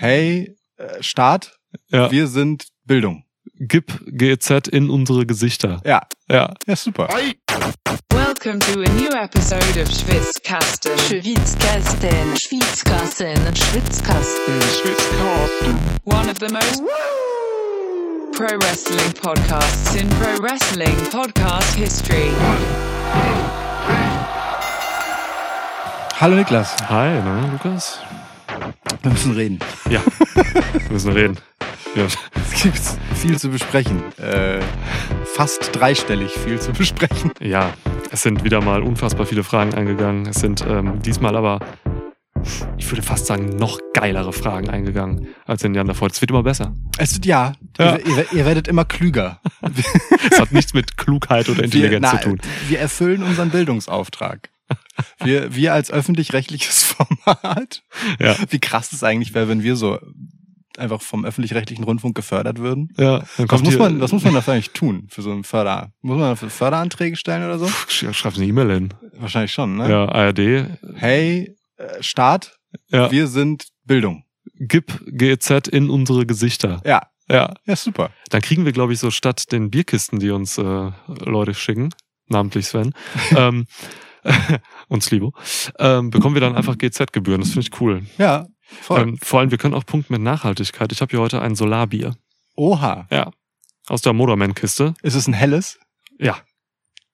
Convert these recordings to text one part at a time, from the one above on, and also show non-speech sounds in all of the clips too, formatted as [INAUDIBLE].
Hey, äh, Staat, Ja. wir sind Bildung. Gib GEZ in unsere Gesichter. Ja, Ja. ja, super. Welcome to a new episode of Schwitzkasten. Schwitzkasten, Schwitzkasten, Schwitzkasten. One of the most pro wrestling podcasts in pro wrestling podcast history. Hallo Niklas, Hi, ne, Lukas? Wir müssen reden. Ja. Wir müssen reden. Ja. [LAUGHS] Es gibt viel zu besprechen. Äh, fast dreistellig viel zu besprechen. ja, es sind wieder mal unfassbar viele Fragen eingegangen. Es sind ähm, diesmal aber, ich würde fast sagen, noch geilere Fragen eingegangen als in den Jahren davor. Es wird immer besser. Es wird ja, Ja. Ihr, ihr, ihr werdet immer klüger. [LAUGHS] Es hat nichts mit Klugheit oder Intelligenz wir, zu tun. Wir erfüllen unseren Bildungsauftrag. Wir, wir als öffentlich-rechtliches [LAUGHS] Format. Ja. Wie krass es eigentlich wäre, wenn wir so einfach vom öffentlich-rechtlichen Rundfunk gefördert würden. Ja, dann Was kommt muss, hier, man, was muss man dafür eigentlich tun für so einen Förder? Muss man dafür Förderanträge stellen oder so? Sch- Schreib eine E-Mail hin. Wahrscheinlich schon, ne? Ja, ARD. Hey, äh, Staat, Ja. wir sind Bildung. Gib GEZ in unsere Gesichter. Ja, Ja. ja, super. Dann kriegen wir, glaube ich, so statt den Bierkisten, die uns äh, Leute schicken, namentlich Sven, [LAUGHS] ähm, [LAUGHS] und Slivo, ähm, bekommen wir dann einfach GZ-Gebühren. Das finde ich cool. Ja, voll. Ähm, vor allem, wir können auch punkten mit Nachhaltigkeit. Ich habe hier heute ein Solarbier. Oha. Ja. Aus der Motorman-Kiste. Ist es ein helles? Ja.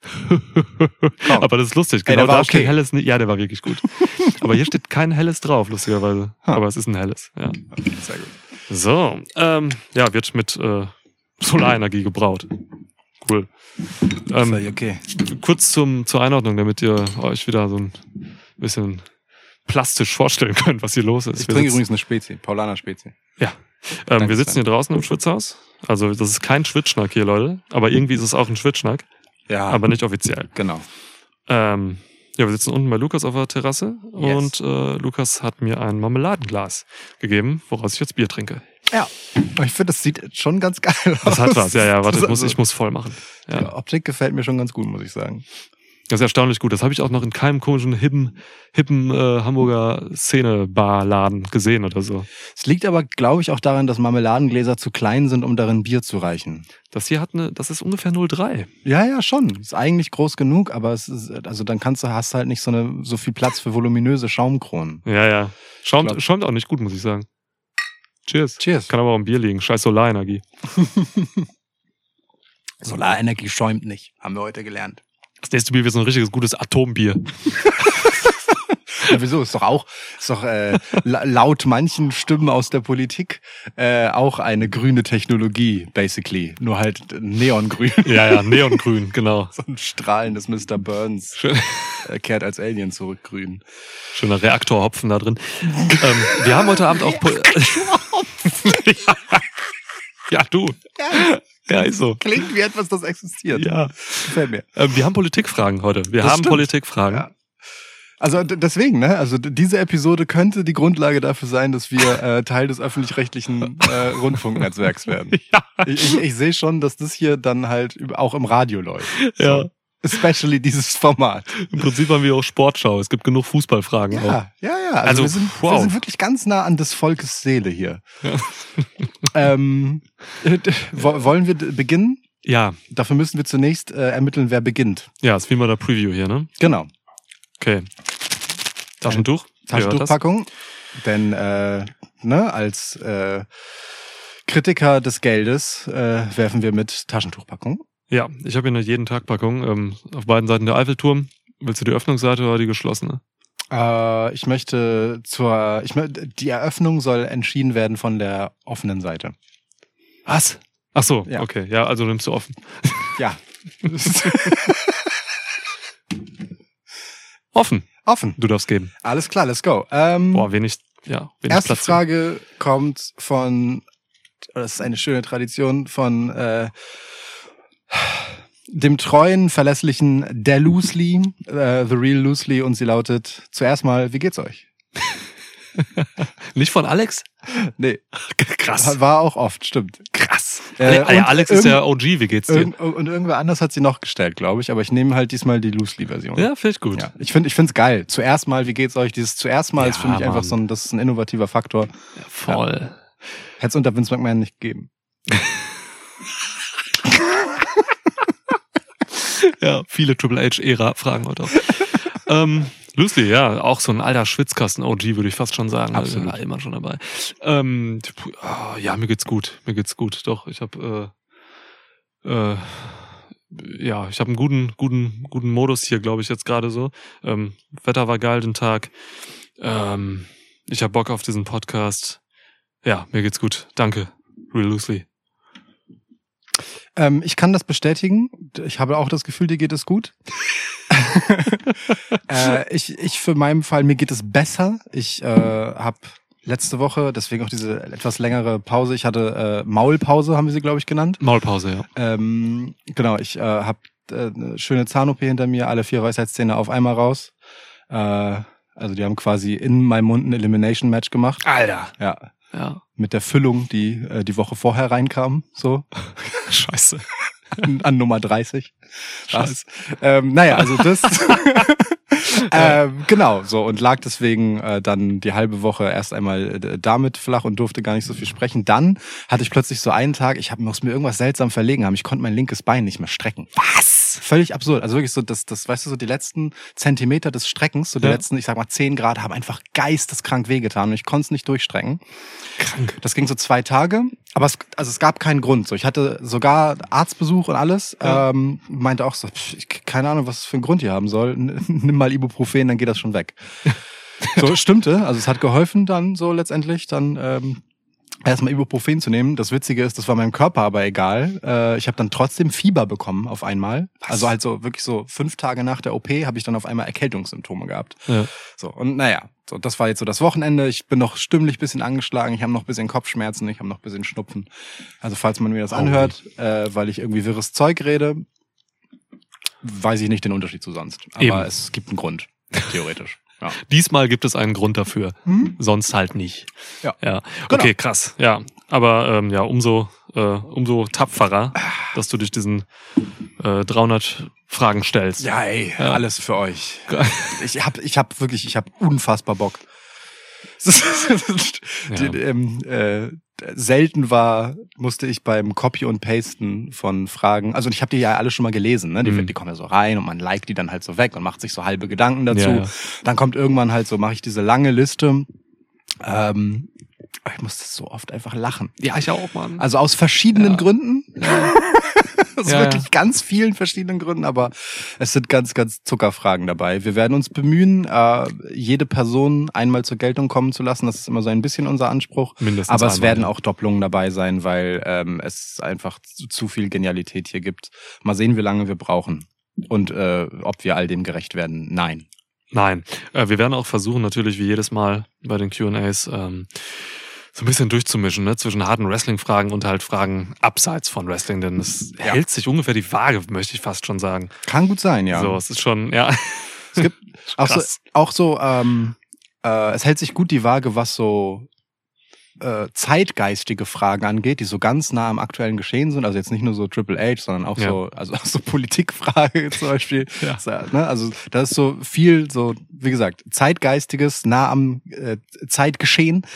[LAUGHS] Aber das ist lustig. Ey, Genau war da steht okay. helles. nicht- Ja, der war wirklich gut. [LAUGHS] Aber hier steht kein helles drauf, lustigerweise. Ha. Aber es ist ein helles. Ja. Sehr gut. So, ähm, ja, wird mit äh, Solarenergie gebraut. Cool. Ähm, Völlig okay. kurz zum, zur Einordnung, damit ihr euch wieder so ein bisschen plastisch vorstellen könnt, was hier los ist. Ich Wir trinke sitzen- übrigens eine Spezi, Paulaner Spezi. ähm, Danke, wir sitzen hier draußen im Schwitzhaus. Also das ist kein Schwitzschnack hier, Leute. Aber irgendwie ist es auch ein Schwitzschnack, Ja, aber nicht offiziell. genau. Ähm, ja, wir sitzen unten bei Lukas auf der Terrasse Yes. und äh, Lukas hat mir ein Marmeladenglas gegeben, woraus ich jetzt Bier trinke. Ja. Ich finde, das sieht schon ganz geil aus. Das hat was, ja, ja, warte, ich muss, ich muss voll machen. Die Ja. Optik gefällt mir schon ganz gut, muss ich sagen. Das ist erstaunlich gut. Das habe ich auch noch in keinem komischen, hippen, hippen äh, Hamburger Szene-Barladen gesehen oder so. Es liegt aber, glaube ich, auch daran, dass Marmeladengläser zu klein sind, um darin Bier zu reichen. Das hier hat eine, das ist ungefähr 0,3. Ja, ja, schon. Ist eigentlich groß genug, aber es ist, also dann kannst du, hast halt nicht so eine, so viel Platz für voluminöse Schaumkronen. Ja, ja. Schaumt, schaumt auch nicht gut, muss ich sagen. Cheers. Cheers. Kann aber auch im Bier liegen. Scheiß Solarenergie. [LAUGHS] Solarenergie schäumt nicht, haben wir heute gelernt. Das nächste Bier wird so ein richtiges gutes Atombier. [LAUGHS] Ja, wieso? Ist doch auch, ist doch äh, la- laut manchen Stimmen aus der Politik äh, auch eine grüne Technologie, basically. Nur halt neongrün. Ja, ja, neongrün, genau. [LAUGHS] so ein strahlendes Mr. Burns Schön, äh, kehrt als Alien zurück grün. schöner Reaktorhopfen da drin. ähm, wir haben heute Abend auch... Po [LAUGHS] ja. ja, du. Ja, ist so. Klingt wie etwas, das existiert. Ja. Gefällt mir. Ähm, wir haben Politikfragen heute. Wir Das haben stimmt. Politikfragen. Ja. Also deswegen, ne? Also diese Episode könnte die Grundlage dafür sein, dass wir äh, Teil des öffentlich-rechtlichen äh, Rundfunknetzwerks werden. [LAUGHS] Ja. Ich, ich, ich sehe schon, dass das hier dann halt auch im Radio läuft. Ja. So. Especially dieses Format. Im Prinzip haben wir auch Sportschau. Es gibt genug Fußballfragen auch. Ja, ja, ja. Also, Also, wir, sind, wir wow. sind wirklich ganz nah an des Volkes Seele hier. Ja. [LAUGHS] Ähm, äh, wollen wir beginnen? Ja, Dafür müssen wir zunächst äh, ermitteln, wer beginnt. ja, ist wie bei der Preview hier, ne? Genau. Okay. Taschentuch? Taschentuchpackung. Denn äh, ne, als äh, Kritiker des Geldes äh, werfen wir mit Taschentuchpackung. Ja, ich habe hier eine jeden Tag Packung ähm, auf beiden Seiten der Eiffelturm. Willst du die Öffnungsseite oder die geschlossene? Äh, ich möchte zur, ich die Eröffnung soll entschieden werden von der offenen Seite. Was? Ach so, Ja. okay. Ja, also nimmst du offen. Ja. [LAUGHS] [LAUGHS] Offen. Offen. Du darfst geben. Alles klar, let's go. Ähm, Boah, wenig, ja, wenig erste Platz. Frage kommt von, oh, das ist eine schöne Tradition, von äh, dem treuen, verlässlichen Der Loosely, äh, The Real Loosely, und sie lautet zuerst mal, wie geht's euch? [LAUGHS] Nicht von Alex? Nee, [LAUGHS] Krass. war auch oft, stimmt. Krass. Äh, ah ja, Alex ist ja OG, wie geht's dir? irgend- Und irgendwer anders hat sie noch gestellt, glaube ich. Aber ich nehme halt diesmal die Loosely-Version. Ja, finde ich gut. Ja, ich finde es geil. Zuerst mal, wie geht's euch? Dieses zuerst mal ist Ja, für mich einfach Mann. so ein, das ist ein innovativer Faktor. Voll. Hätte es unter Vince McMahon nicht gegeben. [LAUGHS] Ja, viele Triple H-Ära-Fragen heute auch. ähm, Loosely, ja, auch so ein alter Schwitzkasten-OG, würde ich fast schon sagen. Absolut. Also, immer schon dabei. Ähm, ah, ja, mir geht's gut. Mir geht's gut. Doch, ich habe äh, äh, ja, ich habe einen guten, guten, guten Modus hier, glaube ich, jetzt gerade so. Ähm, Wetter war geil den Tag. Ähm, ich habe Bock auf diesen Podcast. Ja, mir geht's gut. Danke. Real Loosely. Ähm, ich kann das bestätigen. Ich habe auch das Gefühl, dir geht es gut. [LAUGHS] äh, ich, ich für meinen Fall, mir geht es besser. Ich äh, habe letzte Woche, deswegen auch diese etwas längere Pause, ich hatte äh, Maulpause, haben wir sie, glaube ich, genannt. Maulpause, ja. Ähm, genau, ich äh, habe äh, eine schöne Zahn-OP hinter mir, alle vier Weisheitszähne auf einmal raus. Äh, also die haben quasi in meinem Mund ein Elimination-Match gemacht. Alter. Ja, Ja. Mit der Füllung, die äh, die Woche vorher reinkam, so [LAUGHS] Scheiße. an, an Nummer 30. Was? Ähm, naja, also das. [LAUGHS] [LAUGHS] ähm, genau, so und lag deswegen äh, dann die halbe Woche erst einmal äh, damit flach und durfte gar nicht so viel sprechen. Dann hatte ich plötzlich so einen Tag, ich hab, muss mir irgendwas seltsam verlegen haben. Ich konnte mein linkes Bein nicht mehr strecken. Was? Völlig absurd. Also wirklich so, das, das, weißt du, so die letzten Zentimeter des Streckens, so die Ja. letzten, ich sag mal, 10 Grad, haben einfach geisteskrank wehgetan und ich konnte es nicht durchstrecken. Krank. Das ging so zwei Tage, aber es, also es gab keinen Grund. So, ich hatte sogar Arztbesuch und alles. Ja. Ähm, meinte auch so, pff, ich, keine Ahnung, was es für einen Grund hier haben soll. [LAUGHS] Nimm mal Ibuprofen, dann geht das schon weg. [LAUGHS] so stimmte. Also es hat geholfen dann so letztendlich dann ähm, erstmal Ibuprofen zu nehmen. Das Witzige ist, das war meinem Körper aber egal. Äh, ich habe dann trotzdem Fieber bekommen auf einmal. Also halt so wirklich so fünf Tage nach der OP habe ich dann auf einmal Erkältungssymptome gehabt. Ja. So, und naja, so, das war jetzt so das Wochenende. Ich bin noch stimmlich bisschen angeschlagen. Ich habe noch bisschen Kopfschmerzen. Ich habe noch bisschen Schnupfen. Also, falls man mir das anhört, äh, weil ich irgendwie wirres Zeug rede, weiß ich nicht den Unterschied zu sonst. Aber Eben. es gibt einen Grund, theoretisch. Ja. Diesmal gibt es einen Grund dafür. Hm? Sonst halt nicht. Ja. ja. Genau. Okay, krass. Ja. Aber ähm, ja, umso, äh, umso tapferer, dass du dich diesen äh, 300 Fragen stellst. Ja, ey, Ja. alles für euch. Ich hab, ich hab wirklich, ich hab unfassbar Bock. [LAUGHS] Die, ähm, äh, selten war, musste ich beim Copy und Pasten von Fragen, also ich habe die ja alle schon mal gelesen, ne? die, Mhm. die kommen ja so rein und man liked die dann halt so weg und macht sich so halbe Gedanken dazu. Ja, ja. Dann kommt irgendwann halt so, mache ich diese lange Liste. Ähm, ich musste so oft einfach lachen. Ja, ich auch, Mann. Also aus verschiedenen Ja. Gründen. [LAUGHS] Aus Ja, wirklich ja. ganz vielen verschiedenen Gründen, aber es sind ganz, ganz Zuckerfragen dabei. Wir werden uns bemühen, äh, jede Person einmal zur Geltung kommen zu lassen. Das ist immer so ein bisschen unser Anspruch. Mindestens Aber es einmal, werden ja. auch Doppelungen dabei sein, weil ähm, es einfach zu, zu viel Genialität hier gibt. Mal sehen, wie lange wir brauchen. Und äh, ob wir all dem gerecht werden. Nein. Nein. Äh, wir werden auch versuchen, natürlich wie jedes Mal bei den QAs, ähm, so ein bisschen durchzumischen, ne? zwischen harten Wrestling-Fragen und halt Fragen abseits von Wrestling, denn es Ja. hält sich ungefähr die Waage, möchte ich fast schon sagen. Kann gut sein, ja. So, es ist schon, ja. Es gibt [LAUGHS] auch so, auch so ähm, äh, es hält sich gut die Waage, was so äh, zeitgeistige Fragen angeht, die so ganz nah am aktuellen Geschehen sind. Also jetzt nicht nur so Triple H, sondern auch Ja. so, also auch so [LAUGHS] Politikfrage [LAUGHS] zum Beispiel. Ja. So, ne? Also da ist so viel, so wie gesagt, zeitgeistiges, nah am äh, Zeitgeschehen,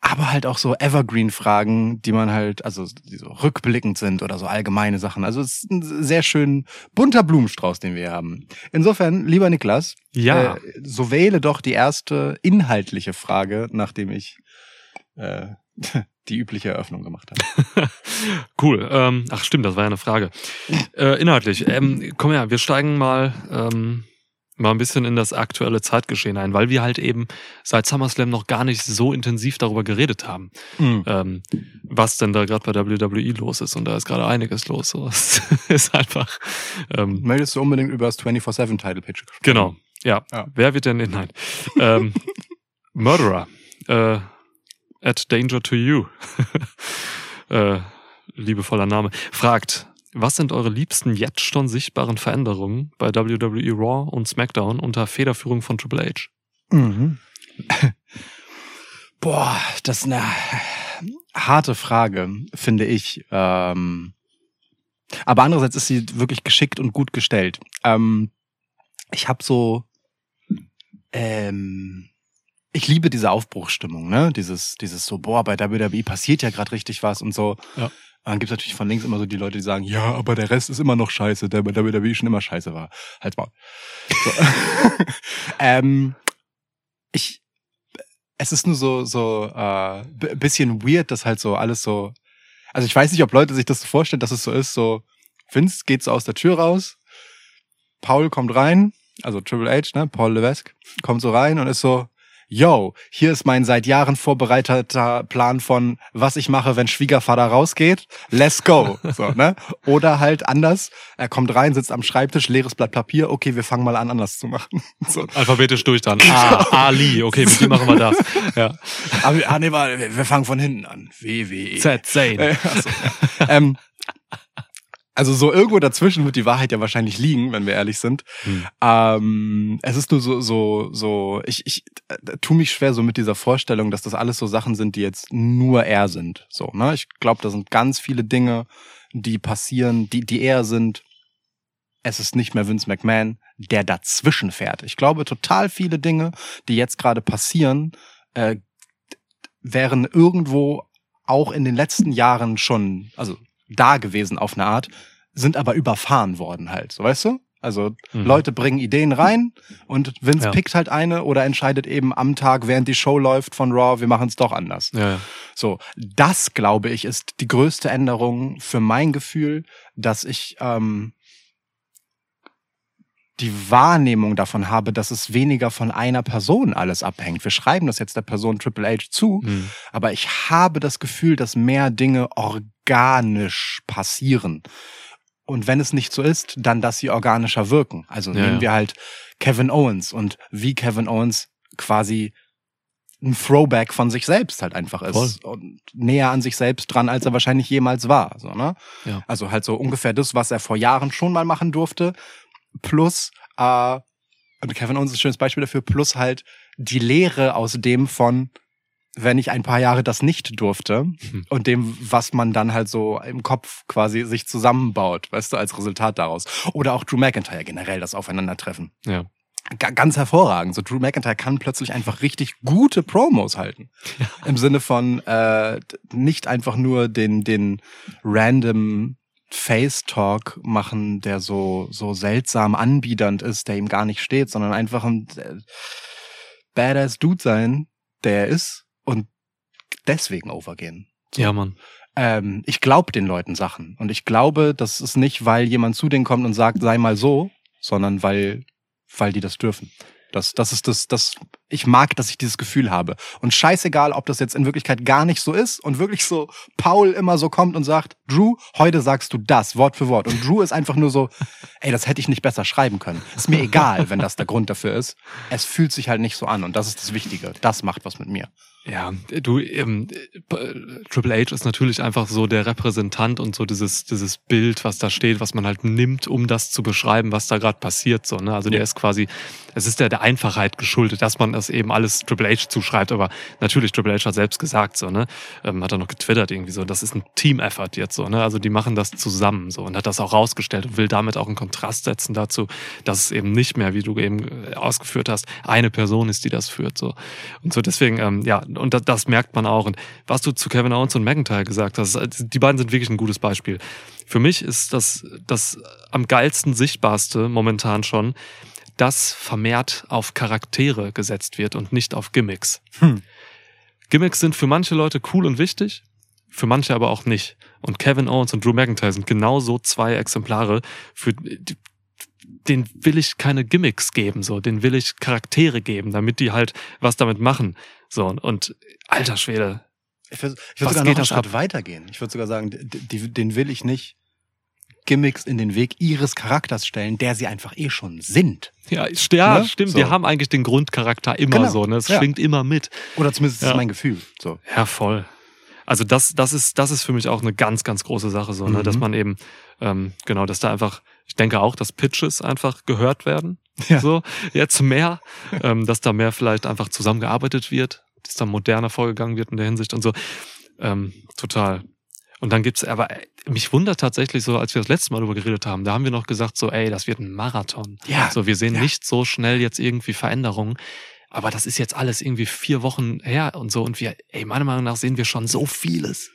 aber halt auch so Evergreen-Fragen, die man halt, also die so rückblickend sind oder so allgemeine Sachen. Also es ist ein sehr schön bunter Blumenstrauß, den wir haben. Insofern, lieber Niklas, Ja. äh, so wähle doch die erste inhaltliche Frage, nachdem ich äh, [LAUGHS] die übliche Eröffnung gemacht habe. [LAUGHS] Cool. Ähm, ach stimmt, das war ja eine Frage. Äh, inhaltlich. Ähm, komm her, wir steigen mal, ähm, mal ein bisschen in das aktuelle Zeitgeschehen ein, weil wir halt eben seit SummerSlam noch gar nicht so intensiv darüber geredet haben, ähm, was denn da gerade bei WWE los ist. Und da ist gerade einiges los. So, [LAUGHS] es ist einfach. Ähm, Meldest du unbedingt über das 24-7-Title-Pitch gesprochen? genau. Ja. Ja. Wer wird denn nein? ähm, Murderer. Äh, at danger to you. [LAUGHS] äh, liebevoller Name. Fragt, was sind eure liebsten jetzt schon sichtbaren Veränderungen bei WWE Raw und SmackDown unter Federführung von Triple H? Mhm. [LAUGHS] Boah, das na. harte Frage, finde ich. Ähm, aber andererseits ist sie wirklich geschickt und gut gestellt. Ähm, ich habe so, ähm, ich liebe diese Aufbruchsstimmung, ne? Dieses, dieses so, boah, bei WWE passiert ja gerade richtig was und so. Ja. Dann gibt's natürlich von links immer so die Leute, die sagen, ja, aber der Rest ist immer noch scheiße, der bei WWE schon immer scheiße war. Halt's mal. So. [LAUGHS] ähm, ich, es ist nur so, so äh, bisschen weird, dass halt so alles so. Also ich weiß nicht, ob Leute sich das so vorstellen, dass es so ist, so Vince geht so aus der Tür raus, Paul kommt rein, also Triple H, ne, Paul Levesque, kommt so rein und ist so, yo, hier ist mein seit Jahren vorbereiteter Plan von, was ich mache, wenn Schwiegervater rausgeht. Let's go. [LAUGHS] So, ne? Oder halt anders. Er kommt rein, sitzt am Schreibtisch, leeres Blatt Papier. Okay, wir fangen mal an, anders zu machen. [LAUGHS] So. Alphabetisch durch dann. Ah, Ali, okay, mit dem machen wir das. Ja. Aber ah, nee, wir fangen von hinten an. WWE. Z, Zane. Äh, ach so, ja. ähm, also so irgendwo dazwischen wird die Wahrheit ja wahrscheinlich liegen, wenn wir ehrlich sind. Hm. Ähm, es ist nur so, so, so, ich, ich äh, tu mich schwer so mit dieser Vorstellung, dass das alles so Sachen sind, die jetzt nur er sind. So, ne? Ich glaube, da sind ganz viele Dinge, die passieren, die, die er sind. Es ist nicht mehr Vince McMahon, der dazwischen fährt. Ich glaube, total viele Dinge, die jetzt gerade passieren, äh, wären irgendwo auch in den letzten Jahren schon, also da gewesen auf eine Art, sind aber überfahren worden halt, so weißt du? Also Mhm. Leute bringen Ideen rein und Vince Ja. pickt halt eine oder entscheidet eben am Tag, während die Show läuft von Raw, wir machen es doch anders. Ja, ja. So, das glaube ich ist die größte Änderung für mein Gefühl, dass ich ähm, die Wahrnehmung davon habe, dass es weniger von einer Person alles abhängt. Wir schreiben das jetzt der Person Triple H zu, Hm. aber ich habe das Gefühl, dass mehr Dinge organisch passieren. Und wenn es nicht so ist, dann, dass sie organischer wirken. Also Ja, nehmen ja. wir halt Kevin Owens und wie Kevin Owens quasi ein Throwback von sich selbst halt einfach ist und näher an sich selbst dran, als er wahrscheinlich jemals war. So, ne? Ja. Also halt so ungefähr das, was er vor Jahren schon mal machen durfte, plus äh, und Kevin Owens ist ein schönes Beispiel dafür, plus halt die Lehre aus dem von, wenn ich ein paar Jahre das nicht durfte Hm. und dem, was man dann halt so im Kopf quasi sich zusammenbaut, weißt du, als Resultat daraus. Oder auch Drew McIntyre generell, das Aufeinandertreffen. Ja. Ga- ganz hervorragend. So Drew McIntyre kann plötzlich einfach richtig gute Promos halten. [LAUGHS] Im Sinne von äh, nicht einfach nur den, den random Face Talk machen, der so, so seltsam anbiedernd ist, der ihm gar nicht steht, sondern einfach ein äh, badass Dude sein, der er ist und deswegen overgehen. Ja, Mann. Ähm, ich glaube den Leuten Sachen. Und ich glaube, das ist nicht, weil jemand zu denen kommt und sagt, sei mal so, sondern weil, weil die das dürfen. Das, das ist das, das, ich mag, dass ich dieses Gefühl habe. Und scheißegal, ob das jetzt in Wirklichkeit gar nicht so ist und wirklich so Paul immer so kommt und sagt, Drew, heute sagst du das, Wort für Wort. Und Drew ist einfach nur so, ey, das hätte ich nicht besser schreiben können. Ist mir egal, wenn das der Grund dafür ist. Es fühlt sich halt nicht so an und das ist das Wichtige. Das macht was mit mir. Ja, du, ähm, äh, Triple H ist natürlich einfach so der Repräsentant und so dieses, dieses Bild, was da steht, was man halt nimmt, um das zu beschreiben, was da gerade passiert. So, ne? Also der ist quasi, es ist ja der Einfachheit geschuldet, dass man das eben alles Triple H zuschreibt. Aber natürlich, Triple H hat selbst gesagt, so, ne? Ähm, hat er noch getwittert irgendwie so, das ist ein Team-Effort jetzt so, ne? Also die machen das zusammen so und hat das auch rausgestellt und will damit auch einen Kontrast setzen dazu, dass es eben nicht mehr, wie du eben äh, ausgeführt hast, eine Person ist, die das führt. So. Und so deswegen, ähm, ja, und das, das merkt man auch. Und was du zu Kevin Owens und McIntyre gesagt hast, äh, die beiden sind wirklich ein gutes Beispiel. Für mich ist das das am geilsten sichtbarste momentan schon, dass vermehrt auf Charaktere gesetzt wird und nicht auf Gimmicks. Hm. Gimmicks sind für manche Leute cool und wichtig, für manche aber auch nicht. Und Kevin Owens und Drew McIntyre sind genauso zwei Exemplare, für den will ich keine Gimmicks geben, so, den will ich Charaktere geben, damit die halt was damit machen. So, und alter Schwede. Ich würde würd sogar noch einen Schritt ab? weitergehen. Ich würde sogar sagen, die, den will ich nicht Gimmicks in den Weg ihres Charakters stellen, der sie einfach eh schon sind. Ja, ja Ne? stimmt, So. die haben eigentlich den Grundcharakter immer Genau, so, ne? Es ja. schwingt immer mit. Oder zumindest ist Ja. es mein Gefühl. So. Ja, voll. Also das, das ist, das ist für mich auch eine ganz, ganz große Sache, so, ne? Mhm. dass man eben, ähm, genau, dass da einfach, ich denke auch, dass Pitches einfach gehört werden, Ja. so, jetzt mehr, ähm, dass da mehr vielleicht einfach zusammengearbeitet wird, dass da moderner vorgegangen wird in der Hinsicht und so. Ähm, total. Und dann gibt's aber, mich wundert tatsächlich so, als wir das letzte Mal darüber geredet haben, da haben wir noch gesagt so, ey, das wird ein Marathon. Ja. So, wir sehen Ja. nicht so schnell jetzt irgendwie Veränderungen. Aber das ist jetzt alles irgendwie vier Wochen her und so. Und wir, ey, meiner Meinung nach sehen wir schon so vieles.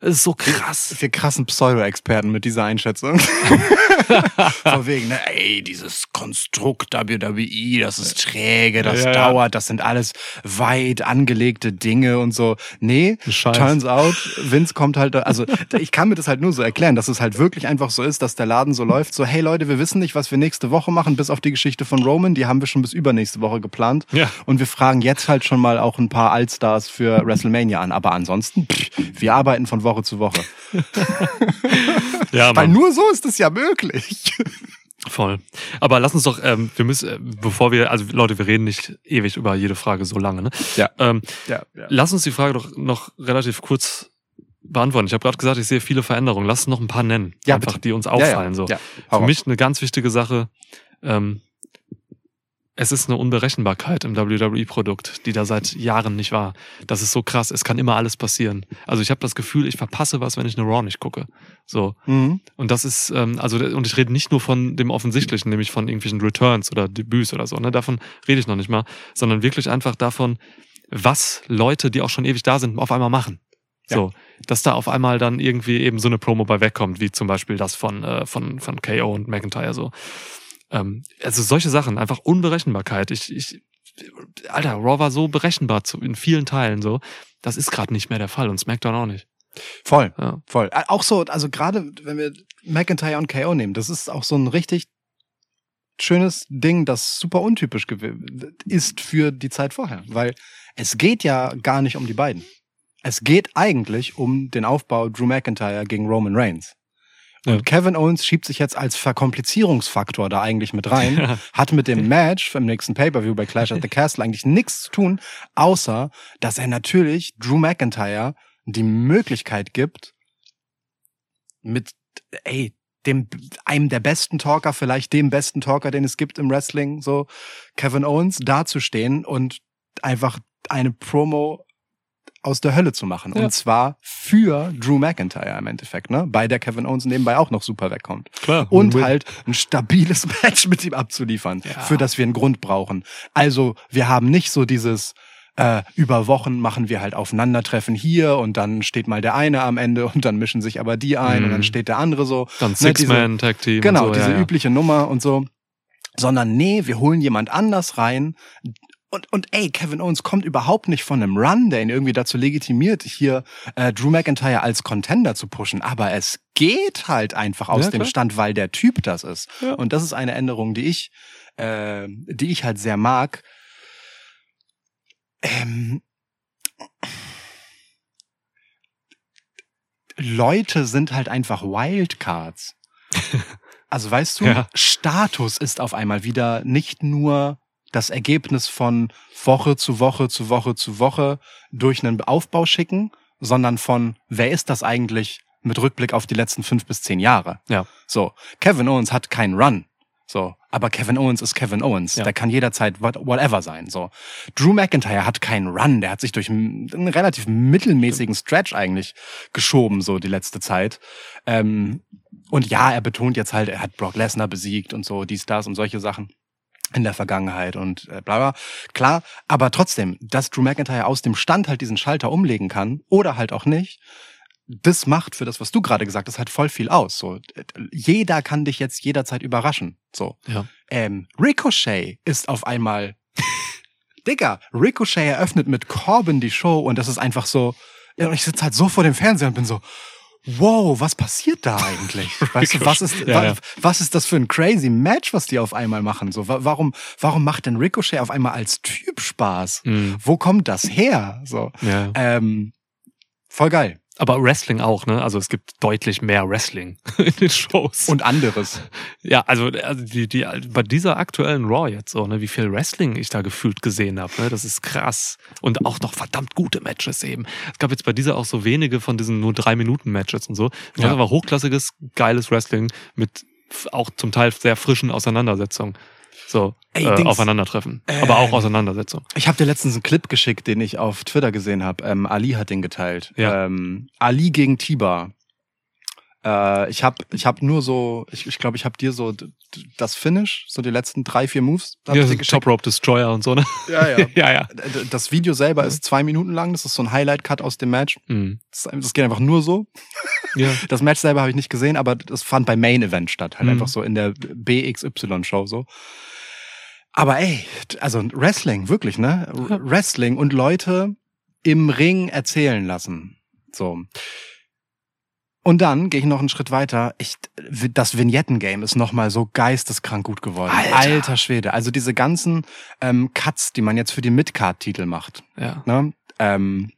Ja. Es ist so krass. Wir krassen Pseudo-Experten mit dieser Einschätzung. [LAUGHS] Von wegen, ne, ey, dieses Konstrukt WWE, das ist träge, das Ja, ja. dauert, das sind alles weit angelegte Dinge und so. Nee, Scheiß. turns out, Vince kommt halt, also [LAUGHS] ich kann mir das halt nur so erklären, dass es halt wirklich einfach so ist, dass der Laden so läuft, so, hey Leute, wir wissen nicht, was wir nächste Woche machen, bis auf die Geschichte von Roman, die haben wir schon bis übernächste Woche geplant. Ja. Und wir fragen jetzt halt schon mal auch ein paar Allstars für WrestleMania an. Aber ansonsten, pff, wir arbeiten von Woche zu Woche. [LAUGHS] Ja, Weil Mann. nur so ist es ja möglich. Voll. Aber lass uns doch, ähm, wir müssen, äh, bevor wir, also Leute, wir reden nicht ewig über jede Frage so lange, ne? Ja. Ähm, Ja, ja. lass uns die Frage doch noch relativ kurz beantworten. Ich habe gerade gesagt, ich sehe viele Veränderungen. Lass uns noch ein paar nennen, Ja, einfach, bitte. die uns auffallen. So. Ja, hau Für raus. mich eine ganz wichtige Sache. Ähm, es ist eine Unberechenbarkeit im WWE-Produkt, die da seit Jahren nicht war. Das ist so krass. Es kann immer alles passieren. Also ich habe das Gefühl, ich verpasse was, wenn ich eine Raw nicht gucke. So. Mhm. Und das ist, ähm, also, und ich rede nicht nur von dem Offensichtlichen, nämlich von irgendwelchen Returns oder Debüts oder so, ne? Davon rede ich noch nicht mal, sondern wirklich einfach davon, was Leute, die auch schon ewig da sind, auf einmal machen. Ja. So, dass da auf einmal dann irgendwie eben so eine Promo bei wegkommt, wie zum Beispiel das von, äh, von, von KO und McIntyre so. Ähm, also solche Sachen, einfach Unberechenbarkeit. Ich, ich, Alter, Raw war so berechenbar zu, in vielen Teilen so. Das ist gerade nicht mehr der Fall und SmackDown auch nicht. Voll, Ja. voll. Äh, Auch so, also gerade wenn wir McIntyre und KO nehmen, das ist auch so ein richtig schönes Ding, das super untypisch ist für die Zeit vorher. Weil es geht ja gar nicht um die beiden. Es geht eigentlich um den Aufbau Drew McIntyre gegen Roman Reigns. Und Ja. Kevin Owens schiebt sich jetzt als Verkomplizierungsfaktor da eigentlich mit rein, hat mit dem Match im nächsten Pay-Per-View bei Clash at the Castle eigentlich nichts zu tun, außer dass er natürlich Drew McIntyre die Möglichkeit gibt, mit, ey, dem, einem der besten Talker, vielleicht dem besten Talker, den es gibt im Wrestling, so, Kevin Owens, dazustehen und einfach eine Promo aus der Hölle zu machen. Ja. Und zwar für Drew McIntyre im Endeffekt, ne? Bei der Kevin Owens nebenbei auch noch super wegkommt. Klar. Und halt ein stabiles [LAUGHS] Match mit ihm abzuliefern, Ja. für das wir einen Grund brauchen. Also, wir haben nicht so dieses, äh, über Wochen machen wir halt Aufeinandertreffen hier und dann steht mal der eine am Ende und dann mischen sich aber die ein und Mhm. dann steht der andere so. Dann Ne, Six-Man-Tag-Team. Genau, und so, diese ja, ja. übliche Nummer und so. Sondern nee, wir holen jemand anders rein. Und, und ey, Kevin Owens kommt überhaupt nicht von einem Run, der ihn irgendwie dazu legitimiert, hier äh, Drew McIntyre als Contender zu pushen. Aber es geht halt einfach aus Ja, dem. Stand, weil der Typ das ist. Ja. Und das ist eine Änderung, die ich, äh, die ich halt sehr mag. Ähm, Leute sind halt einfach Wildcards. [LAUGHS] Also weißt du, Ja. Status ist auf einmal wieder nicht nur das Ergebnis von Woche zu Woche zu Woche zu Woche durch einen Aufbau schicken, sondern von wer ist das eigentlich mit Rückblick auf die letzten fünf bis zehn Jahre. Ja. So, Kevin Owens hat keinen Run. So, aber Kevin Owens ist Kevin Owens. Ja. Der kann jederzeit what, whatever sein. So, Drew McIntyre hat keinen Run. Der hat sich durch einen einen relativ mittelmäßigen Stretch eigentlich geschoben so die letzte Zeit. Ähm, und ja, er betont jetzt halt, er hat Brock Lesnar besiegt und so dies, das und solche Sachen in der Vergangenheit und äh, bla bla. Klar, aber trotzdem, dass Drew McIntyre aus dem Stand halt diesen Schalter umlegen kann oder halt auch nicht, das macht für das, was du gerade gesagt hast, halt voll viel aus. So, jeder kann dich jetzt jederzeit überraschen. So, Ja. ähm, Ricochet ist auf einmal, [LAUGHS] Digga, Ricochet eröffnet mit Corbin die Show und das ist einfach so, ja, und ich sitze halt so vor dem Fernseher und bin so, wow, was passiert da eigentlich? [LAUGHS] Weißt du, was ist, Ja, ja. was ist das für ein crazy Match, was die auf einmal machen? So, wa- warum, warum macht denn Ricochet auf einmal als Typ Spaß? Mhm. Wo kommt das her? So, ja. ähm, voll geil. Aber Wrestling auch, ne? Also es gibt deutlich mehr Wrestling [LAUGHS] in den Shows. Und anderes. ja, also, also die, die, bei dieser aktuellen Raw jetzt so, ne, wie viel Wrestling ich da gefühlt gesehen habe, ne? Das ist krass. Und auch noch verdammt gute Matches eben. Es gab jetzt bei dieser auch so wenige von diesen nur drei Minuten Matches und so. Das Ja. war aber hochklassiges, geiles Wrestling mit auch zum Teil sehr frischen Auseinandersetzungen. So, Ey, äh. Aufeinandertreffen. Aber auch Ähm. Auseinandersetzung. Ich habe dir letztens einen Clip geschickt, den ich auf Twitter gesehen habe. Ähm, Ali hat den geteilt. Ja. Ähm, Ali gegen Tiba. Äh, ich habe ich hab nur so, ich glaube, ich, glaub, ich habe dir so das Finish, so die letzten drei, vier Moves. Ja, ich so. Top Rope Destroyer und so, ne? Ja, ja. [LAUGHS] ja, ja. Das Video selber ist zwei Minuten lang. Das ist so ein Highlight-Cut aus dem Match. Mhm. Das, das geht einfach nur so. ja. [LAUGHS] Das Match selber habe ich nicht gesehen, aber das fand beim Main Event statt. Halt Mhm. einfach so in der BXY-Show so. Aber ey, also Wrestling, wirklich, ne? Wrestling und Leute im Ring erzählen lassen. So. Und dann gehe ich noch einen Schritt weiter. Ich, das Vignetten-Game ist nochmal so geisteskrank gut geworden. Alter. Alter Schwede. Also diese ganzen ähm, Cuts, die man jetzt für die Midcard-Titel macht. Ja. Ne? Ähm,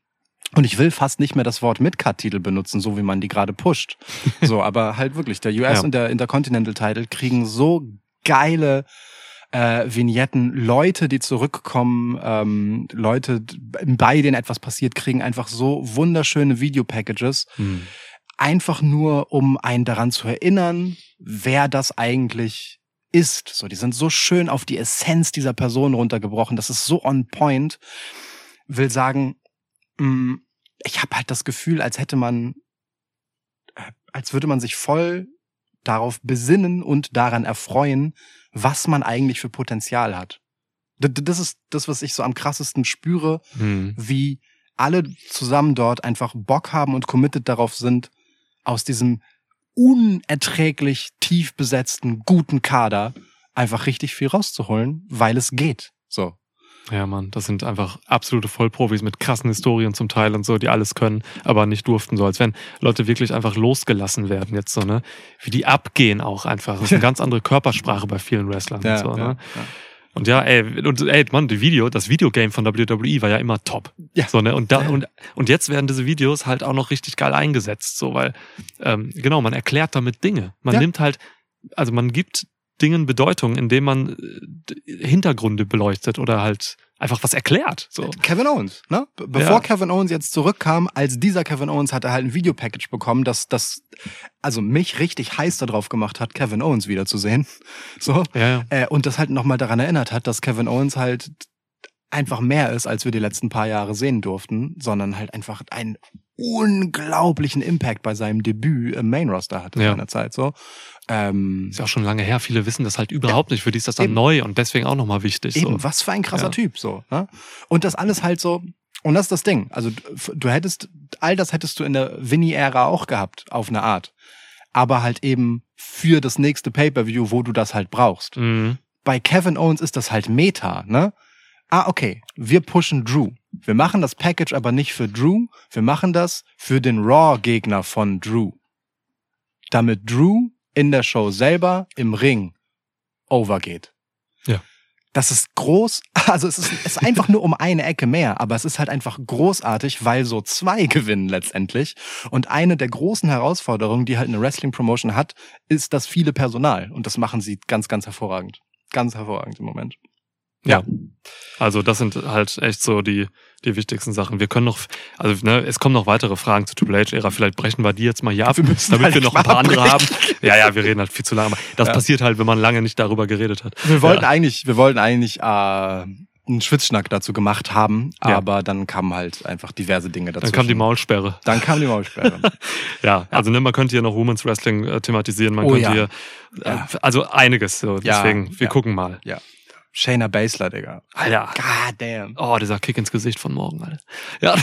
und ich will fast nicht mehr das Wort Midcard-Titel benutzen, so wie man die gerade pusht. [LAUGHS] So, aber halt wirklich, der US Ja. und der Intercontinental-Title kriegen so geile äh, Vignetten, Leute, die zurückkommen, ähm, Leute, bei denen etwas passiert, kriegen einfach so wunderschöne Videopackages, Mhm. Einfach nur, um einen daran zu erinnern, wer das eigentlich ist. So, die sind so schön auf die Essenz dieser Person runtergebrochen. Das ist so on point. Will sagen, mh, ich habe halt das Gefühl, als hätte man, äh, als würde man sich voll darauf besinnen und daran erfreuen, was man eigentlich für Potenzial hat. Das ist das, was ich so am krassesten spüre, Mhm. wie alle zusammen dort einfach Bock haben und committed darauf sind, aus diesem unerträglich tief besetzten, guten Kader einfach richtig viel rauszuholen, weil es geht. So. Ja, Mann, das sind einfach absolute Vollprofis mit krassen Historien zum Teil und so, die alles können, aber nicht durften, so als wenn Leute wirklich einfach losgelassen werden jetzt so, ne? Wie die abgehen auch einfach. Das ist eine [LAUGHS] ganz andere Körpersprache bei vielen Wrestlern und so, ne? Und ja, ey, und ey, Mann, die Video, das Videogame von WWE war ja immer top. Ja. So, ne? Und da, und, und jetzt werden diese Videos halt auch noch richtig geil eingesetzt, so, weil, ähm, genau, man erklärt damit Dinge. Man Ja. nimmt halt, also man gibt Dingen Bedeutung, indem man äh, Hintergründe beleuchtet oder halt einfach was erklärt. So. Kevin Owens, ne? Be- Bevor Ja. Kevin Owens jetzt zurückkam, als dieser Kevin Owens hat er halt ein Videopackage bekommen, das, das, also mich richtig heiß darauf gemacht hat, Kevin Owens wiederzusehen. [LAUGHS] So. Ja, ja. Äh, und das halt nochmal daran erinnert hat, dass Kevin Owens halt einfach mehr ist, als wir die letzten paar Jahre sehen durften, sondern halt einfach einen unglaublichen Impact bei seinem Debüt im Main Roster hatte Ja. in seiner Zeit. So. Ähm, Ist ja auch schon lange her. Viele wissen das halt überhaupt nicht. Für die ist das dann Eben. neu und deswegen auch nochmal wichtig. Eben, so. was für ein krasser Ja. Typ, so. Ne? Und das alles halt so, und das ist das Ding. Also du- du hättest, all das hättest du in der Winnie-Ära auch gehabt, auf eine Art. Aber halt eben für das nächste Pay-Per-View, wo du das halt brauchst. Mhm. Bei Kevin Owens ist das halt Meta, ne? Ah, okay, wir pushen Drew. Wir machen das Package aber nicht für Drew, wir machen das für den Raw-Gegner von Drew. Damit Drew in der Show selber im Ring overgeht. Ja. Das ist groß, [LAUGHS] also es ist, es ist einfach nur um eine Ecke mehr, aber es ist halt einfach großartig, weil so zwei [LAUGHS] gewinnen letztendlich. Und eine der großen Herausforderungen, die halt eine Wrestling-Promotion hat, ist das viele Personal. Und das machen sie ganz, ganz hervorragend. Ganz hervorragend im Moment. Ja. Also das sind halt echt so die, die wichtigsten Sachen. Wir können noch, also ne, es kommen noch weitere Fragen zur Triple H-Ära. Vielleicht brechen wir die jetzt mal hier ab, Wir müssen damit halt wir noch ein paar andere haben. Ja, ja, wir reden halt viel zu lange. Aber das Ja. passiert halt, wenn man lange nicht darüber geredet hat. Wir wollten Ja. eigentlich, wir wollten eigentlich äh, einen Schwitzschnack dazu gemacht haben, Ja. aber dann kamen halt einfach diverse Dinge dazu. Dann kam die Maulsperre. Dann kam die Maulsperre. [LAUGHS] Ja, also ne, man könnte hier noch Women's Wrestling äh, thematisieren. Man Oh, könnte ja. hier, äh, Ja. also einiges. So. Ja, Deswegen, wir ja. gucken mal. ja. Shayna Baszler, Digga. Alter. God damn. Oh, dieser Kick ins Gesicht von morgen, Alter. Ja,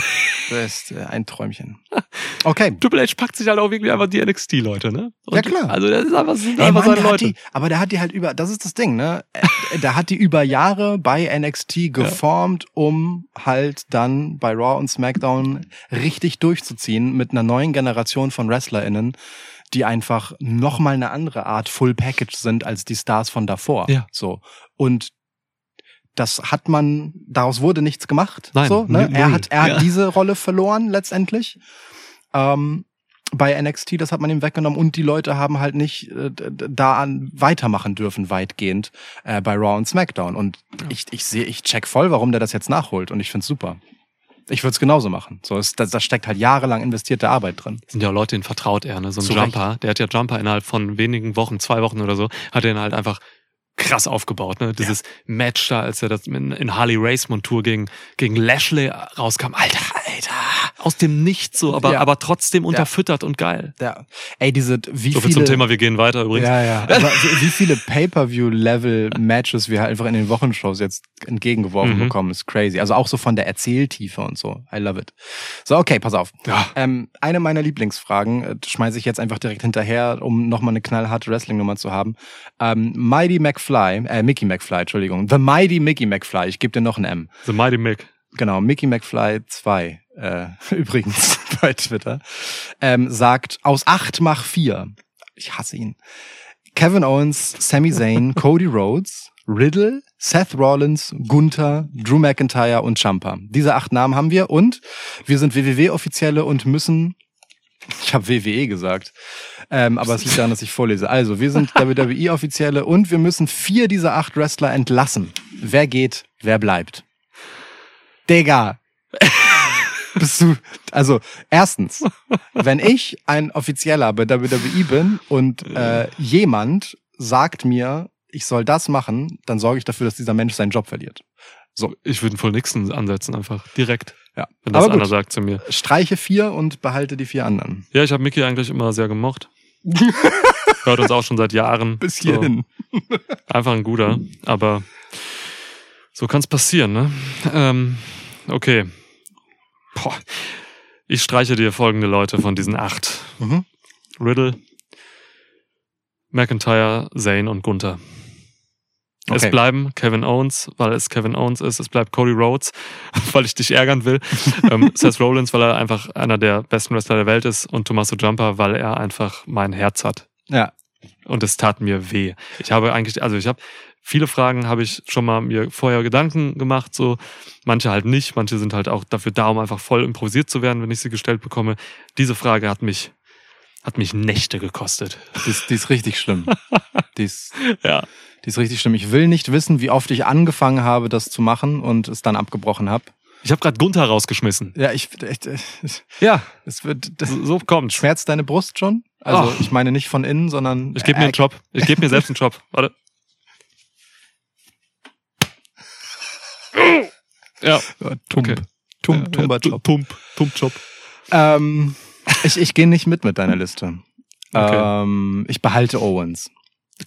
Das ist äh, ein Träumchen. [LAUGHS] Okay. Triple H packt sich halt auch wirklich einfach die NXT-Leute, ne? Ja, klar. Also das ist einfach, das sind Ey, einfach Mann, seine Leute. die, aber der hat die halt über, das ist das Ding, ne? Äh, Der hat die über Jahre bei NXT geformt, um halt dann bei Raw und SmackDown richtig durchzuziehen mit einer neuen Generation von WrestlerInnen, die einfach nochmal eine andere Art Full Package sind als die Stars von davor. Ja. So. Und das hat man, daraus wurde nichts gemacht. Nein, so, ne? Er hat, er hat Ja. diese Rolle verloren letztendlich. Ähm, bei NXT, das hat man ihm weggenommen und die Leute haben halt nicht äh, da an weitermachen dürfen weitgehend äh, bei Raw und SmackDown und ich ich sehe ich check voll, warum der das jetzt nachholt und ich find's super. Ich würde es genauso machen. So ist da, da steckt halt jahrelang investierte Arbeit drin. sind ja auch Leute, denen vertraut er, ne? So ein Zu Jumper, der hat ja Jumper innerhalb von wenigen Wochen, zwei Wochen oder so, hat er ihn halt einfach krass aufgebaut, ne? Dieses Match da, als er das in, in Harley Race Montur gegen, gegen Lashley rauskam. Alter, Alter. Aus dem Nichts so, aber, Ja. aber trotzdem unterfüttert und geil. Ja. Ey, diese, wie So viel viele... zum Thema, wir gehen weiter übrigens. Ja, ja. Aber wie wie viele Pay-Per-View-Level-Matches wir halt einfach in den Wochenshows jetzt entgegengeworfen Mhm. bekommen, ist crazy. Also auch so von der Erzähltiefe und so. I love it. So, okay, pass auf. Ja. Ähm, eine meiner Lieblingsfragen äh, schmeiße ich jetzt einfach direkt hinterher, um nochmal eine knallharte Wrestling-Nummer zu haben. Ähm, Mighty McFly, äh, Mickey McFly, Entschuldigung. The Mighty Mickey McFly. Ich gebe dir noch ein M. The Mighty Mick. Genau, Mickey McFly 2, äh, [LAUGHS] übrigens [LAUGHS] bei Twitter, ähm, sagt, aus acht mach vier. Ich hasse ihn. Kevin Owens, Sami Zayn, [LAUGHS] Cody Rhodes, Riddle, Seth Rollins, Gunther, Drew McIntyre und Champa. Diese acht Namen haben wir und wir sind WWW-Offizielle und müssen ich habe WWE gesagt. Ähm, aber es liegt daran, dass ich vorlese. Also, wir sind WWE-Offizielle und wir müssen vier dieser acht Wrestler entlassen. Wer geht, wer bleibt? Digga. [LAUGHS] Bist du, also, erstens, wenn ich ein Offizieller bei WWE bin und äh, jemand sagt mir, ich soll das machen, dann sorge ich dafür, dass dieser Mensch seinen Job verliert. Ich würde voll Nixon ansetzen, einfach. Direkt. Ja. Wenn das Aber einer gut, sagt zu mir. streiche vier und behalte die vier anderen. Ja, ich habe Mickey eigentlich immer sehr gemocht. Hört uns auch schon seit Jahren. Bis So, hierhin. einfach ein guter. Aber so kann's passieren, ne? Ähm, okay. Boah. Ich streiche dir folgende Leute von diesen acht. Mhm. Riddle, McIntyre, Zane und Gunther. Es Okay. bleiben Kevin Owens, weil es Kevin Owens ist. Es bleibt Cody Rhodes, [LAUGHS] weil ich dich ärgern will. [LAUGHS] ähm, Seth Rollins, weil er einfach einer der besten Wrestler der Welt ist. Und Tommaso Jumper, weil er einfach mein Herz hat. Ja. Und es tat mir weh. Ich habe eigentlich, also ich habe viele Fragen habe ich schon mal mir vorher Gedanken gemacht, so manche halt nicht, manche sind halt auch dafür da, um einfach voll improvisiert zu werden, wenn ich sie gestellt bekomme. Diese Frage hat mich hat mich Nächte gekostet. Die ist, die ist richtig schlimm. [LAUGHS] Die ist, Ja. die ist richtig schlimm. Ich will nicht wissen, wie oft ich angefangen habe, das zu machen und es dann abgebrochen habe. Ich habe gerade Gunther rausgeschmissen. Ja, ich, echt, äh, Ja, es wird, das so, so kommt's. schmerzt deine Brust schon? Also, Ach. ich meine nicht von innen, sondern. Ich gebe mir einen Job. Ich gebe mir selbst einen Job. Warte. [LAUGHS] Ja, Tump. Okay. Tump, tumper Job. Pump, Pumpjob. Ähm, ich ich gehe nicht mit mit deiner Liste. Okay. Ähm, ich behalte Owens.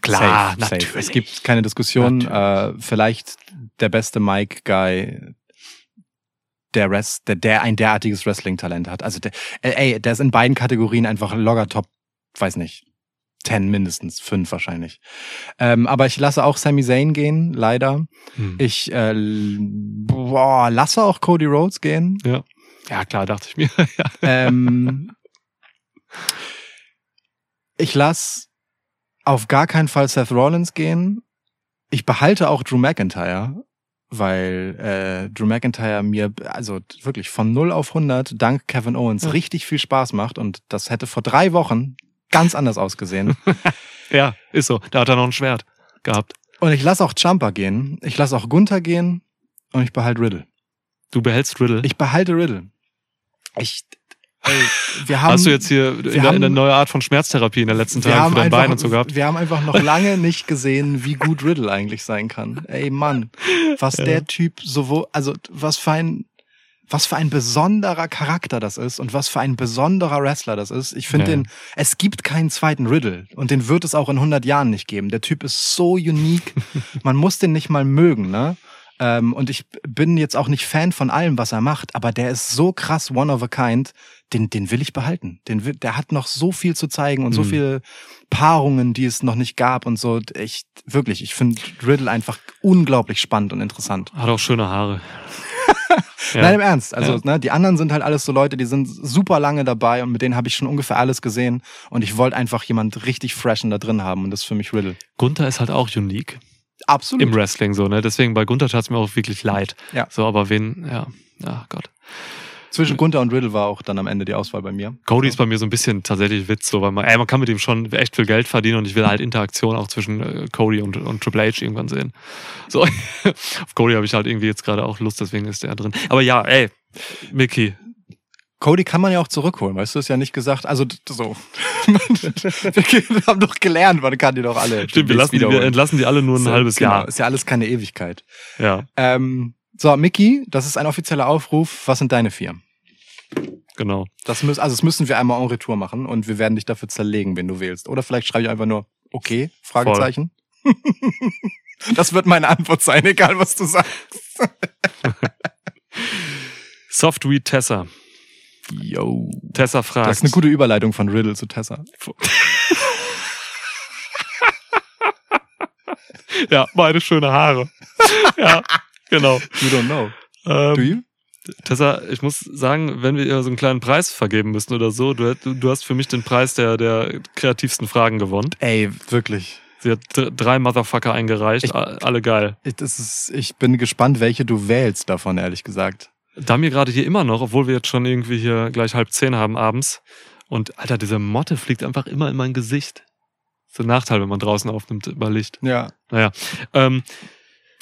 Klar, Safe, safe. natürlich. Es gibt keine Diskussion. Äh, vielleicht der beste Mike-Guy, der Rest, der, der ein derartiges Wrestling-Talent hat. Also der, äh, ey, der ist in beiden Kategorien einfach locker top, weiß nicht, 10 mindestens, 5 wahrscheinlich. Ähm, aber ich lasse auch Sami Zayn gehen, leider. Hm. Ich äh, boah, lasse auch Cody Rhodes gehen. Ja, klar, dachte ich mir. [LAUGHS] ja. Ähm, ich lasse auf gar keinen Fall Seth Rollins gehen. Ich behalte auch Drew McIntyre, weil äh, Drew McIntyre mir also wirklich von 0 auf 100 dank Kevin Owens Ja. richtig viel Spaß macht und das hätte vor drei Wochen ganz anders ausgesehen. [LAUGHS] ja, ist so. Da hat er noch ein Schwert gehabt. und ich lasse auch Jumper gehen, ich lasse auch Gunther gehen und ich behalte Riddle. Du behältst Riddle. Ich behalte Riddle. Ich, ey, wir haben Hast du jetzt hier in der, haben- eine neue Art von Schmerztherapie in den letzten Tagen für dein einfach, Bein und so gehabt? wir haben einfach noch lange nicht gesehen, wie gut Riddle eigentlich sein kann. Ey Mann, was Ja. der Typ sowohl, also was für ein, was für ein besonderer Charakter das ist und was für ein besonderer Wrestler das ist. Ich finde Ja. den, es gibt keinen zweiten Riddle und den wird es auch in 100 Jahren nicht geben. Der Typ ist so unique, [LAUGHS] man muss den nicht mal mögen, ne? Ähm, und ich bin jetzt auch nicht Fan von allem, was er macht, aber der ist so krass one of a kind, den, den will ich behalten. Den, will- der hat noch so viel zu zeigen und so Mhm. viele Paarungen, die es noch nicht gab und so. Ich, wirklich, ich finde Riddle einfach unglaublich spannend und interessant. Hat auch schöne Haare. [LAUGHS] ja. Nein, im Ernst. Also, Ja. ne, die anderen sind halt alles so Leute, die sind super lange dabei und mit denen habe ich schon ungefähr alles gesehen. Und ich wollte einfach jemand richtig freshen da drin haben und das ist für mich Riddle. Gunther ist halt auch unique Absolut. im Wrestling so, ne? Deswegen bei Gunther tat's mir auch wirklich leid. Ja. So, aber wen, ja, ja Gott. Zwischen Gunther und Riddle war auch dann am Ende die Auswahl bei mir. Cody ist bei mir so ein bisschen tatsächlich Witz, so, weil man, ey, man kann mit ihm schon echt viel Geld verdienen und ich will halt Interaktion auch zwischen äh, Cody und, und Triple H irgendwann sehen. [LAUGHS] So, auf Cody habe ich halt irgendwie jetzt gerade auch Lust, deswegen ist der drin. Aber ja, ey, Mickey, Cody kann man ja auch zurückholen, weißt du, ist ja nicht gesagt, also so. [LAUGHS] wir haben doch gelernt, man kann die doch alle. Stimmt, wir, lassen die, wir entlassen die alle nur ein So, halbes genau, Jahr. Ist ja alles keine Ewigkeit. Ja, Ähm, so, Mickey, das ist ein offizieller Aufruf. Was sind deine vier? genau. Das müssen, also das müssen wir einmal en retour machen und wir werden dich dafür zerlegen, wenn du wählst. Oder vielleicht schreibe ich einfach nur okay, Fragezeichen. [LAUGHS] das wird meine Antwort sein, egal was du sagst. [LAUGHS] Softweed Tessa. Yo. Tessa fragt. Das ist eine gute Überleitung von Riddle zu Tessa. [LAUGHS] Ja, beide schöne Haare. ja, genau. You don't know. Ähm, Do you? Tessa, ich muss sagen, wenn wir ihr so einen kleinen Preis vergeben müssen oder so, du, du, hast für mich den Preis der, der kreativsten Fragen gewonnen. Ey, wirklich. Sie hat dr- drei Motherfucker eingereicht, Ich- alle geil. Ich, das ist, ich bin gespannt, welche du wählst davon, ehrlich gesagt. Da mir gerade hier immer noch, obwohl wir jetzt schon irgendwie hier gleich halb zehn haben abends. Und Alter, diese Motte fliegt einfach immer in mein Gesicht. So ein Nachteil, wenn man draußen aufnimmt bei Licht. Ja. Naja. Ähm,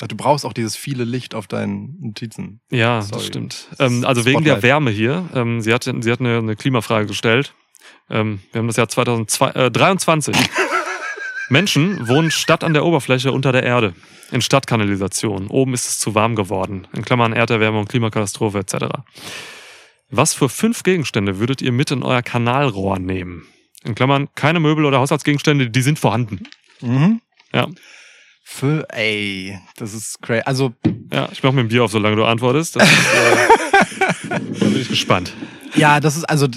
Du brauchst auch dieses viele Licht auf deinen Notizen. ja, Sorry. das stimmt. Ähm, also wegen der Spotlight. Wärme hier. Ähm, sie hat, sie hat eine, eine Klimafrage gestellt. Ähm, wir haben das Jahr 2023. [LAUGHS] Menschen wohnen statt an der Oberfläche unter der Erde. In Stadtkanalisation. Oben ist es zu warm geworden. In Klammern Erderwärmung, Klimakatastrophe etc. Was für fünf Gegenstände würdet ihr mit in euer Kanalrohr nehmen? In Klammern keine Möbel oder Haushaltsgegenstände, die sind vorhanden. Mhm. Ja. Für, ey, das ist crazy. Also, Ja, ich mach mir ein Bier auf, solange du antwortest. Ist, äh, [LAUGHS] da bin ich gespannt. ja, das ist, also,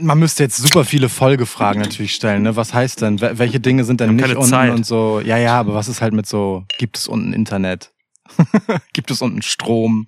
man müsste jetzt super viele Folgefragen natürlich stellen, ne? Was heißt denn? Wel- Welche Dinge sind denn nicht unten Zeit. und so? Ja, ja, aber was ist halt mit so, gibt es unten Internet? [LAUGHS] gibt es unten Strom?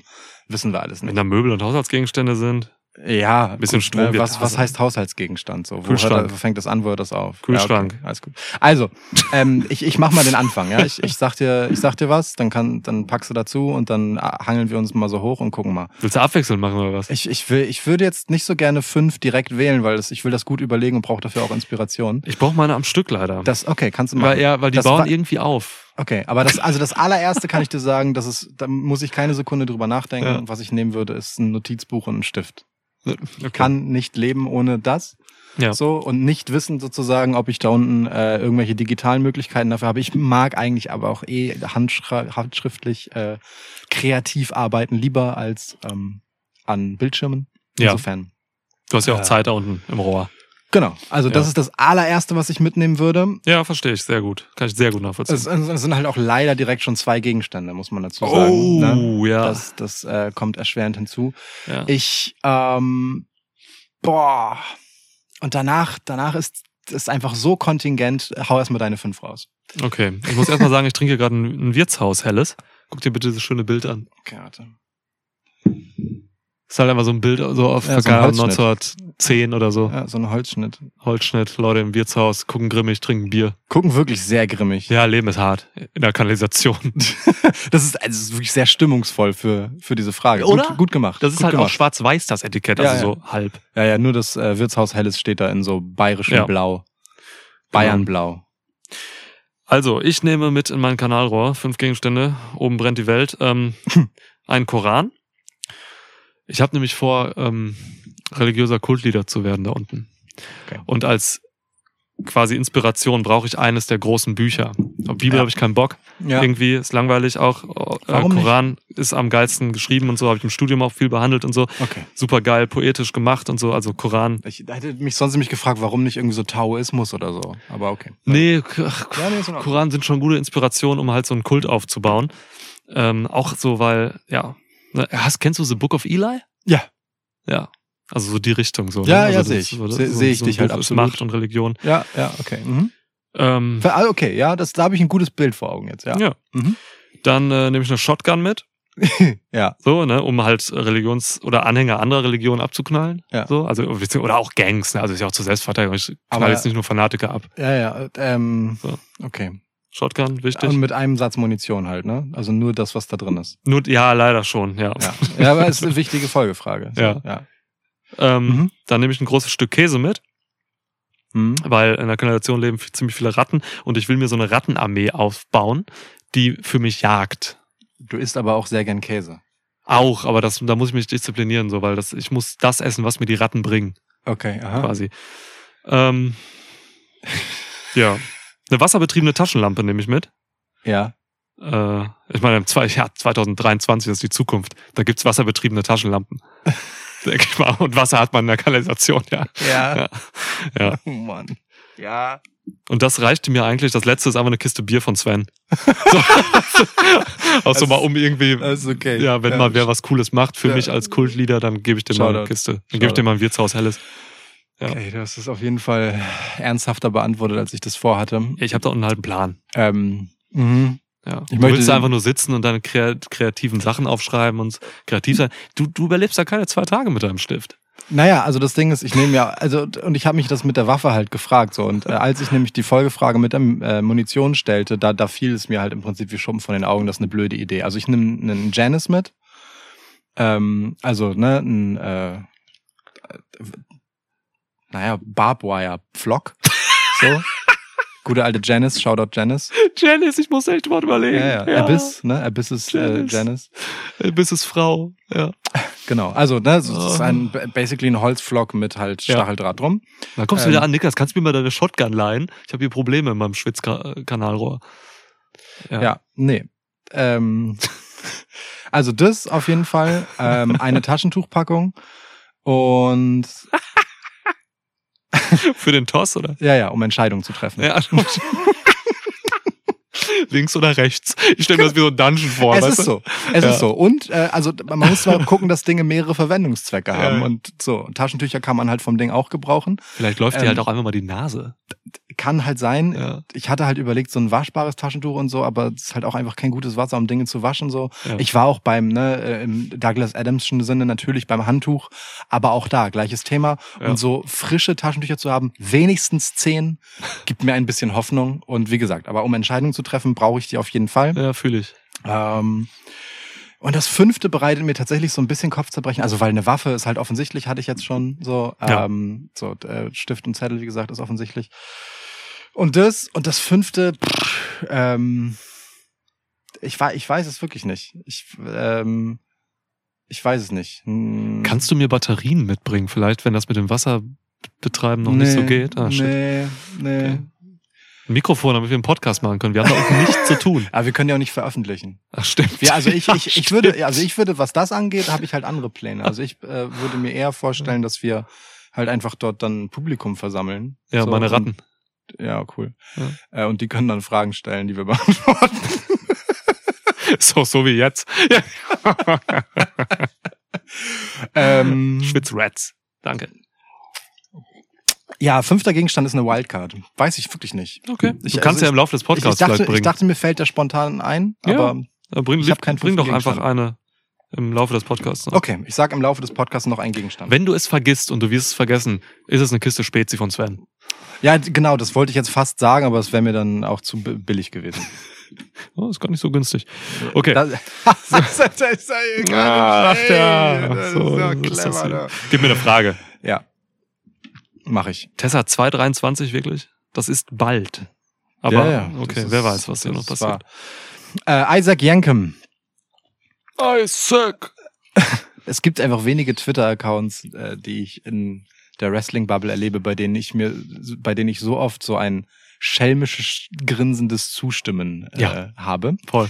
Wissen wir alles Wenn nicht. da Möbel und Haushaltsgegenstände sind. Ja, bisschen gut, Strom wird Was, was heißt Haushaltsgegenstand? So, wo, er, wo fängt das an, wo hört das auf? Kühlschrank. Ja, okay, alles gut. Also, ähm, ich, ich mach mal den Anfang. Ja, ich, ich sag dir, ich sag dir was, dann kann, dann packst du dazu und dann ah, hangeln wir uns mal so hoch und gucken mal. Willst du abwechselnd machen oder was? Ich, ich will, ich würde jetzt nicht so gerne fünf direkt wählen, weil das, ich will das gut überlegen und brauche dafür auch Inspiration. Ich brauche meine am Stück leider. Das, okay, kannst du machen. weil, ja, weil die Das bauen irgendwie auf. Okay, aber das, also das allererste kann ich dir sagen, das ist, da muss ich keine Sekunde drüber nachdenken. Ja. Was ich nehmen würde, ist ein Notizbuch und ein Stift. Okay. Kann nicht leben ohne das. Ja. So und nicht wissen sozusagen, ob ich da unten äh, irgendwelche digitalen Möglichkeiten dafür habe. Ich mag eigentlich aber auch eh handschra handschriftlich äh, kreativ arbeiten lieber als ähm, an Bildschirmen. Ja. Insofern. Du hast ja auch Äh. Zeit da unten im Rohr. Genau. Also das Ja. ist das allererste, was ich mitnehmen würde. Ja, verstehe ich. Sehr gut. Kann ich sehr gut nachvollziehen. Es, es sind halt auch leider direkt schon zwei Gegenstände, muss man dazu sagen. oh, ne? ja. Das, das äh, kommt erschwerend hinzu. ja. Ich, ähm, boah. Und danach, danach ist ist einfach so kontingent. Hau erstmal deine fünf raus. Okay. Ich muss erstmal sagen, ich trinke gerade ein, ein Wirtshaus helles. Guck dir bitte dieses schöne Bild an. Okay, warte. Ist halt einfach so ein Bild so auf Ja, so ein keine Ahnung, Holzschnitt. 1910 oder so. Ja, so ein Holzschnitt. Holzschnitt, Leute im Wirtshaus, gucken grimmig, trinken Bier. Gucken wirklich sehr grimmig. Ja, Leben ist hart. In der Kanalisation. [LAUGHS] Das ist, also, das ist wirklich sehr stimmungsvoll für, für diese Frage. Oder? Gut, gut gemacht. Das ist gut halt auch gemacht. schwarz-weiß, das Etikett, Ja, also so halb. Ja, ja, nur das äh, Wirtshaus Helles steht da in so bayerischem Ja. Blau. Bayernblau. Also, ich nehme mit in mein Kanalrohr fünf Gegenstände. Oben brennt die Welt. Ähm, [LAUGHS] ein Koran. Ich habe nämlich vor, ähm, religiöser Kultleader zu werden da unten. Okay. Und als quasi Inspiration brauche ich eines der großen Bücher. Auf Bibel Ja. habe ich keinen Bock. Ja. Irgendwie ist langweilig auch. Äh, Warum nicht? Koran ist am geilsten geschrieben und so, habe ich im Studium auch viel behandelt und so. Okay. Super geil, poetisch gemacht und so. Also Koran. Ich hätte mich sonst nämlich gefragt, warum nicht irgendwie so Taoismus oder so. Aber okay. Nee, ach, Ja, nee. Koran sind schon gute Inspirationen, um halt so einen Kult aufzubauen. Ähm, auch so, weil, ja. Ne, Hast, kennst du The Book of Eli? Ja. Ja. Also so die Richtung so. Ja, ne? ja, also seh das- ich. so- Seh- so- ich so dich halt absolut. Macht und Religion. Ja, ja, okay. Mhm. Ähm, Ah, Okay, ja, das, da habe ich ein gutes Bild vor Augen jetzt, ja. ja. Mhm. Dann äh, nehme ich eine Shotgun mit. [LAUGHS] Ja. So, ne, um halt Religions- oder Anhänger anderer Religionen abzuknallen. Ja. So, also, oder auch Gangs, ne? Also ist ja auch zur Selbstverteidigung. Ich knall Aber- jetzt nicht nur Fanatiker ab. Ja, ja, ähm, So. okay. Shotgun, wichtig. Und mit einem Satz Munition halt, ne? Also nur das, was da drin ist. nur, ja, leider schon, ja. Ja, ja aber es ist eine wichtige [LAUGHS] Folgefrage. So, Ja. ja. Ähm, Mhm. Dann nehme ich ein großes Stück Käse mit. Mhm. weil in der Kanalisation leben ziemlich viele Ratten und ich will mir so eine Rattenarmee aufbauen, die für mich jagt. Du isst aber auch sehr gern Käse. Auch, aber das, da muss ich mich disziplinieren, so, weil das, ich muss das essen, was mir die Ratten bringen, Okay, aha. quasi. Ähm, ja. Eine wasserbetriebene Taschenlampe nehme ich mit. Ja. Äh, ich meine, im zwei, ja, 2023 ist die Zukunft. Da gibt's wasserbetriebene Taschenlampen. [LAUGHS] Denke ich mal. Und Wasser hat man in der Kanalisation, ja. Ja. Ja. ja. Oh Mann. Ja. Und das reichte mir eigentlich. Das letzte ist einfach eine Kiste Bier von Sven. [LAUGHS] So. [LAUGHS] Auch so mal um irgendwie, Das ist okay. ja, wenn mal wer was Cooles macht für Ja. mich als Kultleader, dann gebe ich dir mal eine. Kiste. Dann gebe ich dir mal ein Wirtshaus Helles. Ja. Okay, du hast es auf jeden Fall ernsthafter beantwortet, als ich das vorhatte. Ja, Ich habe da unten halt einen Plan. Ähm, mhm. Ja. Ich du möchte willst einfach nur sitzen und deine krea- kreativen Sachen aufschreiben und kreativ sein. Du, du überlebst da keine zwei Tage mit deinem Stift. Naja, also das Ding ist, ich nehme ja, also und ich habe mich das mit der Waffe halt gefragt so und äh, als ich nämlich die Folgefrage mit der äh, Munition stellte, da da fiel es mir halt im Prinzip wie Schuppen von den Augen, das ist eine blöde Idee. Also ich nehme einen Janice mit, ähm, also ne, ein äh, naja Barbwire Flock, so [LAUGHS] gute alte Janice, Shoutout Janice, Janice, ich muss echt mal überlegen. ja, ja, Abyss, ne, Abyss ist äh, Janice. Janice. Abyss ist Frau. Ja. [LAUGHS] Genau, also ne, es ist Oh. ein basically ein Holzflock mit halt Ja. Stacheldraht drum. Dann kommst du Ähm. wieder an, Niklas, kannst du mir mal deine Shotgun leihen? Ich habe hier Probleme in meinem Schwitzkanalrohr. Ja, nee. Ähm, also das auf jeden Fall. Ähm, eine [LAUGHS] Taschentuchpackung und [LAUGHS] Für den Toss, oder? ja, ja, um Entscheidungen zu treffen. Ja. [LAUGHS] Links oder rechts? Ich stelle mir das wie so ein Dungeon vor. es weißt ist du? so. Es Ja. ist so. Und äh, also man muss mal [LAUGHS] gucken, dass Dinge mehrere Verwendungszwecke haben. Ja. Und so, Taschentücher kann man halt vom Ding auch gebrauchen. Vielleicht läuft dir Ähm, halt auch einfach mal die Nase. Kann halt sein. Ja. Ich hatte halt überlegt, so ein waschbares Taschentuch und so, aber es ist halt auch einfach kein gutes Wasser, um Dinge zu waschen. so. Ja. Ich war auch beim, ne, äh, im Douglas Adams'schen Sinne natürlich beim Handtuch, aber auch da gleiches Thema. Ja. Und so frische Taschentücher zu haben, wenigstens zehn, [LAUGHS] gibt mir ein bisschen Hoffnung. Und wie gesagt, aber um Entscheidungen zu treffen, brauche ich die auf jeden Fall. Ja, fühle ich. Ähm, und das fünfte bereitet mir tatsächlich so ein bisschen Kopfzerbrechen. Also weil eine Waffe ist halt offensichtlich, hatte ich jetzt schon so. Ja. Ähm, so äh, Stift und Zettel, wie gesagt, ist offensichtlich. Und das und das fünfte, pff, ähm, ich weiß, ich weiß es wirklich nicht. Ich, ähm, ich weiß es nicht. Hm, Kannst du mir Batterien mitbringen, vielleicht, wenn das mit dem Wasserbetreiben noch nicht so nee, geht? Ah, shit. nee, nee. Okay. Ein Mikrofon, damit wir einen Podcast machen können. Wir haben da auch nichts zu tun. [LAUGHS] Aber wir können ja auch nicht veröffentlichen. Ach, stimmt. Ja, also ich, ich, ich würde, also ich würde, was das angeht, habe ich halt andere Pläne. Also ich äh, würde mir eher vorstellen, dass wir halt einfach dort dann Publikum versammeln. Ja, So, meine und- Ratten. Ja, cool. Ja. Äh, und die können dann Fragen stellen, die wir [LAUGHS] beantworten. So, so wie jetzt. Ja. [LAUGHS] ähm, Schwitzrats. Danke. ja, fünfter Gegenstand ist eine Wildcard. Weiß ich wirklich nicht. Okay. Ich- du kannst also ja im Laufe des Ich, ich, Podcasts dachte, vielleicht bringen. ich dachte, mir fällt der spontan ein, aber Ja, bring ich hab keinen bring doch einfach eine im Laufe des Podcasts. noch. okay, ich sag im Laufe des Podcasts noch einen Gegenstand. Wenn du es vergisst und du wirst es vergessen, ist es eine Kiste Spezi von Sven. Ja, genau, das wollte ich jetzt fast sagen, aber es wäre mir dann auch zu bi- billig gewesen. [LAUGHS] Oh, ist gar nicht so günstig. Okay. Das, das, [LAUGHS] das, ist ja Ach ja. Das ist So, das clever. ne? Gib mir eine Frage. Ja. Mach ich. Tessa 223 wirklich? Das ist bald. Aber Ja, ja, okay, das ist- wer weiß, was hier das noch passiert. Äh, Isaac Yankem. I suck. Es gibt einfach wenige Twitter-Accounts, äh, die ich in der Wrestling-Bubble erlebe, bei denen ich mir, bei denen ich so oft so ein schelmisches, grinsendes Zustimmen äh, Ja. habe. Voll.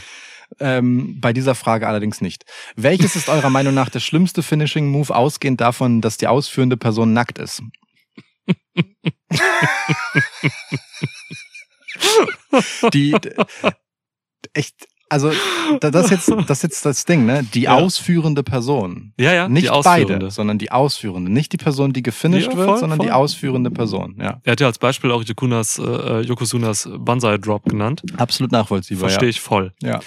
Ähm, bei dieser Frage allerdings nicht. Welches ist eurer Meinung nach der schlimmste Finishing-Move, ausgehend davon, dass die ausführende Person nackt ist? [LAUGHS] die echt, also da- das ist jetzt das ist jetzt das Ding, ne? Die Ja. ausführende Person. Ja, ja, Nicht die Ausführende. beide, sondern die ausführende. Nicht die Person, die gefinisht Ja, wird, voll, sondern die voll. ausführende Person. Ja, Er hat ja als Beispiel auch Yokunas, äh, Yokosunas Banzai Drop genannt. absolut nachvollziehbar. Verstehe ich voll. Ja.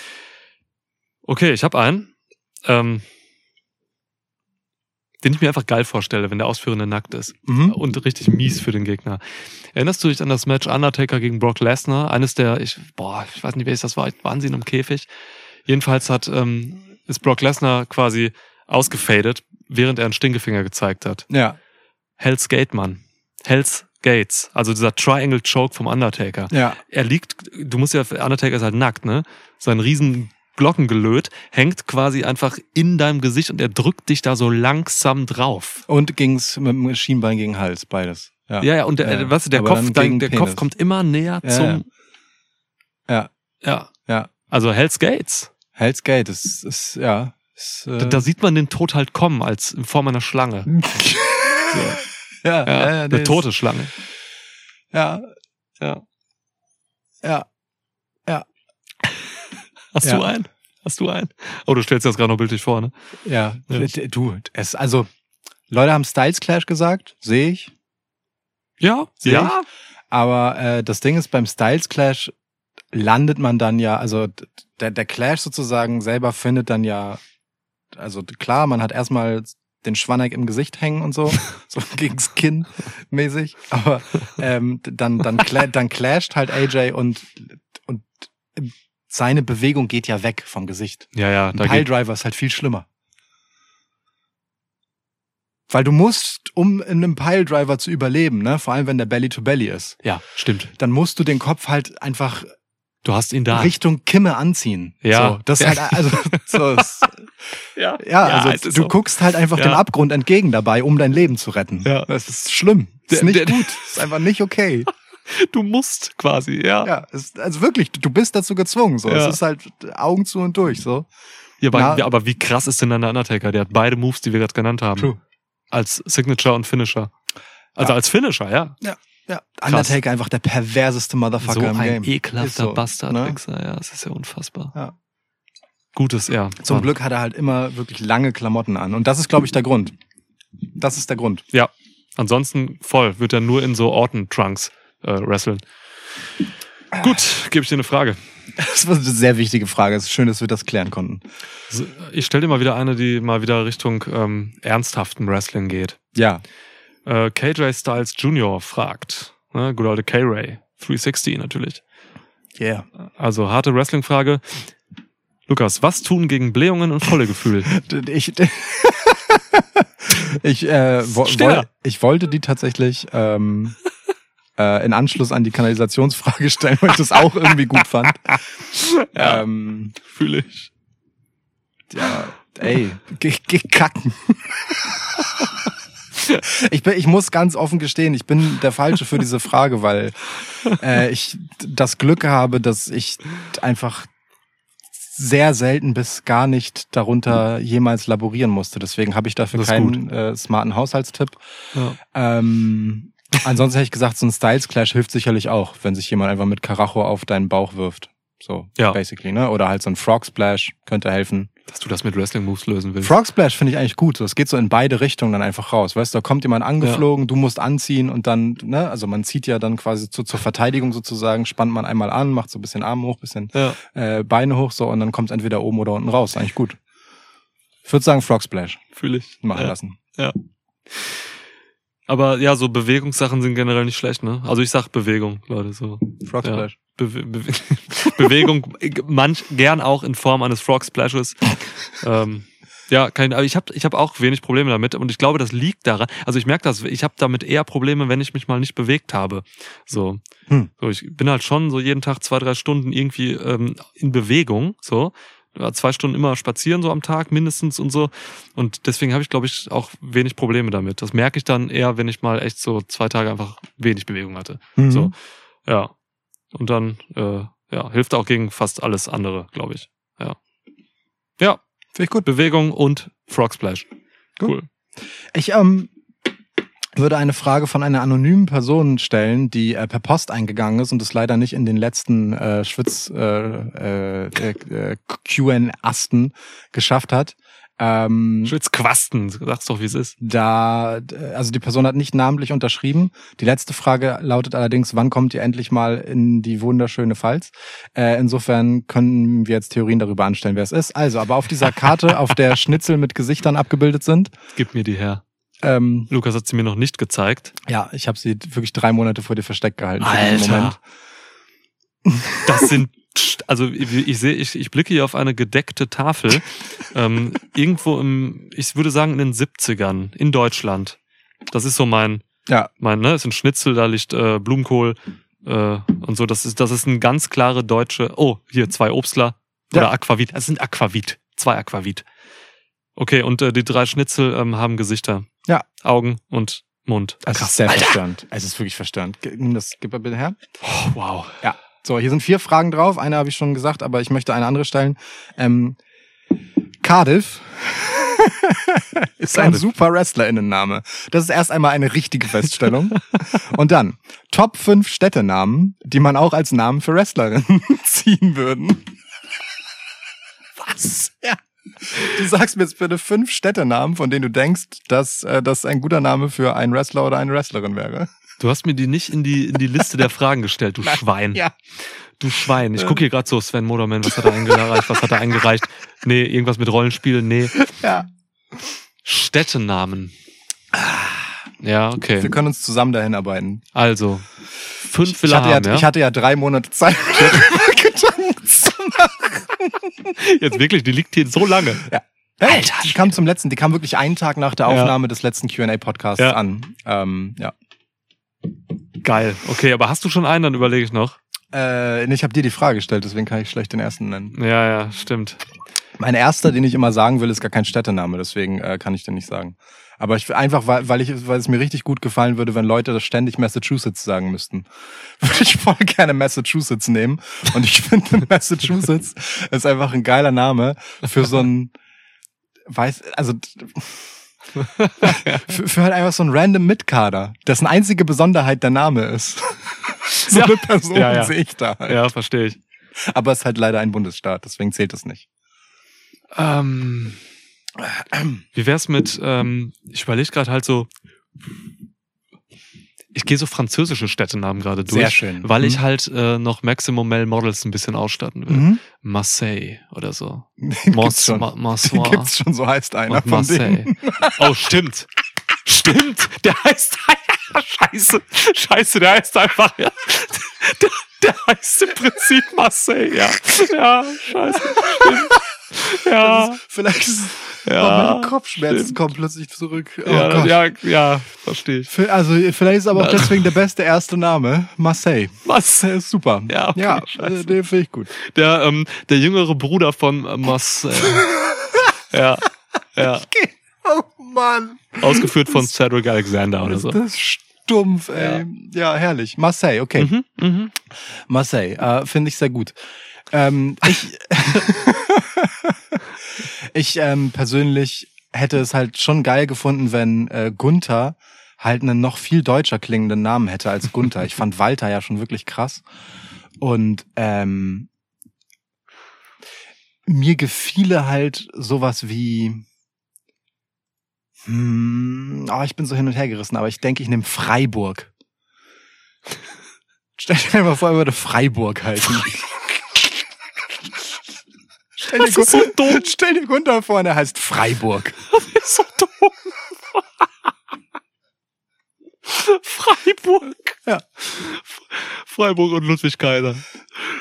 Okay, ich habe einen, ähm, den ich mir einfach geil vorstelle, wenn der Ausführende nackt ist. Mhm. Und richtig mies für den Gegner. Erinnerst du dich an das Match Undertaker gegen Brock Lesnar? Eines der, ich, boah, ich weiß nicht, welches das war, Wahnsinn im Käfig. Jedenfalls hat, ähm, ist Brock Lesnar quasi ausgefadet, während er einen Stinkefinger gezeigt hat. Ja, Hell's Gate, Mann. Hell's Gates. Also dieser Triangle Choke vom Undertaker. ja, Er liegt, du musst ja, Undertaker ist halt nackt, ne? Sein riesen Glockengelöt hängt quasi einfach in deinem Gesicht und er drückt dich da so langsam drauf. Und ging's mit dem Schienbein gegen Hals, beides. Ja, Ja, ja, und der, Ja, weißt du, der Kopf, dein, der Penis. Kopf kommt immer näher Ja, zum. ja. Ja. ja. Also Hell's Gates. Hell's Gate ist, ist ja. Ist, äh, Da, da sieht man den Tod halt kommen, als in Form einer Schlange. [LAUGHS] So. ja, Ja, ja, eine tote Schlange. Ja, Ja. ja. Hast Ja. du einen? Hast du einen? Oh, du stellst das gerade noch bildlich vor, ne? Ja, Ja. du, es, also, Leute haben Styles Clash gesagt, sehe ich. Ja, Seh ja. Aber äh, das Ding ist, beim Styles Clash landet man dann ja, also der, der Clash sozusagen selber findet dann ja, also klar, man hat erstmal den Schwanneck im Gesicht hängen und so, [LAUGHS] so gegens Kinn mäßig, aber ähm, dann, dann, dann clasht halt AJ und, und seine Bewegung geht ja weg vom Gesicht. Ja, ja, Ein da geht, Piledriver ist halt viel schlimmer. Weil du musst, um in einem Piledriver zu überleben, ne, vor allem wenn der Belly to Belly ist, ja, stimmt. dann musst du den Kopf halt einfach Du hast ihn da. Richtung Kimme anziehen. Ja. So, das Ja. ist halt, also, so, [LAUGHS] es- Ja, ja, also ist du so. guckst halt einfach Ja. dem Abgrund entgegen dabei, um dein Leben zu retten. Ja. Das ist schlimm. Das ist Der- nicht der- gut. Das ist einfach nicht okay. [LAUGHS] [LAUGHS] Du musst quasi, ja. Ja, es, also wirklich, du bist dazu gezwungen. So, Ja. es ist halt Augen zu und durch. So. Ja, aber, Na- ja, aber wie krass ist denn dann der Undertaker? Der hat beide Moves, die wir gerade genannt haben. Als Signature und Finisher. Also Ja. als Finisher, ja. Ja, Undertaker einfach der perverseste Motherfucker so im ein Game. ekelhafter Ist so, Bastard, ne? Wichser, ja, es ist ja unfassbar. Ja. Gutes, ja. Zum Mann. Glück hat er halt immer wirklich lange Klamotten an. Und das ist, glaube ich, der Grund. Das ist der Grund. Ja. Ansonsten voll, wird er nur in so Orton-Trunks äh, wresteln. Gut, gebe ich dir eine Frage. Das war eine sehr wichtige Frage. Es ist schön, dass wir das klären konnten. Ich stelle dir mal wieder eine, die mal wieder Richtung ähm, ernsthaften Wrestling geht. Ja. Äh, KJ Styles Jr. fragt, ne, gut alte K-Ray, 360 natürlich. Yeah. Also harte Wrestling-Frage. Lukas, was tun gegen Blähungen und Vollegefühl? [LAUGHS] Ich, [LAUGHS] ich, äh, wo, woll, ich wollte die tatsächlich ähm, äh, in Anschluss an die Kanalisationsfrage stellen, weil ich das auch irgendwie gut fand. [LAUGHS] Ja. Ähm, Fühle ich. ja, ey, geh, geh kacken. [LAUGHS] Ich, bin, ich muss ganz offen gestehen, ich bin der Falsche für diese Frage, weil äh, ich das Glück habe, dass ich einfach sehr selten bis gar nicht darunter jemals laborieren musste. Deswegen habe ich dafür keinen äh, smarten Haushaltstipp. Ja. Ähm, ansonsten hätte ich gesagt, so ein Styles Clash hilft sicherlich auch, wenn sich jemand einfach mit Karacho auf deinen Bauch wirft. So, Ja. basically, ne? Oder halt so ein Frog Splash könnte helfen. Dass du das mit Wrestling-Moves lösen willst. Frog Splash finde ich eigentlich gut. So, es geht so in beide Richtungen dann einfach raus. Weißt du, da kommt jemand angeflogen, du musst anziehen und dann, ne, also man zieht ja dann quasi zu, zur Verteidigung sozusagen, spannt man einmal an, macht so ein bisschen Arme hoch, bisschen ja. äh, Beine hoch, so und dann kommt es entweder oben oder unten raus. Eigentlich gut. Ich würde sagen Frog Splash Fühle ich. machen ja. lassen. Aber ja, so Bewegungssachen sind generell nicht schlecht, ne? Also ich sag Bewegung, Leute, so. Frog Ja. Splash. Bewe Bewe [LAUGHS] Bewegung, manch gern auch in Form eines Frog Splashes. ähm, ja, kein, aber ich habe ich hab auch wenig Probleme damit und ich glaube, das liegt daran. Also ich merke das, ich habe damit eher Probleme, wenn ich mich mal nicht bewegt habe. So, Hm. so ich bin halt schon so jeden Tag zwei, drei Stunden irgendwie ähm, in Bewegung, so Ja, zwei Stunden immer spazieren so am Tag mindestens und so und deswegen habe ich glaube ich auch wenig Probleme damit. Das merke ich dann eher, wenn ich mal echt so zwei Tage einfach wenig Bewegung hatte. Mhm. So, ja. Und dann, äh, ja, hilft auch gegen fast alles andere, glaube ich. Ja. Ja, Finde ich gut. Bewegung und Frog Splash. Cool. Ich ähm, würde eine Frage von einer anonymen Person stellen, die äh, per Post eingegangen ist und es leider nicht in den letzten äh, Schwitz äh, äh, äh, Q&Asten geschafft hat. Ähm, Schwitzquasten, sag's doch, wie es ist. da, also die Person hat nicht namentlich unterschrieben. Die letzte Frage lautet allerdings, wann kommt ihr endlich mal in die wunderschöne Pfalz? Äh, insofern können wir jetzt Theorien darüber anstellen, wer es ist. Also, aber auf dieser Karte, auf der Schnitzel mit Gesichtern abgebildet sind, Gib mir die her. Ähm, Lukas hat sie mir noch nicht gezeigt. ja, ich habe sie wirklich drei Monate vor dir versteckt gehalten. Alter. Das sind, also ich, sehe, ich, ich blicke hier auf eine gedeckte Tafel. ähm, irgendwo im, ich würde sagen in den 70ern in Deutschland. Das ist so mein, Ja, mein, ne, ist ein Schnitzel, da liegt äh, Blumenkohl äh, und so. Das ist, das ist eine ganz klare deutsche. Oh, hier zwei Obstler. Oder Ja. Aquavit. Es sind Aquavit. Zwei Aquavit. Okay, und äh, die drei Schnitzel ähm, haben Gesichter. Ja. Augen und Mund. Es ist sehr verstörend. Es ist wirklich verstörend. Nimm das, gib mal bitte her. Oh, wow. Ja. So, hier sind vier Fragen drauf. Eine habe ich schon gesagt, aber ich möchte eine andere stellen. Ähm, Cardiff [LAUGHS] ist ein super WrestlerInnenname. Das ist erst einmal eine richtige Feststellung. [LAUGHS] Und dann Top 5 Städtenamen, die man auch als Namen für Wrestlerinnen [LAUGHS] ziehen würden. Was? Ja. Du sagst mir jetzt bitte fünf Städtenamen, von denen du denkst, dass äh, das ein guter Name für einen Wrestler oder eine Wrestlerin wäre. Du hast mir die nicht in die, in die Liste der Fragen gestellt, du [LAUGHS] Schwein. Ja. Du Schwein. Ich gucke hier gerade so, Sven Moderman, was hat er eingereicht, was hat er eingereicht? Nee, irgendwas mit Rollenspielen, nee. Ja. Städtenamen. Ja, okay. Wir können uns zusammen dahin arbeiten. Also, fünf Ich er hatte, ja, ja? ich hatte ja drei Monate Zeit, [LAUGHS] mir Gedanken zu machen. [LAUGHS] Jetzt wirklich, die liegt hier so lange. Alter, die kam zum letzten, die kam wirklich einen Tag nach der Ja. Aufnahme des letzten Q&A-Podcasts Ja. an. Ähm, ja. Geil. Okay, aber hast du schon einen, dann überlege ich noch. Äh, ich habe dir die Frage gestellt, deswegen kann ich schlecht den ersten nennen. Ja, ja, stimmt. Mein erster, den ich immer sagen will, ist gar kein Städtename, deswegen äh, kann ich den nicht sagen. Aber ich einfach, weil, weil ich, weil es mir richtig gut gefallen würde, wenn Leute das ständig Massachusetts sagen müssten, [LAUGHS] würde ich voll gerne Massachusetts nehmen. Und ich finde, [LAUGHS] Massachusetts ist einfach ein geiler Name für so ein, weiß, also [LAUGHS] für, für halt einfach so ein random Mitkader, dessen einzige Besonderheit der Name ist. so Ja. eine Person Ja, ja. sehe ich da. Halt. Ja, verstehe ich. Aber es ist halt leider ein Bundesstaat, deswegen zählt es nicht. Ähm, wie wär's mit, ähm, ich überlege gerade halt so, ich gehe so französische Städtenamen gerade durch, Sehr schön. weil Mhm. ich halt äh, noch Maximum Male Models ein bisschen ausstatten will. Mhm. Marseille oder so. [LAUGHS] Mons, schon. Ma Den Marsoir [LAUGHS] gibt's schon, so heißt einer und von Marseille. denen. [LAUGHS] Oh, stimmt. Stimmt. Der heißt, scheiße, scheiße, der heißt einfach, ja. Der, der heißt im Prinzip Marseille, ja. Ja, scheiße, stimmt. [LAUGHS] Ja. Ist, vielleicht ist Ja, oh, meine Kopfschmerzen stimmt. kommen plötzlich zurück. Oh ja, ja, ja, verstehe ich. Also vielleicht ist aber auch deswegen der beste erste Name Marseille. Der ist super. Ja, okay, ja scheiße. den finde ich gut. Der, ähm, der jüngere Bruder von äh, Marseille. [LAUGHS] ja, ja. Oh Mann. Ausgeführt von Cedric Alexander oder so. das ist stumpf, ey. Ja, herrlich. Marseille, okay. Mhm, mhm. Marseille, äh, finde ich sehr gut. Ähm, ich [LAUGHS] ich ähm, persönlich hätte es halt schon geil gefunden, wenn äh, Gunther halt einen noch viel deutscher klingenden Namen hätte als Gunther. Ich fand Walter ja schon wirklich krass. Und ähm, mir gefiele halt sowas wie hm, oh, ich bin so hin und her gerissen, aber ich denke, ich nehme Freiburg. Stell dir mal vor, er würde Freiburg heißen. [LAUGHS] Stell dir, Das ist so dumm. Stell dir Gunther vor, und er heißt Freiburg. ist so dumm. [LAUGHS] Freiburg. Ja. Freiburg und Ludwig Kaiser.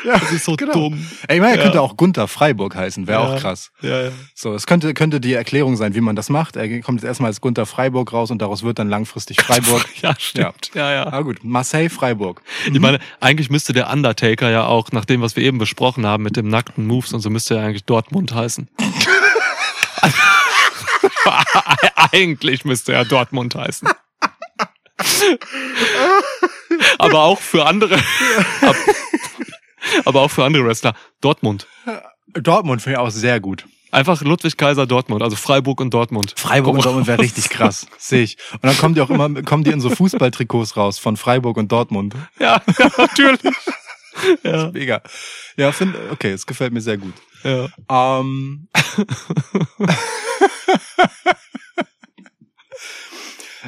Ja, Das ist so genau. dumm. Ey, ich meine, er Ja. könnte auch Gunther Freiburg heißen, wäre Ja. auch krass. Ja, ja. So, es könnte, könnte die Erklärung sein, wie man das macht. Er kommt jetzt erstmal als Gunther Freiburg raus und daraus wird dann langfristig Freiburg. [LAUGHS] Ja, stimmt. Ja, ja. Ah gut, Marseille, Freiburg. Ich meine, eigentlich müsste der Undertaker ja auch, nach dem, was wir eben besprochen haben, mit dem nackten Moves und so, müsste er eigentlich Dortmund heißen. [LAUGHS] eigentlich müsste er Dortmund heißen. Aber auch für andere, ab- aber auch für andere Wrestler. Dortmund. Dortmund finde ich auch sehr gut. Einfach Ludwig Kaiser Dortmund, also Freiburg und Dortmund. Freiburg und Dortmund wäre [LAUGHS] richtig krass, sehe ich. Und dann kommen die auch immer, kommen die in so Fußballtrikots raus von Freiburg und Dortmund. Ja, [LAUGHS] ja natürlich. [LAUGHS] Ja, Mega. Ja, finde, okay, es gefällt mir sehr gut. ja. Ähm,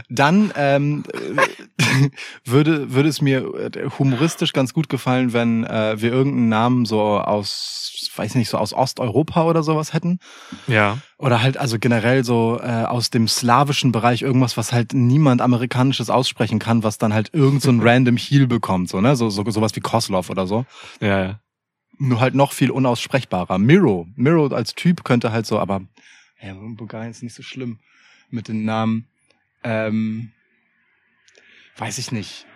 dann ähm, äh, [LAUGHS] würde, würde es mir äh, humoristisch ganz gut gefallen, wenn äh, wir irgendeinen Namen so aus, weiß nicht, so aus Osteuropa oder sowas hätten. Ja. Oder halt also generell so äh, aus dem slawischen Bereich irgendwas, was halt niemand amerikanisches aussprechen kann, was dann halt irgend so ein [LAUGHS] random Heel bekommt, so, ne? So, so sowas wie Koslov oder so. Ja, ja. Nur halt noch viel unaussprechbarer. Miro. Miro als Typ könnte halt so, aber ja, Bulgarien ist nicht so schlimm mit den Namen. Ähm, weiß ich nicht.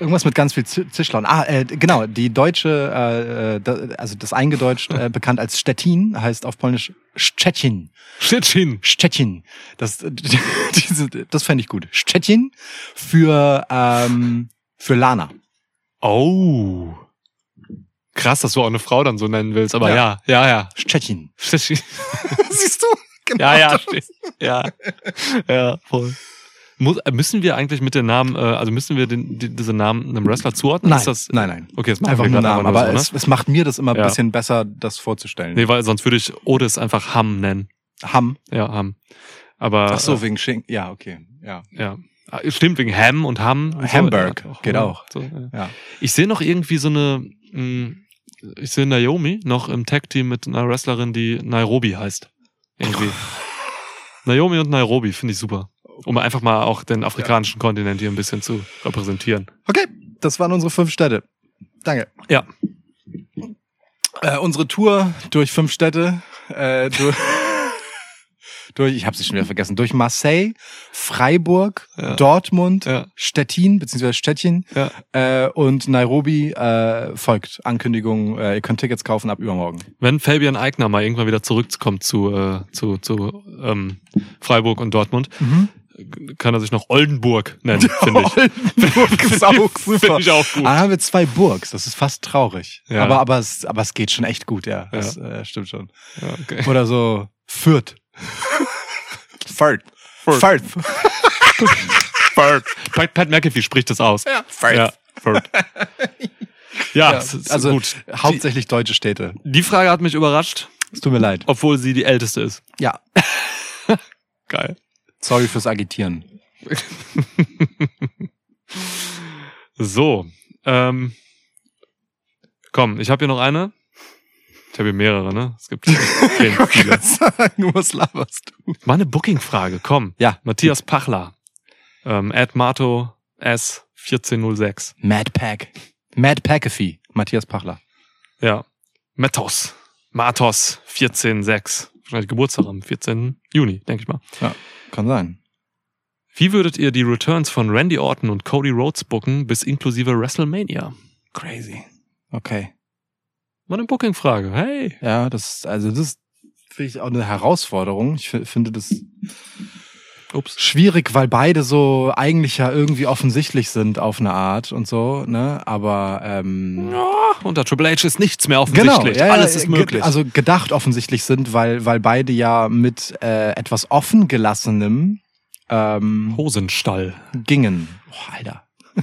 Irgendwas mit ganz viel Z- Zischlauen. Ah, äh, genau, die deutsche, äh, äh, also das eingedeutscht, äh, [LAUGHS] bekannt als Stettin, heißt auf Polnisch Szczecin. Stettin. Szczecin. Das, [LAUGHS] diese, das fände ich gut. Szczecin für, ähm, für Lana. Oh. Krass, dass du auch eine Frau dann so nennen willst, aber Ja. ja, ja, ja. Szczecin. Stettin. [LAUGHS] Siehst du? Genau. Ja, ja, steht. ja. Ja, voll. Muss, äh, müssen wir eigentlich mit den Namen, äh, also müssen wir den, die, diese Namen einem Wrestler zuordnen? Nein, das, nein, nein. Okay, das machen Einfach nur Namen. Aber so, ne? es macht mir das immer Ja. ein bisschen besser, das vorzustellen. Nee, weil sonst würde ich Otis einfach Ham nennen. Ham. Ja, Ham. Aber Ach so, äh, wegen Schinken. Ja, okay. Ja. ja. Ah, Stimmt, wegen Ham und Ham. und so. Hamburg, Ja, geht Ham. auch. So, ja. Ja. Ich sehe noch irgendwie so eine, mh, ich sehe Naomi noch im Tag-Team mit einer Wrestlerin, die Nairobi heißt. Irgendwie. [LAUGHS] Naomi und Nairobi finde ich super. Um einfach mal auch den afrikanischen Kontinent hier ein bisschen zu repräsentieren. Okay, das waren unsere fünf Städte. Danke. Ja. Äh, unsere Tour durch fünf Städte, äh, durch, [LAUGHS] durch, ich habe sie schon wieder vergessen, durch Marseille, Freiburg, Ja. Dortmund, Ja. Stettin beziehungsweise Stettin Ja. äh, und Nairobi äh, folgt Ankündigung. Äh, ihr könnt Tickets kaufen ab übermorgen. Wenn Fabian Eigner mal irgendwann wieder zurückkommt zu, äh, zu, zu ähm, Freiburg und Dortmund, kann er sich noch Oldenburg nennen, [LAUGHS] finde ich. Oldenburg ist auch super. Finde ich auch gut. Ah, haben wir zwei Burgs. Das ist fast traurig. Ja. Aber, aber, es, aber es geht schon echt gut, ja. Das äh, stimmt schon. Ja, okay. Oder so Fürth. [LAUGHS] Fürth. Fürth. Fürth. [LAUGHS] Furt. Pat, Pat McAfee spricht das aus. Ja, Fürth. Ja, Furt. Ja, Ja, also gut. hauptsächlich deutsche Städte. Die Frage hat mich überrascht, Es tut mir leid. obwohl sie die älteste ist. Ja. Geil. Sorry fürs Agitieren. [LAUGHS] So, ähm, komm, ich habe hier noch eine. Ich habe hier mehrere, ne? Es gibt [LAUGHS] viele. sagen, was laberst du? Mal eine Booking-Frage, komm. Ja. Matthias Pachler. Ähm, Ed Mato S 1406. Mad Pack. Mad Packafee. Matthias Pachler. Ja. Matos. Matos 146. Wahrscheinlich Geburtstag am 14. Juni, denke ich mal. Kann sein. Wie würdet ihr die Returns von Randy Orton und Cody Rhodes booken bis inklusive WrestleMania? Crazy. Okay. Mal eine Booking-Frage. Hey. Ja, das, also das finde ich auch eine Herausforderung. Ich fi- finde das Ups. schwierig, weil beide so eigentlich ja irgendwie offensichtlich sind auf eine Art und so, ne? Aber ähm, Ja, unter Triple H ist nichts mehr genau, offensichtlich. ja, ja, Alles ist möglich. Also gedacht offensichtlich sind, weil weil beide ja mit äh, etwas offen gelassenem ähm, Hosenstall. gingen. Oh, Alter. [LAUGHS]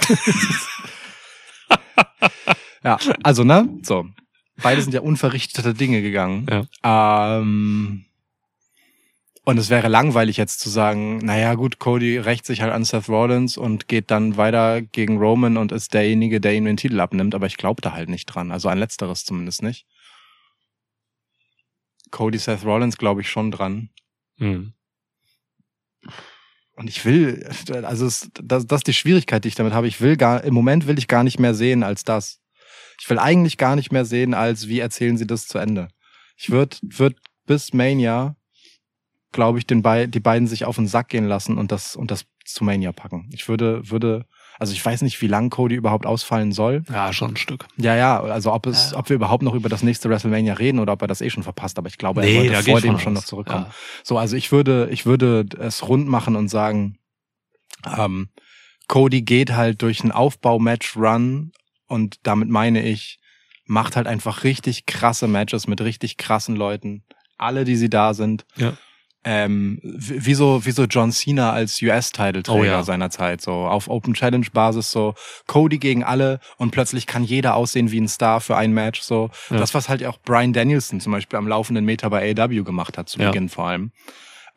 ja, also ne, so. Beide sind ja unverrichtete Dinge gegangen. Ähm, und es wäre langweilig jetzt zu sagen, naja gut, Cody rächt sich halt an Seth Rollins und geht dann weiter gegen Roman und ist derjenige, der ihm den Titel abnimmt, aber ich glaube da halt nicht dran. Also an letzteres zumindest nicht. Cody Seth Rollins glaube ich schon dran. Hm. Und ich will, also es, das, das ist die Schwierigkeit, die ich damit habe. Ich will gar, im Moment will ich gar nicht mehr sehen als das. Ich will eigentlich gar nicht mehr sehen, als wie erzählen sie das zu Ende. Ich würde würd bis Mania, glaube ich, den Be die beiden sich auf den Sack gehen lassen und das, und das zu Mania packen. Ich würde, würde, also ich weiß nicht, wie lang Cody überhaupt ausfallen soll. Ja, schon ein Stück. Ja, ja, also ob es, Ja. ob wir überhaupt noch über das nächste WrestleMania reden oder ob er das eh schon verpasst, aber ich glaube, er Nee, sollte da vor dem schon noch zurückkommen. Ja. So, also ich würde, ich würde es rund machen und sagen, ähm, Cody geht halt durch ein Aufbau-Match-Run und damit meine ich, macht halt einfach richtig krasse Matches mit richtig krassen Leuten. Alle, die sie da sind. Ja. Ähm, wie wie so, wie so John Cena als US-Titelträger Oh ja. seiner Zeit, so auf Open Challenge Basis, so Cody gegen alle und plötzlich kann jeder aussehen wie ein Star für ein Match, so. Ja. Das, was halt auch Brian Danielson zum Beispiel am laufenden Meter bei AW gemacht hat, zu Ja. Beginn vor allem.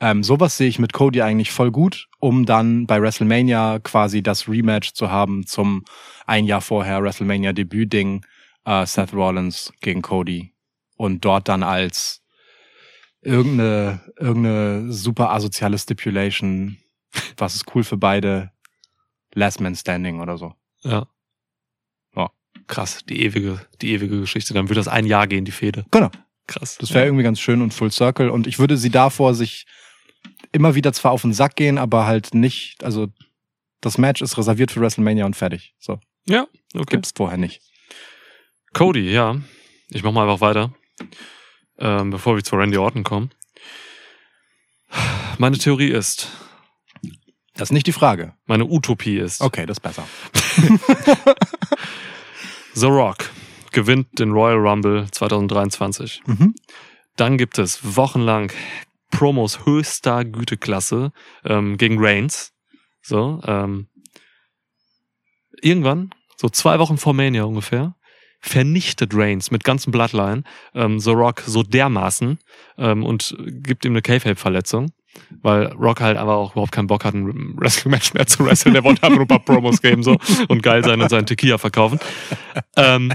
Ähm, sowas sehe ich mit Cody eigentlich voll gut, um dann bei WrestleMania quasi das Rematch zu haben zum ein Jahr vorher WrestleMania Debüt-Ding, äh, Seth Rollins gegen Cody und dort dann als irgendeine, irgendeine super asoziale Stipulation, was ist cool für beide, Last Man Standing oder so. Ja. Ja. Krass, die ewige, die ewige Geschichte. Dann würde das ein Jahr gehen, die Fehde. Genau. Krass. Das wäre irgendwie ganz schön und Full Circle und ich würde sie davor sich immer wieder zwar auf den Sack gehen, aber halt nicht, also das Match ist reserviert für WrestleMania und fertig. So. Ja, okay. Gibt's vorher nicht. Cody, ja. Ich mach mal einfach weiter, ähm, bevor wir zu Randy Orton kommen. Meine Theorie ist, Das ist nicht die Frage. meine Utopie ist, Okay, das ist besser. [LAUGHS] The Rock gewinnt den Royal Rumble 2023. Mhm. Dann gibt es wochenlang Promos höchster Güteklasse ähm, gegen Reigns. So, ähm, irgendwann, so zwei Wochen vor Mania ungefähr, vernichtet Reigns mit ganzem Bloodline ähm, The Rock so dermaßen ähm, und gibt ihm eine K-Fape-Verletzung. Weil Rock halt aber auch überhaupt keinen Bock hat, ein Wrestling-Match mehr zu wresteln. Der wollte einfach nur ein paar Promos geben so und geil sein und seinen Tequila verkaufen. Ähm,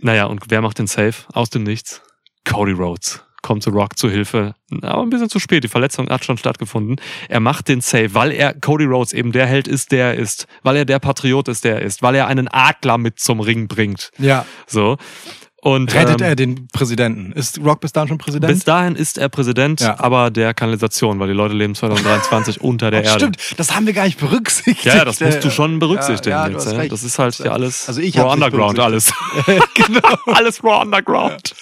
naja, und wer macht den Save? Aus dem Nichts. Cody Rhodes kommt zu Rock zu Hilfe. Aber ein bisschen zu spät. Die Verletzung hat schon stattgefunden. Er macht den Save, weil er Cody Rhodes eben der Held ist, der er ist. Weil er der Patriot ist, der er ist. Weil er einen Adler mit zum Ring bringt. Ja. So. Und, Rettet ähm, er den Präsidenten? Ist Rock bis dahin schon Präsident? bis dahin ist er Präsident, Ja. aber der Kanalisation, weil die Leute leben 2023 [LAUGHS] unter der Erde. Stimmt, das haben wir gar nicht berücksichtigt. Ja, das musst du schon berücksichtigen Ja, ja, jetzt. Ja. Das ist halt ja alles Also ich Raw Underground, alles. [LAUGHS] genau. alles Raw Underground.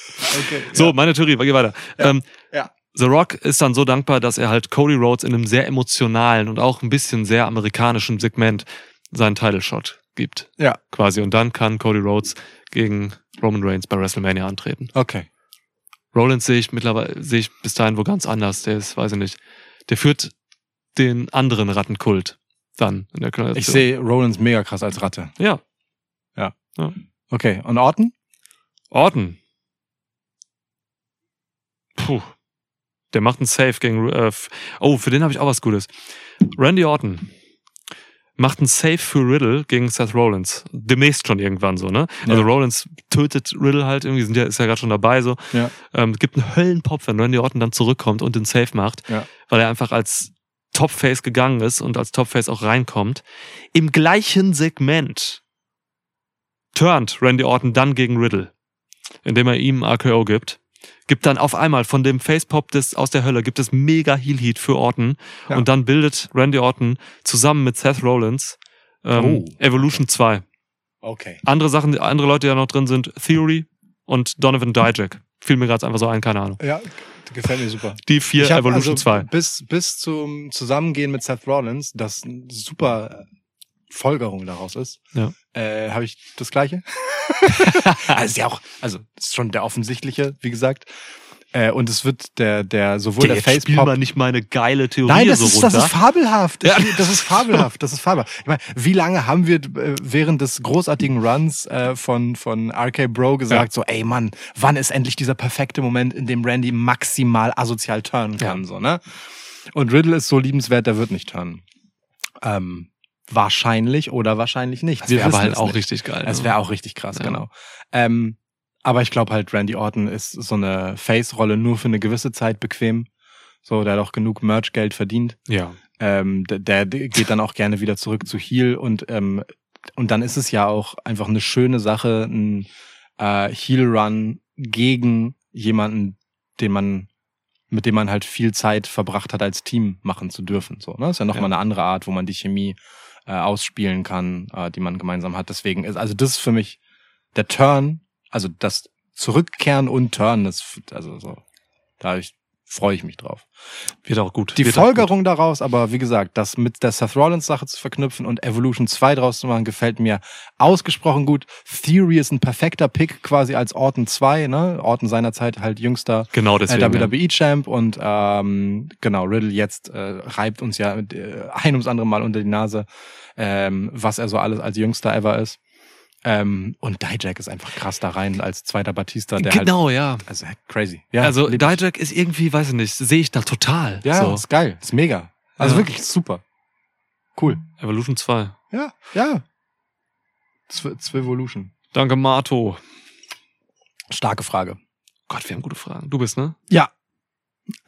Okay, So, meine Theorie, geh weiter. Ähm, ja. The Rock ist dann so dankbar, dass er halt Cody Rhodes in einem sehr emotionalen und auch ein bisschen sehr amerikanischen Segment seinen Title Shot gibt. Ja. Quasi. Und dann kann Cody Rhodes gegen Roman Reigns bei WrestleMania antreten. Okay. Rollins sehe ich mittlerweile, sehe ich bis dahin wo ganz anders. Der ist, weiß ich nicht. Der führt den anderen Rattenkult dann in der Kanalisation. Ich sehe Rollins mega krass als Ratte. Ja. Okay, und Orton? Orton. Puh. Der macht einen Save gegen. Äh, oh, für den habe ich auch was Gutes. Randy Orton macht einen Save für Riddle gegen Seth Rollins. Demnächst schon irgendwann so, ne? Also Ja. Rollins tötet Riddle halt irgendwie, sind ja, ist ja gerade schon dabei so. Ja. Ähm, gibt einen Höllenpop, wenn Randy Orton dann zurückkommt und den Save macht, Ja. weil er einfach als Topface gegangen ist und als Topface auch reinkommt. Im gleichen Segment turnt Randy Orton dann gegen Riddle, indem er ihm RKO gibt. Gibt dann auf einmal von dem Facepop des aus der Hölle gibt es mega Heal Heat für Orton Ja. und dann bildet Randy Orton zusammen mit Seth Rollins ähm, Oh. Evolution 2. Okay. Andere Sachen, andere Leute, die da noch drin sind, Theory und Donovan Dijak. Fiel mir gerade einfach so ein, keine Ahnung. Ja, gefällt mir super. Die vier Evolution also 2. Bis, bis zum Zusammengehen mit Seth Rollins, das eine super Folgerung daraus ist, Ja. Äh, habe ich das Gleiche. [LAUGHS] [LAUGHS] also ist ja auch, also ist schon der offensichtliche, wie gesagt. Äh, und es wird der, der sowohl der spiel Facepop mal nicht meine geile Theorie Nein, das, so ist, das runter. ist fabelhaft. Das, Ja. das ist fabelhaft. Das ist fabelhaft. Ich meine, wie lange haben wir äh, während des großartigen Runs äh, von von RK Bro gesagt, so, ey Mann, wann ist endlich dieser perfekte Moment, in dem Randy maximal asozial turnen kann, so ne? Und Riddle ist so liebenswert, der wird nicht turnen. Ähm, wahrscheinlich oder wahrscheinlich nicht. das wäre aber halt auch nicht. richtig geil. Es ne? wäre auch richtig krass, Ja. genau. Ähm, aber ich glaube halt, Randy Orton ist so eine Face-Rolle nur für eine gewisse Zeit bequem. So, der hat auch genug Merch-Geld verdient. ja. Ähm, der, der geht dann auch gerne wieder zurück zu Heel und ähm, und dann ist es ja auch einfach eine schöne Sache, ein äh, Heel-Run gegen jemanden, den man mit dem man halt viel Zeit verbracht hat, als Team machen zu dürfen. So, ne? Ist ja nochmal Ja. eine andere Art, wo man die Chemie äh, ausspielen kann, äh, die man gemeinsam hat. Deswegen ist, also das ist für mich der Turn, also das Zurückkehren und Turn, das, also so, da ich, freue ich mich drauf. Wird auch gut. Die Wird Folgerung daraus, aber wie gesagt, das mit der Seth Rollins Sache zu verknüpfen und Evolution 2 draus zu machen, gefällt mir ausgesprochen gut. Theory ist ein perfekter Pick quasi als Orton 2, ne? Orton seinerzeit halt jüngster gut. Genau äh, deswegen. WWE Champ und ähm, genau, Riddle jetzt äh, reibt uns ja äh, ein ums andere Mal unter die Nase, ähm, was er so alles als jüngster ever ist. Ähm, und Dijak ist einfach krass da rein als zweiter Batista, der halt Genau, ja. also crazy. Ja, also. Dijak ist irgendwie, weiß ich nicht, sehe ich da total. ja, so. ist geil, ist mega. Also Ja. wirklich super. Cool. Evolution 2. Ja, ja. Zw Zwivolution. Danke, Mato. Starke Frage. Gott, wir haben gute Fragen. Du bist, ne? Ja.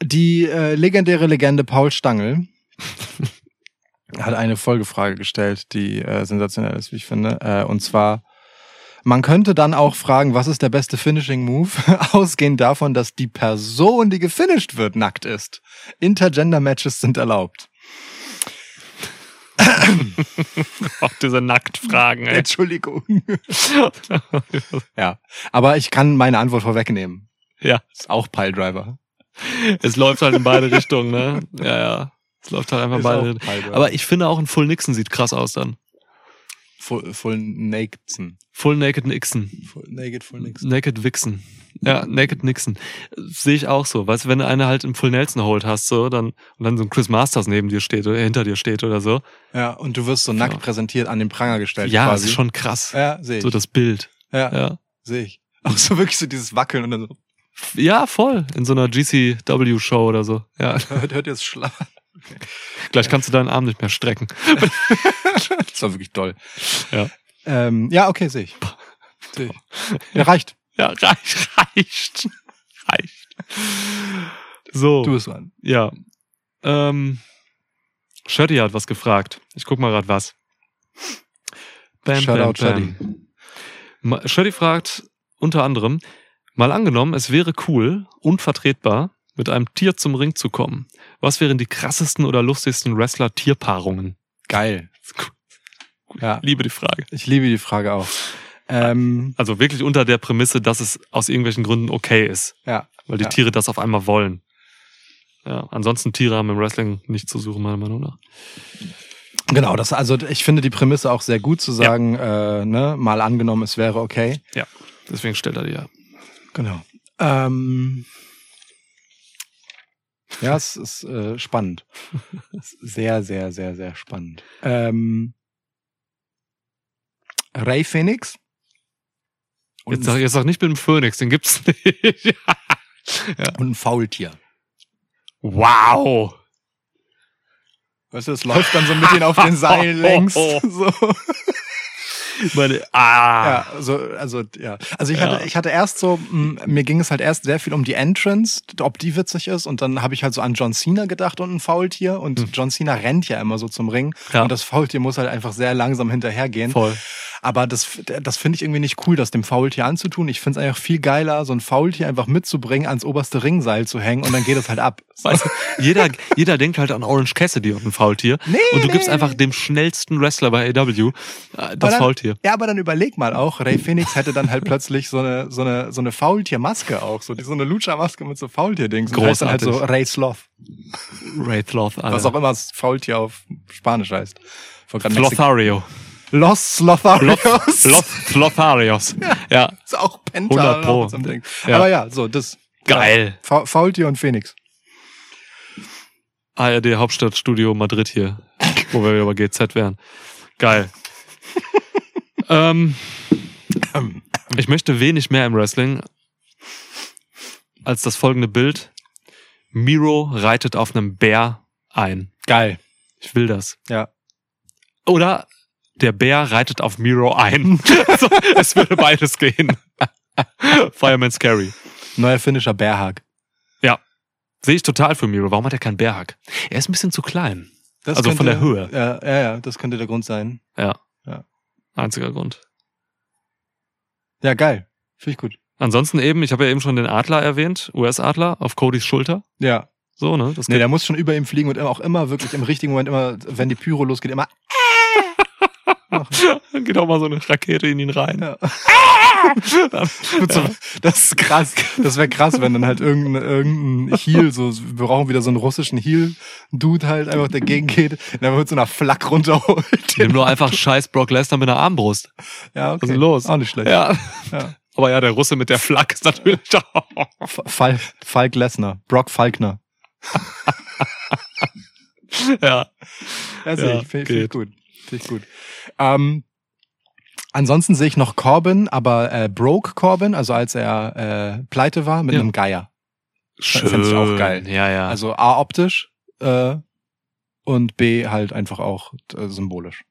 Die äh, legendäre Legende Paul Stangl [LAUGHS] hat eine Folgefrage gestellt, die äh, sensationell ist, wie ich finde. Äh, und zwar, man könnte dann auch fragen, was ist der beste Finishing Move, [LAUGHS] ausgehend davon, dass die Person, die gefinisht wird, nackt ist. Intergender-Matches sind erlaubt. [LAUGHS] Auch diese Nacktfragen, ey. Entschuldigung. ja, aber ich kann meine Antwort vorwegnehmen. Ja, Ist auch Piledriver. es läuft halt in beide Richtungen, ne? Ja, ja. Es läuft halt einfach in Ist beide Richtungen. Aber ich finde auch ein Full Nixon sieht krass aus dann. Full, full Nakedson. Full Naked Nixon. Full naked, full Nixon. Naked Vixen. Ja, Naked Nixon. Sehe ich auch so. Weißt du, wenn du eine halt im Full Nelson holt hast, so, dann, und dann so ein Chris Masters neben dir steht oder hinter dir steht oder so. Ja, und du wirst so nackt Ja. präsentiert an den Pranger gestellt. Ja, quasi. das ist schon krass. Ja, sehe ich. So das Bild. ja, Ja. sehe ich. Auch so wirklich so dieses Wackeln und dann so, Ja, voll. In so einer GCW-Show oder so. Ja. [LAUGHS] hört, hört jetzt schlafen. Gleich kannst du deinen Arm nicht mehr strecken. [LAUGHS] Das war wirklich toll. Ja. Ähm, ja, okay, sehe ich. Sehe ich. Ja, reicht. Ja, reicht, reicht. Reicht. So. Du bist dran. Ja. Ähm, Shuddy hat was gefragt. Ich guck mal grad was. Bam, Shoutout, bam, bam. Shuddy fragt unter anderem, mal angenommen, es wäre cool und vertretbar, mit einem Tier zum Ring zu kommen. Was wären die krassesten oder lustigsten Wrestler-Tierpaarungen? Geil. Ja, Liebe die Frage. ich liebe die Frage auch. Ähm, Also wirklich unter der Prämisse, dass es aus irgendwelchen Gründen okay ist, ja, weil die Ja. Tiere das auf einmal wollen. Ja, ansonsten Tiere haben im Wrestling nicht zu suchen, meiner Meinung nach. genau. Das, also ich finde die Prämisse auch sehr gut zu sagen, äh, ne, mal angenommen, es wäre okay. Ja, deswegen stellt er die ja. Genau. Ähm, ja, es ist äh, spannend. [LAUGHS] Sehr, sehr, sehr, sehr spannend. Ähm, Ray Phoenix. Und, Jetzt sag, jetzt sag nicht mit dem Phönix, den gibt's [LAUGHS] nicht. und ein Faultier. wow. Weißt du, es läuft dann so mit ihnen auf den Seilen längs. [LAUGHS] So. Meine, ah. Ja, also, also, ja. Also ich Ja. hatte, ich hatte erst so, mh, mir ging es halt erst sehr viel um die Entrance, ob die witzig ist. Und dann habe ich halt so an John Cena gedacht und ein Faultier. Und John Cena rennt ja immer so zum Ring. Hm. Ja. Und das Faultier muss halt einfach sehr langsam hinterhergehen. Voll. Aber das, das finde ich irgendwie nicht cool, das dem Faultier anzutun. Ich finde es einfach viel geiler, so ein Faultier einfach mitzubringen, ans oberste Ringseil zu hängen und dann geht es halt ab. [LAUGHS] Weißt du, jeder, jeder denkt halt an Orange Cassidy und ein Faultier. Nee, und du nee, gibst einfach dem schnellsten Wrestler bei AW äh, das dann- Faultier. Ja, aber dann überleg mal auch, Ray Phoenix hätte dann halt plötzlich so eine, so eine, so eine Faultiermaske auch, so, so eine Lucha-Maske mit so Faultier-Dings. Und heißt dann halt so Großartig. Ray Sloth. Ray Sloth, Alter. Was auch immer das Faultier auf Spanisch heißt. Slothario. Los Slotharios. Sloth, Slotharios. [LAUGHS] Ja. ist auch Penta. 100 Pro. Ja. Aber ja, so, das. Geil. Fa Faultier und Phoenix. ARD Hauptstadtstudio Madrid hier, wo wir bei GZ wären. Geil. [LAUGHS] ähm, ich möchte wenig mehr im Wrestling als das folgende Bild. Miro reitet auf einem Bär ein. Geil. Ich will das. Ja. Oder der Bär reitet auf Miro ein. [LAUGHS] also, es würde beides gehen. [LAUGHS] Fireman Scary. Neuer Finisher Bärhag. Sehe ich total für Miro. Warum hat er keinen Bärhack? Er ist ein bisschen zu klein. Das Also von der Höhe. Ja, ja, ja, das könnte der Grund sein. Ja. Ja. Einziger Grund. Ja, geil. Finde ich gut. Ansonsten eben, ich habe ja eben schon den Adler erwähnt, US-Adler auf Codys Schulter. Ja. So, ne? Das Nee, der muss schon über ihm fliegen und immer- auch immer wirklich im richtigen Moment immer, wenn die Pyro losgeht, immer. Dann geht auch mal so eine Rakete in ihn rein. Ja. [LAUGHS] Das ist krass. Das wäre krass, wenn dann halt irgendein, irgendein Heel, so, wir brauchen wieder so einen russischen Heel-Dude halt einfach dagegen geht und dann mit so einer Flak runterholt. Nimm nur einfach scheiß Brock Lesnar mit einer Armbrust. Ja, okay. Was ist los? Auch nicht schlecht. Ja. Ja. Aber ja, der Russe mit der Flak ist natürlich Falk, Falk Lesnar. Brock Falkner. [LAUGHS] ja. Sehe Ja, ich. Finde gut. Finde ich gut. Ähm, ansonsten sehe ich noch Corbin, aber äh, Broke Corbin, also als er äh, pleite war, mit Ja. einem Geier. Schön. fänd ich auch geil. Ja, ja. Also A optisch äh, und B halt einfach auch äh, symbolisch.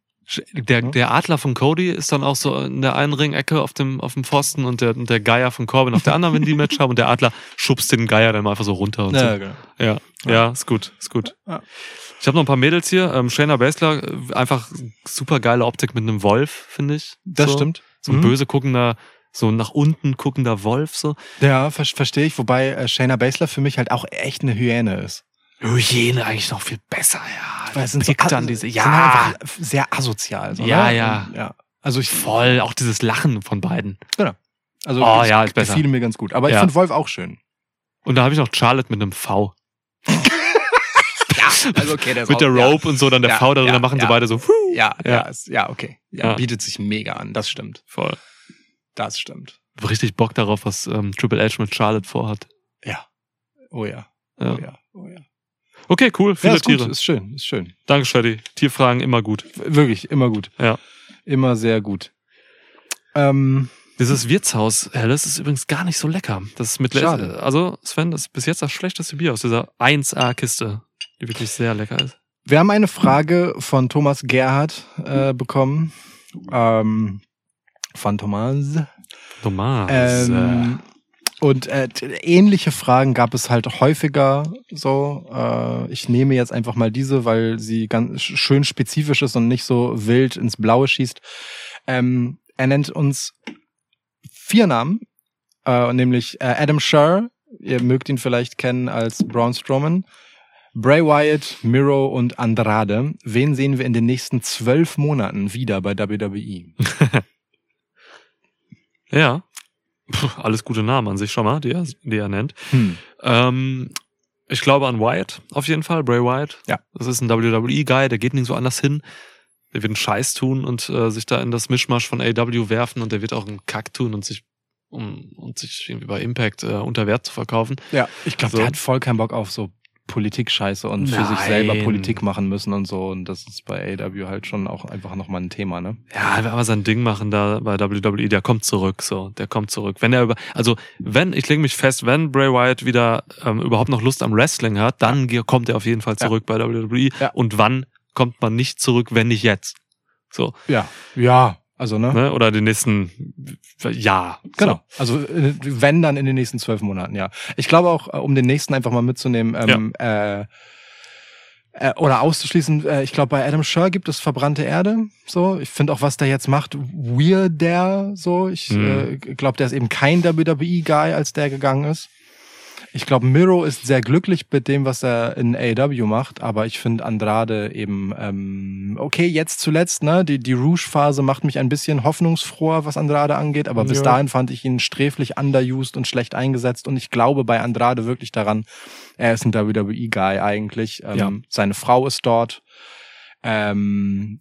der, der Adler von Cody ist dann auch so in der einen Ringecke auf dem, auf dem Pfosten und der, und der Geier von Corbin auf der anderen, wenn die ein Match haben und der Adler schubst den Geier dann mal einfach so runter und so. genau. Ja, ja, ist gut, ist gut. Ja. Ich habe noch ein paar Mädels hier. Ähm, Shayna Baszler, äh, einfach super geile Optik mit einem Wolf, finde ich. Das so. stimmt. So ein Mhm. böse guckender, so nach unten guckender Wolf, so. Ja, ver verstehe ich. Wobei äh, Shayna Baszler für mich halt auch echt eine Hyäne ist. Hygiene eigentlich noch viel besser, ja. Weil es sind so, dann diese, ja, sehr asozial. So, Ja, ne? ja. Und, ja. Also ich voll, auch dieses Lachen von beiden. Also Oh, ja, ist besser. gefiel mir ganz gut. Aber ich Ja. finde Wolf auch schön. Und da habe ich noch Charlotte mit einem V. [LAUGHS] Also okay, der ist [LAUGHS] Mit der Rope und so, dann der Ja, V darüber, ja, machen sie ja. beide so. Ja, ja, Ja. ja, ist, ja okay. Ja, Ja. Bietet sich mega an. Das stimmt. Voll. Das stimmt. Richtig Bock darauf, was ähm, Triple H mit Charlotte vorhat. Ja. Oh ja. Ja. Oh ja. Oh ja. Okay, cool. Ja, Viele ist gut. Tiere. Ist schön. Ist schön. Danke, Shreddy. Tierfragen immer gut. Wirklich, immer gut. Ja. Immer sehr gut. Ähm, Dieses Wirtshaus, Helles, ist übrigens gar nicht so lecker. Das ist mit Schade. Also, Sven, das ist bis jetzt das schlechteste Bier aus dieser 1A-Kiste, die wirklich sehr lecker ist. wir haben eine Frage von Thomas Gerhardt äh, bekommen. Ähm, von Thomas. Thomas. Ähm, und äh, ähnliche Fragen gab es halt häufiger so. Äh, ich nehme jetzt einfach mal diese, weil sie ganz sch- schön spezifisch ist und nicht so wild ins Blaue schießt. Ähm, er nennt uns vier Namen, äh, nämlich äh, Adam Scher, ihr mögt ihn vielleicht kennen als Braun Strowman, Bray Wyatt, Miro und Andrade. Wen sehen wir in den nächsten zwölf Monaten wieder bei? WWE? [LAUGHS] ja. Puh, alles gute Namen an sich schon mal, die er, die er nennt. Hm. Ähm, ich glaube an Wyatt, auf jeden Fall, Bray Wyatt. Ja. Das ist ein WWE-Guy, der geht nicht so anders hin. Der wird einen Scheiß tun und äh, sich da in das Mischmasch von AW werfen und der wird auch einen Kack tun und sich um und sich irgendwie bei Impact äh, unter Wert zu verkaufen. Ja, ich glaube, So. der hat voll keinen Bock auf so Politik-Scheiße und für sich Nein. selber Politik machen müssen und so. Und das ist bei AW halt schon auch einfach nochmal ein Thema, ne? Ja, er aber sein Ding machen da bei WWE, der kommt zurück, so, der kommt zurück. Wenn er über, also wenn, ich lege mich fest, wenn Bray Wyatt wieder ähm, überhaupt noch Lust am Wrestling hat, dann ge- kommt er auf jeden Fall zurück bei WWE. Ja. Und wann kommt man nicht zurück, wenn nicht jetzt? So, Ja. Ja, also, ne? ne? Oder den nächsten Jahr. Genau. Also äh, wenn dann in den nächsten zwölf Monaten, ja. Ich glaube auch, äh, um den nächsten einfach mal mitzunehmen, ähm, äh, äh, oder auszuschließen, äh, ich glaube, bei Adam Scher gibt es verbrannte Erde. So, ich finde auch, was der jetzt macht, weirder. So, ich Mhm. äh, glaube, der ist eben kein WWE-Guy, als der gegangen ist. Ich glaube, Miro ist sehr glücklich mit dem, was er in AEW macht, aber ich finde Andrade eben ähm, okay. Jetzt zuletzt, ne, die die Rouge-Phase macht mich ein bisschen hoffnungsfroher, was Andrade angeht, aber bis Ja. dahin fand ich ihn sträflich underused und schlecht eingesetzt und ich glaube bei Andrade wirklich daran, er ist ein WWE-Guy eigentlich. Ähm, Ja. Seine Frau ist dort. Ähm,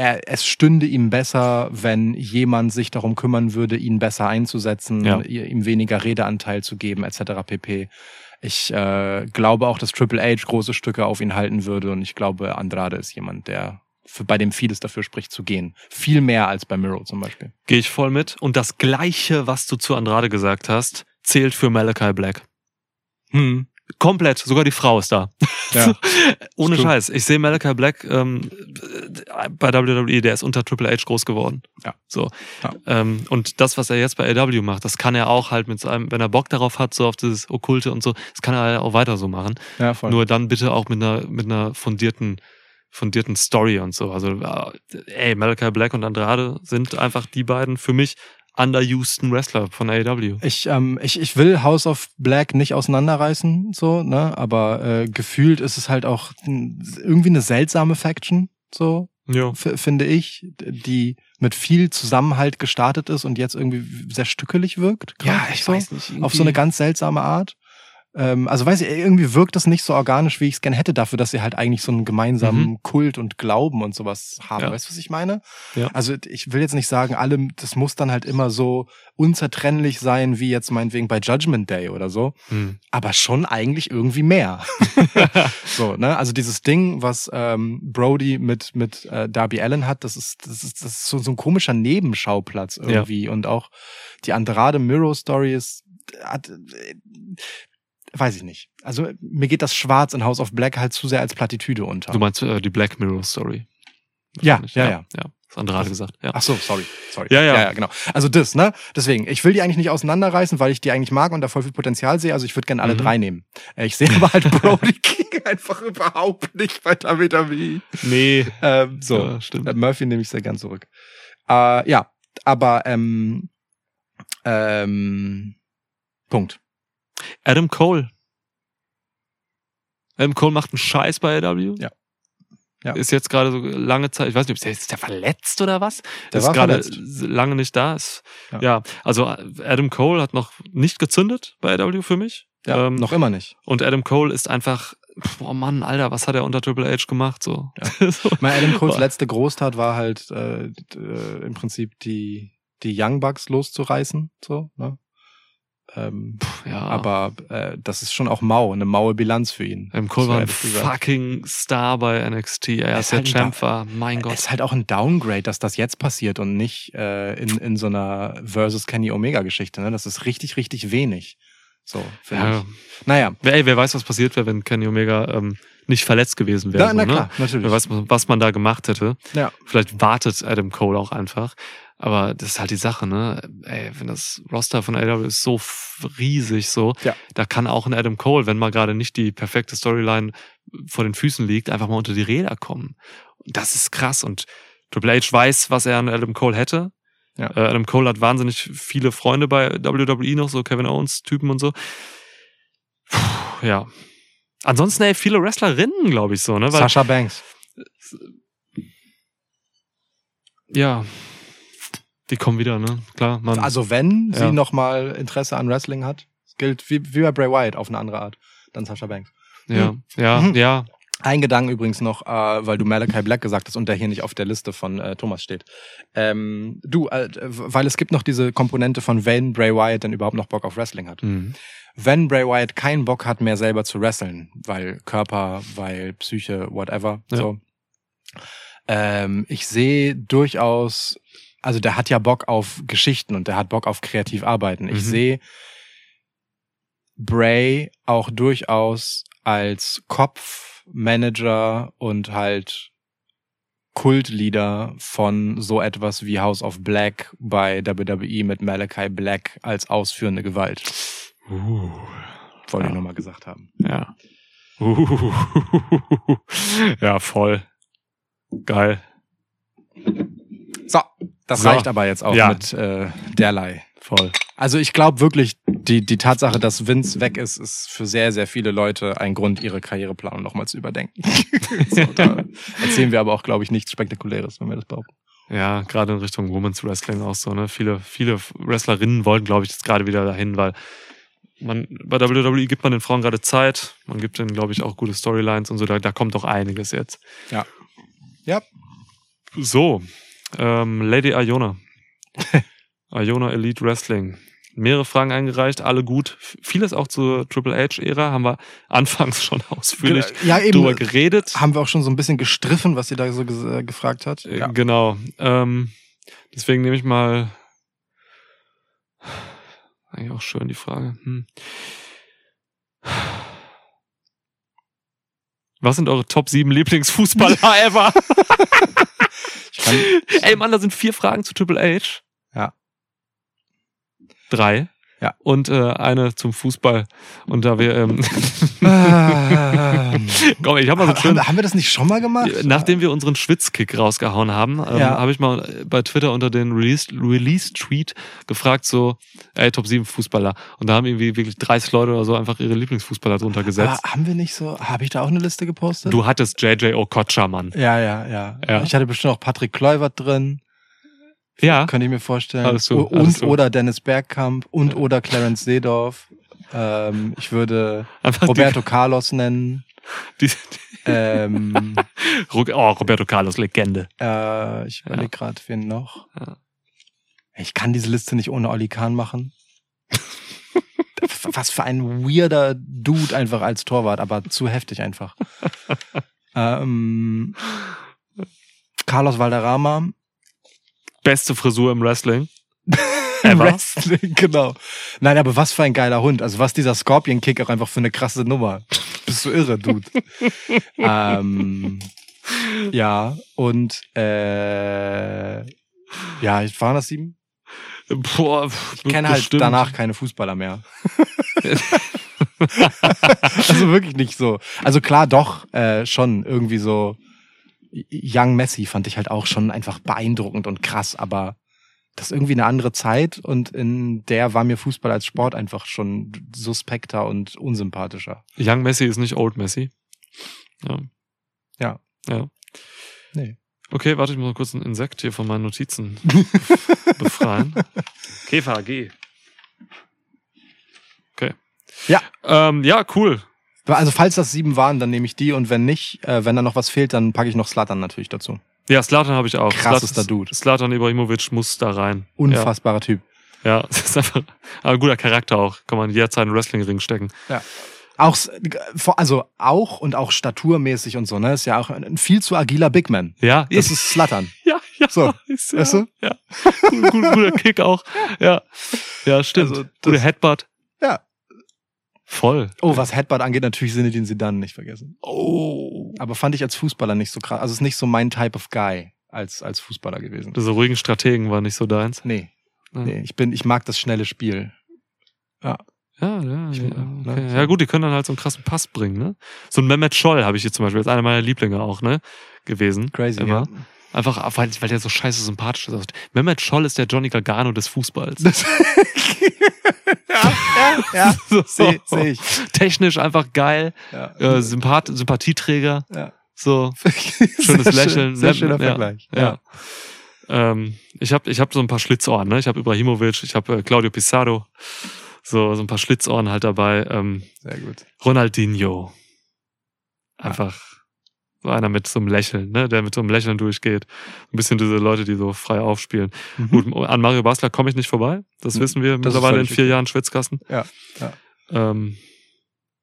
er, es stünde ihm besser, wenn jemand sich darum kümmern würde, ihn besser einzusetzen, Ja. ihm weniger Redeanteil zu geben, etc. pp. Ich äh, glaube auch, dass Triple H große Stücke auf ihn halten würde und ich glaube, Andrade ist jemand, der für, bei dem vieles dafür spricht zu gehen. Viel mehr als bei Miro zum Beispiel. Gehe ich voll mit. Und das Gleiche, was du zu Andrade gesagt hast, zählt für Malachi Black. Hm. Komplett, sogar die Frau ist da. Ja. [LAUGHS] Ohne Stimmt. Scheiß. Ich sehe Malachi Black ähm, bei WWE, der ist unter Triple H groß geworden. Ja. So. Ja. Ähm, und das, was er jetzt bei AW macht, das kann er auch halt mit seinem, wenn er Bock darauf hat, so auf dieses Okkulte und so, das kann er auch weiter so machen. Ja, voll. Nur dann bitte auch mit einer, mit einer fundierten, fundierten Story und so. Also, äh, ey, Malachi Black und Andrade sind einfach die beiden für mich underuseden Wrestler von AEW. Ich, ähm, ich, ich will House of Black nicht auseinanderreißen, so, ne? Aber äh, gefühlt ist es halt auch irgendwie eine seltsame Faction, so, Ja. finde ich, die mit viel Zusammenhalt gestartet ist und jetzt irgendwie sehr stückelig wirkt. grad so, nicht. Auf so eine ganz seltsame Art. Ähm, also weiß ich, irgendwie wirkt das nicht so organisch, wie ich es gern hätte, dafür, dass sie halt eigentlich so einen gemeinsamen Kult und Glauben und sowas haben. Ja. Weißt du, was ich meine? Ja. Also ich will jetzt nicht sagen, alle, das muss dann halt immer so unzertrennlich sein, wie jetzt meinetwegen bei Judgment Day oder so, Hm. aber schon eigentlich irgendwie mehr. [LAUGHS] so, ne? Also dieses Ding, was ähm, Brody mit mit äh, Darby Allen hat, das ist das ist, das ist so, so ein komischer Nebenschauplatz irgendwie und auch die Andrade Miro Story ist hat, weiß ich nicht. Also mir geht das Schwarz in House of Black halt zu sehr als Plattitüde unter. Du meinst äh, die Black Mirror Story? Ja, ja, ja. ja. Ja, das Andrade gesagt. Ja. Ach so, sorry, sorry. Ja, ja. ja, ja, genau. Also das, ne? Deswegen, ich will die eigentlich nicht auseinanderreißen, weil ich die eigentlich mag und da voll viel Potenzial sehe. Also ich würde gerne alle Mhm. drei nehmen. Äh, Ich sehe aber halt [LAUGHS] Brody King einfach überhaupt nicht bei WWE. Nee. Ähm, so, Ja, stimmt. Äh, Murphy nehme ich sehr gern zurück. Äh, ja, aber ähm, ähm, Punkt. Adam Cole. Adam Cole macht einen Scheiß bei AW. Ja. Ja. Ist jetzt gerade so lange Zeit, ich weiß nicht, ist der, ist der verletzt oder was? Der ist war gerade lange nicht da. Ist, Ja. ja. also Adam Cole hat noch nicht gezündet bei AW für mich. Ja, Ähm, noch immer nicht. Und Adam Cole ist einfach, oh Mann, Alter, was hat er unter Triple H gemacht? So. so. [LAUGHS] Mein Adam Coles letzte Großtat war halt äh, äh, im Prinzip die die Young Bucks loszureißen, so. Ne? Ähm, ja. Aber äh, das ist schon auch mau, eine maue Bilanz für ihn. Adam Cole war ein fucking Star bei NXT. Er ist ist der halt ein Champ war. Mein Es Gott. ist halt auch ein Downgrade, dass das jetzt passiert und nicht äh, in, in so einer versus Kenny Omega Geschichte. Ne? Das ist richtig, richtig wenig. So, Ja. ich. Naja, Wer- Ey, wer weiß, was passiert wäre, wenn Kenny Omega ähm, nicht verletzt gewesen wäre. na, so, na ne? klar, natürlich. Wer weiß, was man da gemacht hätte. Ja. Vielleicht wartet Adam Cole auch einfach. Aber das ist halt die Sache, ne? Ey, wenn das Roster von AW ist so riesig so, Ja. da kann auch ein Adam Cole, wenn mal gerade nicht die perfekte Storyline vor den Füßen liegt, einfach mal unter die Räder kommen. Und das ist krass. Und Triple H weiß, was er an Adam Cole hätte. Ja. Äh, Adam Cole hat wahnsinnig viele Freunde bei WWE noch, so Kevin Owens-Typen und so. Puh, ja. Ansonsten, ey, viele Wrestlerinnen, glaube ich, so, ne? Weil, Sasha Banks. ja. Die kommen wieder, ne? Klar, man. Also wenn Ja. sie nochmal Interesse an Wrestling hat, gilt wie, wie bei Bray Wyatt auf eine andere Art, dann Sasha Banks. ja, ja, Mhm. ja. Ein Gedanke übrigens noch, äh, weil du Malachi Black gesagt hast und der hier nicht auf der Liste von äh, Thomas steht. Ähm, du, äh, weil es gibt noch diese Komponente von wenn Bray Wyatt denn überhaupt noch Bock auf Wrestling hat. Mhm. Wenn Bray Wyatt keinen Bock hat, mehr selber zu wresteln, weil Körper, weil Psyche, whatever, Ja. so. Ähm, ich sehe durchaus, also der hat ja Bock auf Geschichten und der hat Bock auf kreativ arbeiten. Ich Mhm. sehe Bray auch durchaus als Kopf, Manager und halt Kultleader von so etwas wie House of Black bei WWE mit Malachi Black als ausführende Gewalt. Uh, Wollte Ja. ich nochmal gesagt haben. ja. Uh, [LAUGHS] ja, voll. Geil. So, das So. reicht aber jetzt auch Ja. mit äh, derlei. Voll. Also ich glaube wirklich, die, die Tatsache, dass Vince weg ist, ist für sehr, sehr viele Leute ein Grund, ihre Karriereplanung nochmal zu überdenken. [LAUGHS] so, da erzählen wir aber auch, glaube ich, nichts Spektakuläres, wenn wir das behaupten. Ja, gerade in Richtung Women's Wrestling auch so, ne? Viele, viele Wrestlerinnen wollen, glaube ich, jetzt gerade wieder dahin, weil man, bei WWE gibt man den Frauen gerade Zeit, man gibt denen, glaube ich, auch gute Storylines und so, da, da kommt doch einiges jetzt. Ja. Ja. So, ähm, Lady Iona. Iona [LAUGHS] Elite Wrestling. Mehrere Fragen eingereicht, alle gut. Vieles auch zur Triple H-Ära, haben wir anfangs [LAUGHS] schon ausführlich Ja, eben. drüber geredet. Haben wir auch schon so ein bisschen gestriffen, was sie da so äh, gefragt hat. Äh, Genau. Ähm, deswegen nehme ich mal. Eigentlich auch schön die Frage. Hm. Was sind eure Top 7 Lieblingsfußballer [LAUGHS] ever? Ich kann, Ey Mann, da sind vier Fragen zu Triple H. Ja. Drei. Ja. Und äh, eine zum Fußball. Und da wir, ähm, ähm, [LAUGHS] komm, ich habe mal so schönen, haben, haben wir das nicht schon mal gemacht? Nachdem wir unseren Schwitzkick rausgehauen haben, ähm, Ja. habe ich mal bei Twitter unter den Release- Release-Tweet gefragt, so, ey, Top 7 Fußballer. Und da haben irgendwie wirklich 30 Leute oder so einfach ihre Lieblingsfußballer drunter Aber gesetzt. haben wir nicht so, habe ich da auch eine Liste gepostet? Du hattest JJ Okocha, Mann. Ja, ja, ja, Ja. Ich hatte bestimmt auch Patrick Kluivert drin. Ja. Könnte ich mir vorstellen. Alles so, und alles so. oder Dennis Bergkamp und oder Clarence Seedorf. Ähm, ich würde Einfach Roberto Carlos nennen. Die, die, Ähm, [LAUGHS] oh, Roberto Carlos, Legende. äh, ich Ja. überlege gerade, wen noch. Ja. Ich kann diese Liste nicht ohne Olli Kahn machen. [LAUGHS] Was für ein weirder Dude einfach als Torwart, aber zu heftig einfach. [LAUGHS] ähm, Carlos Valderrama. Beste Frisur im Wrestling. Im [LAUGHS] Ever. Wrestling, genau. Nein, aber was für ein geiler Hund. Also was dieser Scorpion Kick auch einfach für eine krasse Nummer. [LAUGHS] Bist du irre, Dude. [LAUGHS] ähm, ja, und äh, ja, waren das sieben? Boah, Ich kenne halt danach keine Fußballer mehr. also wirklich nicht so. Also klar, doch, äh, schon irgendwie so Young Messi fand ich halt auch schon einfach beeindruckend und krass, aber das ist irgendwie eine andere Zeit und in der war mir Fußball als Sport einfach schon suspekter und unsympathischer. Young Messi ist nicht Old Messi. Ja. Ja. Ja. Nee. Okay, warte, ich muss mal kurz ein Insekt hier von meinen Notizen [LAUGHS] befreien. Käfer, geh. Okay. Ja. Ähm, ja, cool. Also falls das sieben waren, dann nehme ich die und wenn nicht, äh, wenn da noch was fehlt, dann packe ich noch Slatan natürlich dazu. Ja, Slatan habe ich auch. Krassester Dude. Slatan Ibrahimovic muss da rein. Unfassbarer Typ. Ja, ja [LAUGHS] das ist einfach aber ein guter Charakter auch. Kann man jederzeit in einen Wrestling-Ring stecken. Auch, s- vor- also auch und auch staturmäßig und so, ne? Ist ja auch ein viel zu agiler Big Man. Ja, Das ist Slatan. [LAUGHS] ja, ja. So, ist, ja, weißt du? Ja. Gut, gut, guter Kick auch. Ja. Ja, stimmt. Also, Guter Headbutt. Ja. Voll. Oh, was Headbutt angeht, natürlich Sinedin Zidane nicht vergessen. Oh. Aber fand ich als Fußballer nicht so krass. Also ist nicht so mein Type of Guy als, als Fußballer gewesen. Diese ruhigen Strategen waren nicht so deins. Nee, Ja. nee. Ich bin, ich mag das schnelle Spiel. Ja, ja, Ich ja, will- okay. ne, so- ja gut, die können dann halt so einen krassen Pass bringen, ne? So ein Mehmet Scholl habe ich hier zum Beispiel, ist einer meiner Lieblinge auch, ne? Gewesen. Crazy, Immer. ja. Einfach, weil, weil der so scheiße sympathisch ist. Mehmet Scholl ist der Johnny Gargano des Fußballs. [LAUGHS] Ja, ja, ja. [LAUGHS] So. Sehe seh ich. Technisch einfach geil, Ja. äh, Sympath Sympathieträger, ja. so Schönes Lächeln. Sehr schöner Ja, Vergleich. ja. Ähm, ich habe ich hab so ein paar Schlitzohren, ne? Ich habe Ibrahimovic, ich habe äh, Claudio Pizarro, so, so ein paar Schlitzohren halt dabei. Ähm, Sehr gut. Ronaldinho. Einfach so einer mit so einem Lächeln, ne? Der mit so einem Lächeln durchgeht. Ein bisschen diese Leute, die so frei aufspielen. Mhm. Gut, an Mario Basler komme ich nicht vorbei. Das Mhm. wissen wir Das mittlerweile in vier. Jahren Schwitzkasten. Ja, ja. Ähm,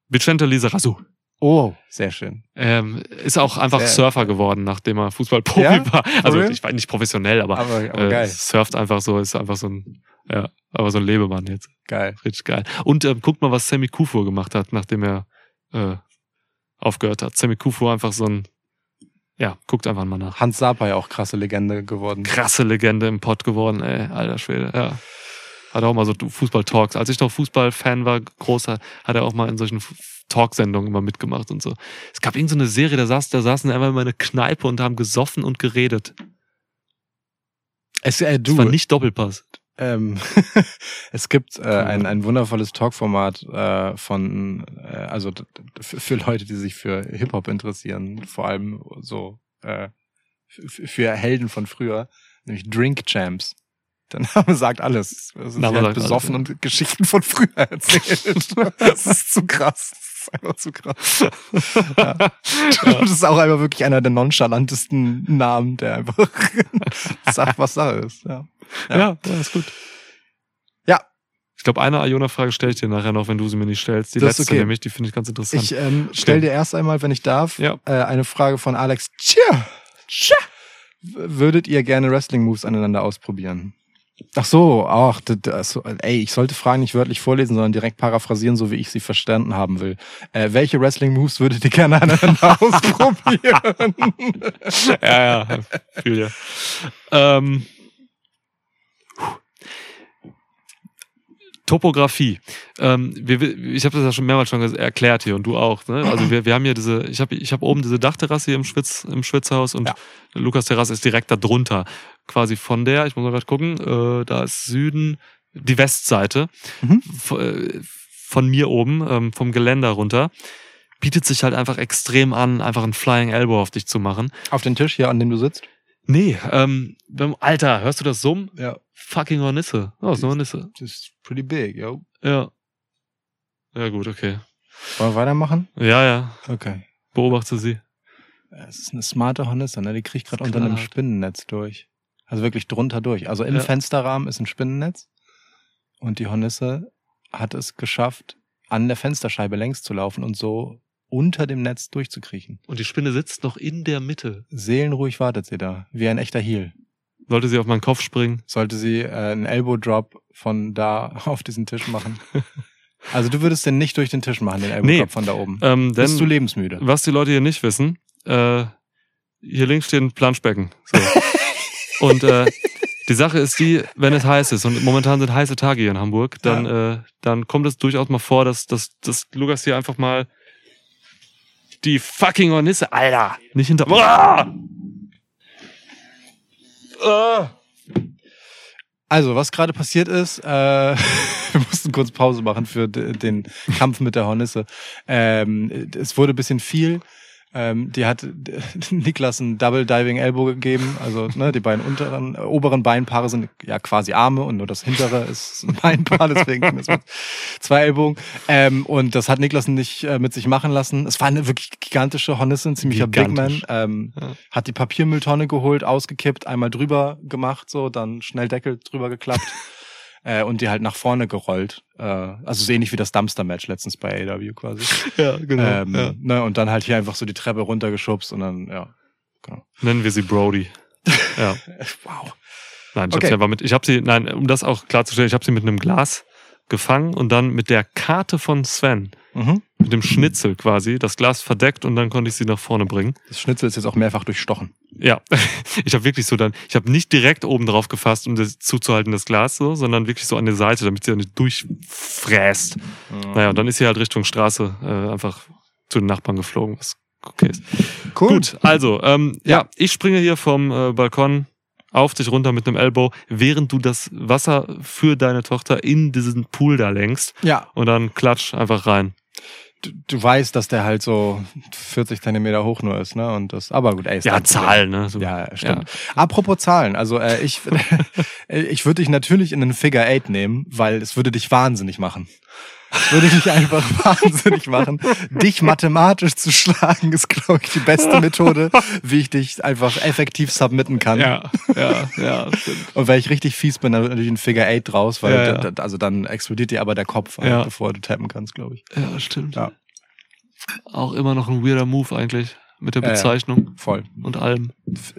Vicente Lizarazu. Oh, sehr schön. Ähm, ist auch einfach Sehr- Surfer geworden, nachdem er Fußballprofi Ja? war. Also ich war nicht professionell, aber, Aber, aber äh, surft einfach so, ist einfach so ein, ja, aber so ein Lebemann jetzt. Geil. Richtig geil. Und ähm, guckt mal, was Sammy Kufur gemacht hat, nachdem er äh, aufgehört hat. Sammy Kufur einfach so ein, ja, guckt einfach mal nach. Hans Sapai auch krasse Legende geworden. Krasse Legende im Pott geworden, ey, alter Schwede, ja. Hat auch mal so Fußball-Talks. Als ich noch Fußball-Fan war, großer, hat er auch mal in solchen Talksendungen immer mitgemacht und so. Es gab irgendeine so eine Serie, da, saß, da saßen einfach immer in einer Kneipe und haben gesoffen und geredet. Es, äh, Das du, war nicht Doppelpass. Ähm, [LAUGHS] es gibt äh, ein, ein wundervolles Talkformat äh, von, äh, also für Leute, die sich für Hip-Hop interessieren, vor allem so äh, für Helden von früher, nämlich Drink Champs. Der Name [LAUGHS] sagt alles. Es ist halt besoffen alles, und Geschichten von früher [LAUGHS] erzählt. das ist zu krass. Das ist einfach zu krass. [LAUGHS] Ja. Das ist auch einfach wirklich einer der nonchalantesten Namen, der einfach [LAUGHS] sagt, was Sache ist. Ja. Ja, ja, ist gut. Ja. Ich glaube, eine Iona-Frage stelle ich dir nachher noch, wenn du sie mir nicht stellst. Die Das letzte okay. nämlich, die finde ich ganz interessant. Ich ähm, stell dir erst einmal, wenn ich darf, Ja. äh, eine Frage von Alex. Tja, tja. Würdet ihr gerne Wrestling-Moves aneinander ausprobieren? Ach so, ach, d- d- so, ey, ich sollte Fragen nicht wörtlich vorlesen, sondern direkt paraphrasieren, so wie ich sie verstanden haben will. Äh, welche Wrestling-Moves würdet ihr gerne aneinander [LAUGHS] ausprobieren? [LAUGHS] ja, ja, fühl ja. Ähm, Topografie. Ähm, wir, ich habe das ja schon mehrmals schon erklärt hier und du auch. Ne? Also wir, wir haben hier diese, ich habe ich hab oben diese Dachterrasse hier im, Schwitz, im Schwitzhaus und Ja. Lukas Terrasse ist direkt da drunter. Quasi von der, ich muss mal gerade gucken, äh, da ist Süden, die Westseite Mhm. äh, von mir oben, ähm, vom Geländer runter. Bietet sich halt einfach extrem an, einfach einen Flying Elbow auf dich zu machen. Auf den Tisch hier, an dem du sitzt? Nee, ähm, beim- Alter, hörst du das Summen? Ja. Fucking Hornisse. Oh, ist eine Hornisse. Das ist pretty big, yo. Ja. Ja, gut, okay. Wollen wir weitermachen? Ja, ja. Okay. Beobachte sie. Es ist eine smarte Hornisse, ne? Die kriegt gerade unter einem. Spinnennetz durch. Also wirklich drunter durch. Also im Ja. Fensterrahmen ist ein Spinnennetz und die Hornisse hat es geschafft, an der Fensterscheibe längs zu laufen und so unter dem Netz durchzukriechen. Und die Spinne sitzt noch in der Mitte. Seelenruhig wartet sie da, wie ein echter Heel. Sollte sie auf meinen Kopf springen? Sollte sie äh, einen Elbow Drop von da [LAUGHS] auf diesen Tisch machen. also du würdest den nicht durch den Tisch machen, den Elbow Nee. Drop von da oben. Ähm, Bist du denn, lebensmüde? was die Leute hier nicht wissen, äh, hier links steht ein Planschbecken. So. [LAUGHS] und äh, die Sache ist die, wenn es heiß ist, und momentan sind heiße Tage hier in Hamburg, dann, äh, dann kommt es durchaus mal vor, dass, dass, dass Lukas hier einfach mal die fucking Hornisse, Alter, nicht hinter... Ah! Ah! Also, was gerade passiert ist, äh, [LAUGHS] wir mussten kurz Pause machen für de- den Kampf mit der Hornisse. Ähm, es wurde ein bisschen viel. Ähm, die hat [LAUGHS] Niklas ein Double Diving Elbow gegeben. Also ne, die beiden unteren, äh, oberen Beinpaare sind ja quasi Arme und nur das hintere ist [LAUGHS] ein Beinpaar, deswegen ist zwei Ellbogen. Ähm, und das hat Niklas nicht äh, mit sich machen lassen. Es war eine wirklich gigantische Hornisse, ein ziemlicher Big Man. Gigantisch. Ähm, Ja. Hat die Papiermülltonne geholt, ausgekippt, einmal drüber gemacht, so, dann schnell Deckel drüber geklappt. [LAUGHS] Äh, und die halt nach vorne gerollt. Äh, also so ähnlich wie das Dumpster-Match letztens bei AW quasi. [LAUGHS] Ja, genau. ähm, ja. ne, und dann halt hier einfach so die Treppe runtergeschubst und dann, ja. Nennen wir sie Brody. [LAUGHS] Ja. Wow. Nein, ich Okay. habe sie einfach mit, ich habe sie, nein, um das auch klarzustellen, ich habe sie mit einem Glas gefangen und dann mit der Karte von Sven, Mhm. mit dem Schnitzel quasi, das Glas verdeckt und dann konnte ich sie nach vorne bringen. Das Schnitzel ist jetzt auch mehrfach durchstochen. Ja, [LAUGHS] ich habe wirklich so dann, ich habe nicht direkt oben drauf gefasst, um das zuzuhalten, das Glas so, sondern wirklich so an der Seite, damit sie ja nicht durchfräst. Naja, und dann ist sie halt Richtung Straße äh, einfach zu den Nachbarn geflogen, was okay ist. Cool. Gut, also, ähm, ja. Ja. ich springe hier vom äh, Balkon auf dich runter mit einem Elbow, während du das Wasser für deine Tochter in diesen Pool da lenkst Ja, und dann klatsch einfach rein. du, du weißt, dass der halt so 40 Zentimeter hoch nur ist, ne? Und das, aber gut, ey, ist Ja. Zahlen, ne? So. Ja, stimmt. Apropos Zahlen, also äh, ich, [LAUGHS] äh, ich würde dich natürlich in einen Figure Eight nehmen, weil es würde dich wahnsinnig machen. Es würde dich einfach [LAUGHS] wahnsinnig machen. Dich mathematisch zu schlagen, ist, glaube ich, die beste [LAUGHS] Methode, wie ich dich einfach effektiv submitten kann. Ja, ja, ja, stimmt. Und wenn ich richtig fies bin, dann wird natürlich ein Figure Eight draus, weil Ja, ja. also dann explodiert dir aber der Kopf, halt, Ja. bevor du tappen kannst, glaube ich. Ja, stimmt. Ja. Auch immer noch ein weirder Move eigentlich mit der. Bezeichnung Voll. und allem.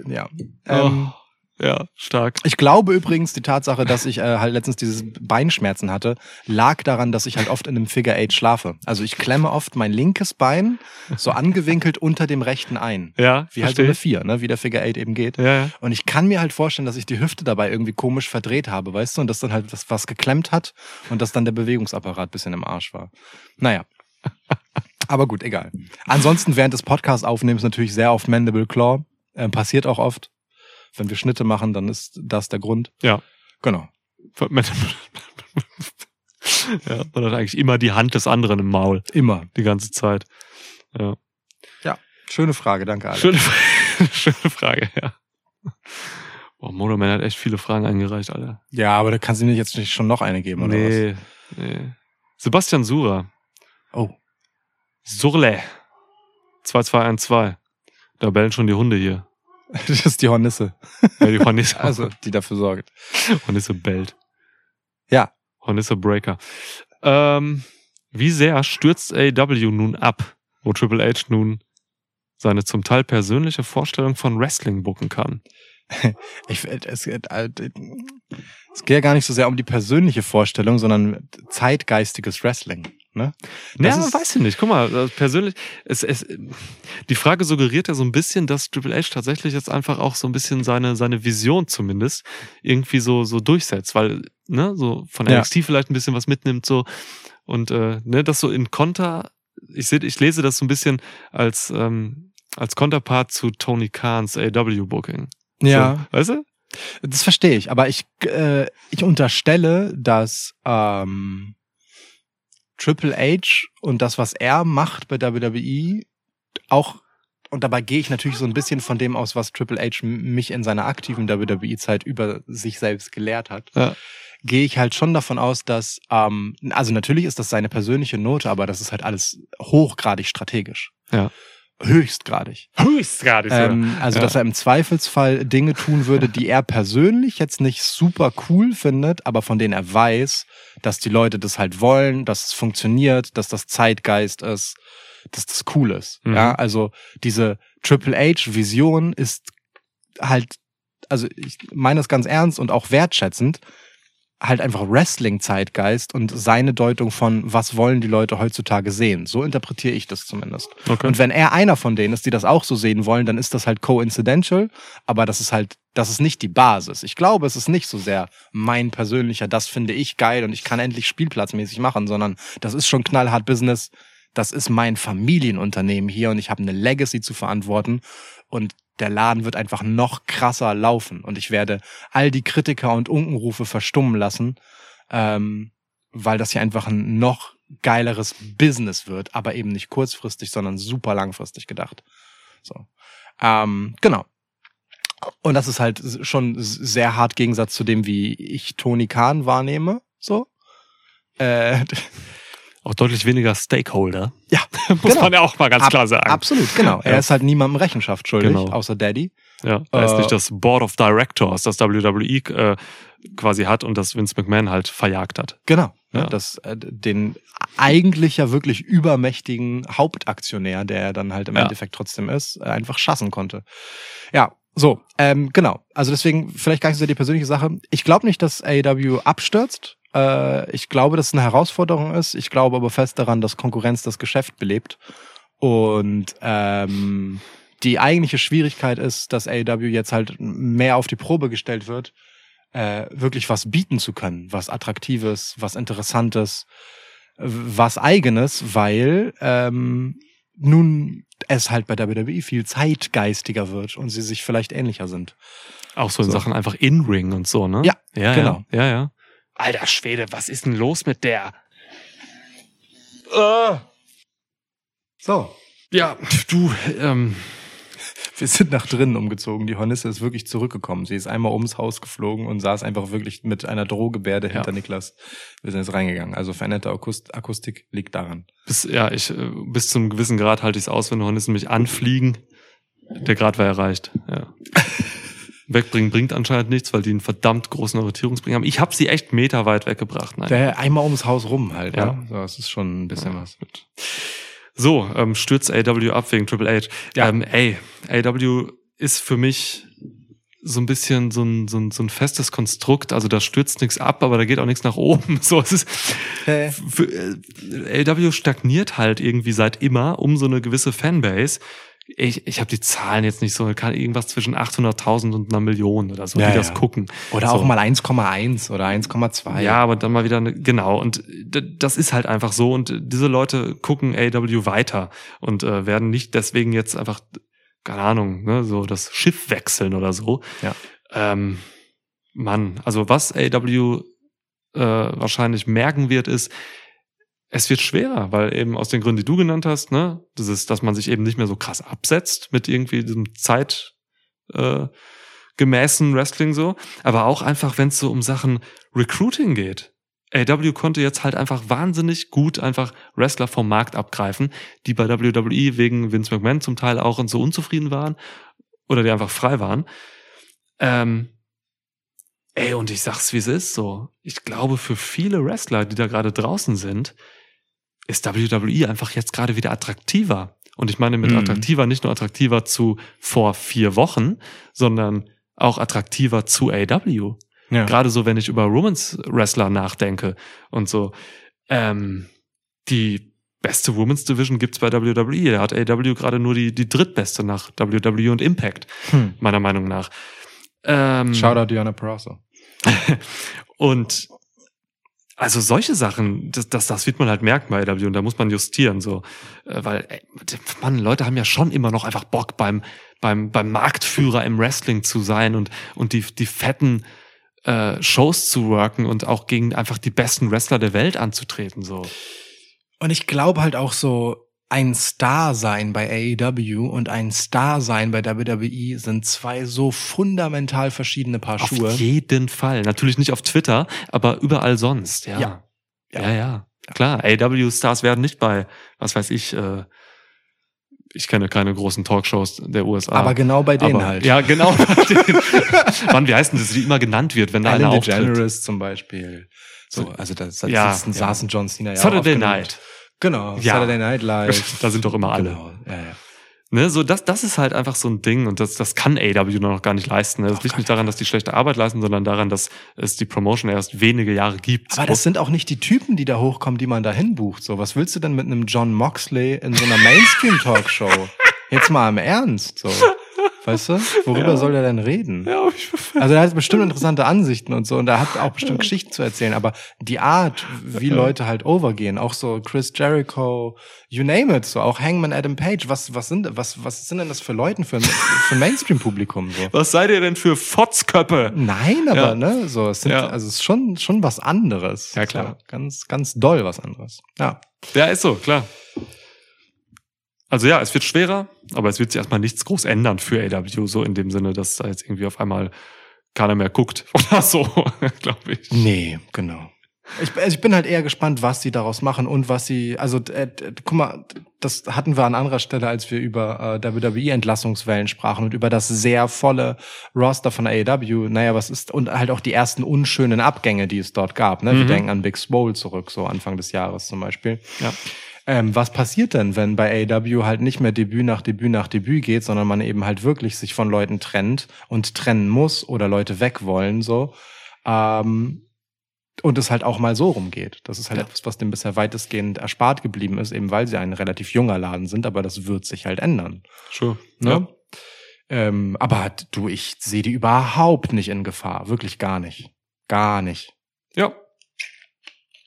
Ja. Ähm, oh, ja, stark. Ich glaube übrigens, die Tatsache, dass ich äh, halt letztens dieses Beinschmerzen hatte, lag daran, dass ich halt oft in einem Figure Eight schlafe. Also ich klemme oft mein linkes Bein so angewinkelt [LAUGHS] unter dem rechten ein. Ja, Wie halt so eine Vier, ne? wie der Figure Eight eben geht. ja, ja. Und ich kann mir halt vorstellen, dass ich die Hüfte dabei irgendwie komisch verdreht habe, weißt du? Und dass dann halt was, was geklemmt hat und dass dann der Bewegungsapparat bisschen im Arsch war. Naja. [LAUGHS] Aber gut, egal. Ansonsten während des Podcasts aufnehmens natürlich sehr oft Mandible Claw. Äh, passiert auch oft. Wenn wir Schnitte machen, dann ist das der Grund. Ja. Genau. [LAUGHS] ja, man hat eigentlich immer die Hand des anderen im Maul, Immer. die ganze Zeit. Ja. Schöne Frage, danke Alex. Schöne, [LAUGHS] schöne Frage, ja. Boah, Monoman hat echt viele Fragen eingereicht, Alter. Ja, aber da kannst du mir jetzt nicht schon noch eine geben, oder Nee, nee. Sebastian Sura. Oh. Surle. 2212. Da bellen schon die Hunde hier. [LAUGHS] Das ist die Hornisse. Ja, die Hornisse, [LAUGHS] Also, die dafür sorgt. Hornisse bellt. Ja. Hornisse Breaker. Ähm, wie sehr stürzt AW nun ab, wo Triple H nun seine zum Teil persönliche Vorstellung von Wrestling booken kann? [LAUGHS] Ich, es, es geht ja gar nicht so sehr um die persönliche Vorstellung, sondern zeitgeistiges Wrestling. Ne? Das Ja, ist- weiß ich nicht. Guck mal, äh, persönlich, es, es, die Frage suggeriert ja so ein bisschen, dass Triple H tatsächlich jetzt einfach auch so ein bisschen seine, seine Vision zumindest irgendwie so, so durchsetzt, weil, ne, so von Ja. NXT vielleicht ein bisschen was mitnimmt, so, und, äh, ne, das so in Konter, ich sehe, ich lese das so ein bisschen als, ähm, als Konterpart zu Tony Khans AW-Booking. Ja, So, weißt du? das verstehe ich. Aber ich, äh, ich unterstelle, dass ähm, Triple H und das, was er macht bei WWE, auch und dabei gehe ich natürlich so ein bisschen von dem aus, was Triple H mich in seiner aktiven WWE-Zeit über sich selbst gelehrt hat. Ja. Gehe ich halt schon davon aus, dass, ähm, also natürlich ist das seine persönliche Note, aber das ist halt alles hochgradig strategisch. Ja. Höchstgradig. Höchstgradig. Ähm, also, Ja. dass er im Zweifelsfall Dinge tun würde, die er persönlich jetzt nicht super cool findet, aber von denen er weiß, dass die Leute das halt wollen, dass es funktioniert, dass das Zeitgeist ist, dass das cool ist. Mhm. Ja, also diese Triple H-Vision ist halt, also ich meine das ganz ernst und auch wertschätzend, halt einfach Wrestling-Zeitgeist und seine Deutung von, was wollen die Leute heutzutage sehen. So interpretiere ich das zumindest. okay. Und wenn er einer von denen ist, die das auch so sehen wollen, dann ist das halt coincidental, aber das ist halt, das ist nicht die Basis. Ich glaube, es ist nicht so sehr mein persönlicher, das finde ich geil und ich kann endlich spielplatzmäßig machen, sondern das ist schon knallhart Business. Das ist mein Familienunternehmen hier und ich habe eine Legacy zu verantworten und der Laden wird einfach noch krasser laufen und ich werde all die Kritiker und Unkenrufe verstummen lassen, ähm, weil das hier einfach ein noch geileres Business wird, aber eben nicht kurzfristig, sondern super langfristig gedacht. So, ähm, genau. Und das ist halt schon sehr hart Gegensatz zu dem, wie ich Tony Khan wahrnehme. So. Äh, [LAUGHS] Auch deutlich weniger Stakeholder. ja, [LAUGHS] Muss Genau. man ja auch mal ganz Ab- klar sagen. absolut, genau. Er Ja. ist halt niemandem Rechenschaft schuldig, Genau. außer Daddy. Ja, er ist Äh, nicht das Board of Directors, das WWE äh, quasi hat und das Vince McMahon halt verjagt hat. Genau. Ja. Das, äh, den eigentlich ja wirklich übermächtigen Hauptaktionär, der er dann halt im Ja. Endeffekt trotzdem ist, einfach schassen konnte. Ja, so, ähm, genau. Also deswegen vielleicht gar nicht so die persönliche Sache. Ich glaube nicht, dass AEW abstürzt. Äh, ich glaube, dass es eine Herausforderung ist. Ich glaube aber fest daran, dass Konkurrenz das Geschäft belebt. Und ähm, die eigentliche Schwierigkeit ist, dass AEW jetzt halt mehr auf die Probe gestellt wird, äh, wirklich was bieten zu können, was Attraktives, was Interessantes, was Eigenes, weil ähm, nun es halt bei WWE viel zeitgeistiger wird und sie sich vielleicht ähnlicher sind. Auch so in So. Sachen einfach In-Ring und so, ne? Ja, ja genau. Ja, ja, ja. Alter Schwede, was ist denn los mit der? So. Ja, du, ähm, Wir sind nach drinnen umgezogen. Die Hornisse ist wirklich zurückgekommen. Sie ist einmal ums Haus geflogen und saß einfach wirklich mit einer Drohgebärde Ja. hinter Niklas. Wir sind jetzt reingegangen. Also veränderte Akust Akustik liegt daran. bis, ja, ich, äh, bis zum gewissen Grad halte ich es aus, wenn Hornissen mich anfliegen. Der Grad war erreicht, ja. [LAUGHS] Wegbringen bringt anscheinend nichts, weil die einen verdammt großen Orientierungsbring haben. Ich habe sie echt meterweit weggebracht. Nein. Daher einmal ums Haus rum halt. Ja. Ja. So, das ist schon ein bisschen Ja. was. So, ähm, stürzt AW ab wegen Triple H. Ja. Ähm, ey, AW ist für mich so ein bisschen so ein, so ein, so ein festes Konstrukt. Also da stürzt nichts ab, aber da geht auch nichts nach oben. [LAUGHS] So, es ist Hä? für, äh, LW stagniert halt irgendwie seit immer um so eine gewisse Fanbase. Ich, ich habe die Zahlen jetzt nicht so, kann irgendwas zwischen 800.000 und einer Million oder so, Ja, die das ja. gucken. Oder so. auch mal 1,1 oder 1,2. Ja, aber dann mal wieder, eine, genau. Und das ist halt einfach so. Und diese Leute gucken AW weiter und äh, werden nicht deswegen jetzt einfach, keine Ahnung, ne, so das Schiff wechseln oder so. Ja. Ähm, Mann, also was AW äh, wahrscheinlich merken wird, ist, es wird schwerer, weil eben aus den Gründen, die du genannt hast, ne, das ist, dass man sich eben nicht mehr so krass absetzt mit irgendwie diesem Zeit, äh, gemäßen Wrestling so, aber auch einfach, wenn es so um Sachen Recruiting geht. AW konnte jetzt halt einfach wahnsinnig gut einfach Wrestler vom Markt abgreifen, die bei WWE wegen Vince McMahon zum Teil auch und so unzufrieden waren oder die einfach frei waren. Ähm, ey, und ich sag's, wie es ist, so. Ich glaube, für viele Wrestler, die da gerade draußen sind, ist WWE einfach jetzt gerade wieder attraktiver. Und ich meine mit Mhm. attraktiver nicht nur attraktiver zu vor vier Wochen, sondern auch attraktiver zu AW. ja. Gerade so, wenn ich über Women's Wrestler nachdenke und so. Ähm, die beste Women's Division gibt's bei WWE. Da hat AW gerade nur die, die drittbeste nach WWE und Impact, Hm. meiner Meinung nach. Ähm, Shoutout Diana Perazzo. [LAUGHS] und also solche Sachen, das, das, das wird man halt merken bei AW und da muss man justieren, so. Äh, Weil, ey, Mann, Leute haben ja schon immer noch einfach Bock beim, beim, beim Marktführer im Wrestling zu sein und, und die, die fetten äh, Shows zu worken und auch gegen einfach die besten Wrestler der Welt anzutreten, so. Und ich glaube halt auch so, ein Star sein bei AEW und ein Star sein bei WWE sind zwei so fundamental verschiedene Paar Schuhe. Auf jeden Fall. Natürlich nicht auf Twitter, aber überall sonst, ja. Ja. Ja, Ja. ja. Klar, AW-Stars werden nicht bei, was weiß ich, äh, ich kenne keine großen Talkshows der USA. Aber genau bei denen Aber- halt. Ja, genau. bei [LAUGHS] denen. Mann, wie heißt denn das, die immer genannt wird, wenn da einer Ellen auftritt? DeGeneres zum Beispiel. So, also da sitzen, Ja, saßen John Cena ja Saturday. Night. Genau, Ja. Saturday Night Live. [LAUGHS] Da sind doch immer alle. Genau, ja, ja. Ne, so das, das ist halt einfach so ein Ding und das, das kann AW noch gar nicht leisten. ne? Das Auf liegt nicht daran, dass die schlechte Arbeit leisten, sondern daran, dass es die Promotion erst wenige Jahre gibt. Aber das sind auch nicht die Typen, die da hochkommen, die man da hinbucht. So, was willst du denn mit einem John Moxley in so einer Mainstream-Talkshow? [LAUGHS] Jetzt mal im Ernst. So. Weißt du? Worüber Ja. soll der denn reden? Ja, ich Also er hat bestimmt interessante Ansichten und so und er hat auch bestimmt Geschichten zu erzählen, aber die Art, wie Leute halt overgehen, auch so Chris Jericho, you name it, so auch Hangman Adam Page, was was sind was was sind denn das für Leuten für ein, für Mainstream Publikum so? Was seid ihr denn für Fotzköppe? Nein, aber Ja. ne, so es sind Ja. also es ist schon schon was anderes. Ja, klar. So, ganz ganz doll was anderes. Ja. Ja, ist so, klar. Also ja, es wird schwerer, aber es wird sich erstmal nichts groß ändern für AW, so in dem Sinne, dass da jetzt irgendwie auf einmal keiner mehr guckt [LAUGHS] oder so, glaube ich. Nee, genau. Ich, also ich bin halt eher gespannt, was sie daraus machen und was sie, also äh, guck mal, das hatten wir an anderer Stelle, als wir über äh, WWE-Entlassungswellen sprachen und über das sehr volle Roster von AEW. Naja, was ist, und halt auch die ersten unschönen Abgänge, die es dort gab. Ne? Wir Mhm. denken an Big Swole zurück, so Anfang des Jahres zum Beispiel. Ja. Ähm, was passiert denn, wenn bei AEW halt nicht mehr Debüt nach Debüt nach Debüt geht, sondern man eben halt wirklich sich von Leuten trennt und trennen muss oder Leute weg wollen, so. Ähm, und es halt auch mal so rumgeht. Das ist halt Ja. etwas, was dem bisher weitestgehend erspart geblieben ist, eben weil sie ein relativ junger Laden sind, aber das wird sich halt ändern. Sure. Ne? Ja. Ähm, aber du, ich sehe die überhaupt nicht in Gefahr. Wirklich gar nicht. Gar nicht. ja.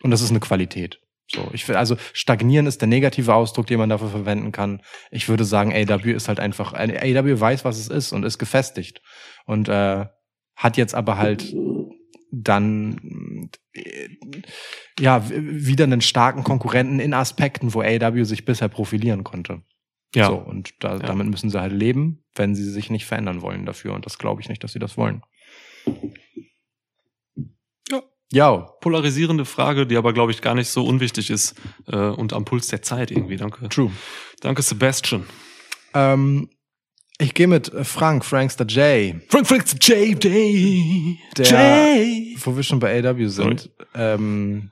Und das ist eine Qualität. So, ich will, also stagnieren ist der negative Ausdruck, den man dafür verwenden kann. Ich würde sagen, AW ist halt einfach, AW weiß, was es ist und ist gefestigt. Und äh, hat jetzt aber halt dann äh, ja wieder einen starken Konkurrenten in Aspekten, wo AW sich bisher profilieren konnte. Ja. So, und da, Ja. damit müssen sie halt leben, wenn sie sich nicht verändern wollen dafür. Und das glaube ich nicht, dass sie das wollen. Ja. Polarisierende Frage, die aber, glaube ich, gar nicht so unwichtig ist äh, und am Puls der Zeit irgendwie. Danke. True. Danke, Sebastian. Ähm, ich gehe mit Frank, Frankster J, Frank Frank J. Day. Der- J. wo wir schon bei AW sind. Ähm,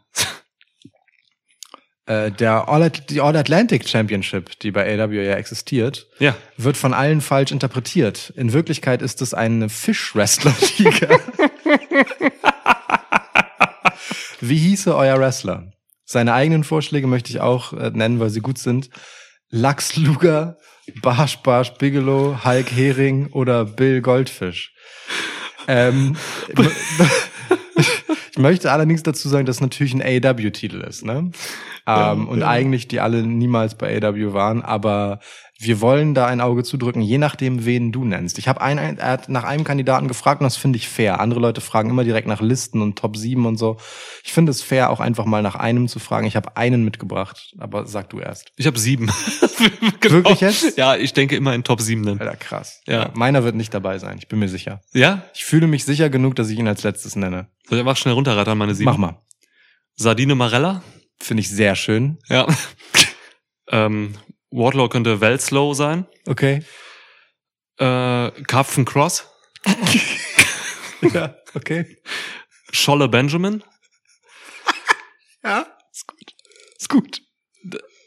äh, der All, die All Atlantic Championship, die bei AW ja existiert, Ja. wird von allen falsch interpretiert. In Wirklichkeit ist es eine Fisch-Wrestler-Liga. [LAUGHS] Wie hieße euer Wrestler? Seine eigenen Vorschläge möchte ich auch äh, nennen, weil sie gut sind. Lachs Luger, Barsch Barsch Bigelow, Hulk Hering oder Bill Goldfish. Ähm, [LAUGHS] ich möchte allerdings dazu sagen, dass es natürlich ein AEW-Titel ist, ne? Ja, ähm, und ja. eigentlich die alle niemals bei AEW waren, aber wir wollen da ein Auge zudrücken, je nachdem, wen du nennst. Ich habe einen, er hat nach einem Kandidaten gefragt und das finde ich fair. Andere Leute fragen immer direkt nach Listen und Top 7 und so. Ich finde es fair, auch einfach mal nach einem zu fragen. Ich habe einen mitgebracht, aber sag du erst. Ich habe sieben. [LAUGHS] Wirklich jetzt? Ja, ich denke immer in Top 7 dann. Alter, krass. Ja. Meiner wird nicht dabei sein, ich bin mir sicher. Ja? Ich fühle mich sicher genug, dass ich ihn als letztes nenne. Soll ich einfach schnell runterrattern, meine sieben? Mach mal. Sardine Marella? Finde ich sehr schön. Ja. [LAUGHS] ähm, Wardlow könnte Welslow sein. Okay. Äh, Karpfen Cross? [LAUGHS] ja, okay. Scholle Benjamin? [LAUGHS] Ja, ist gut. Ist gut.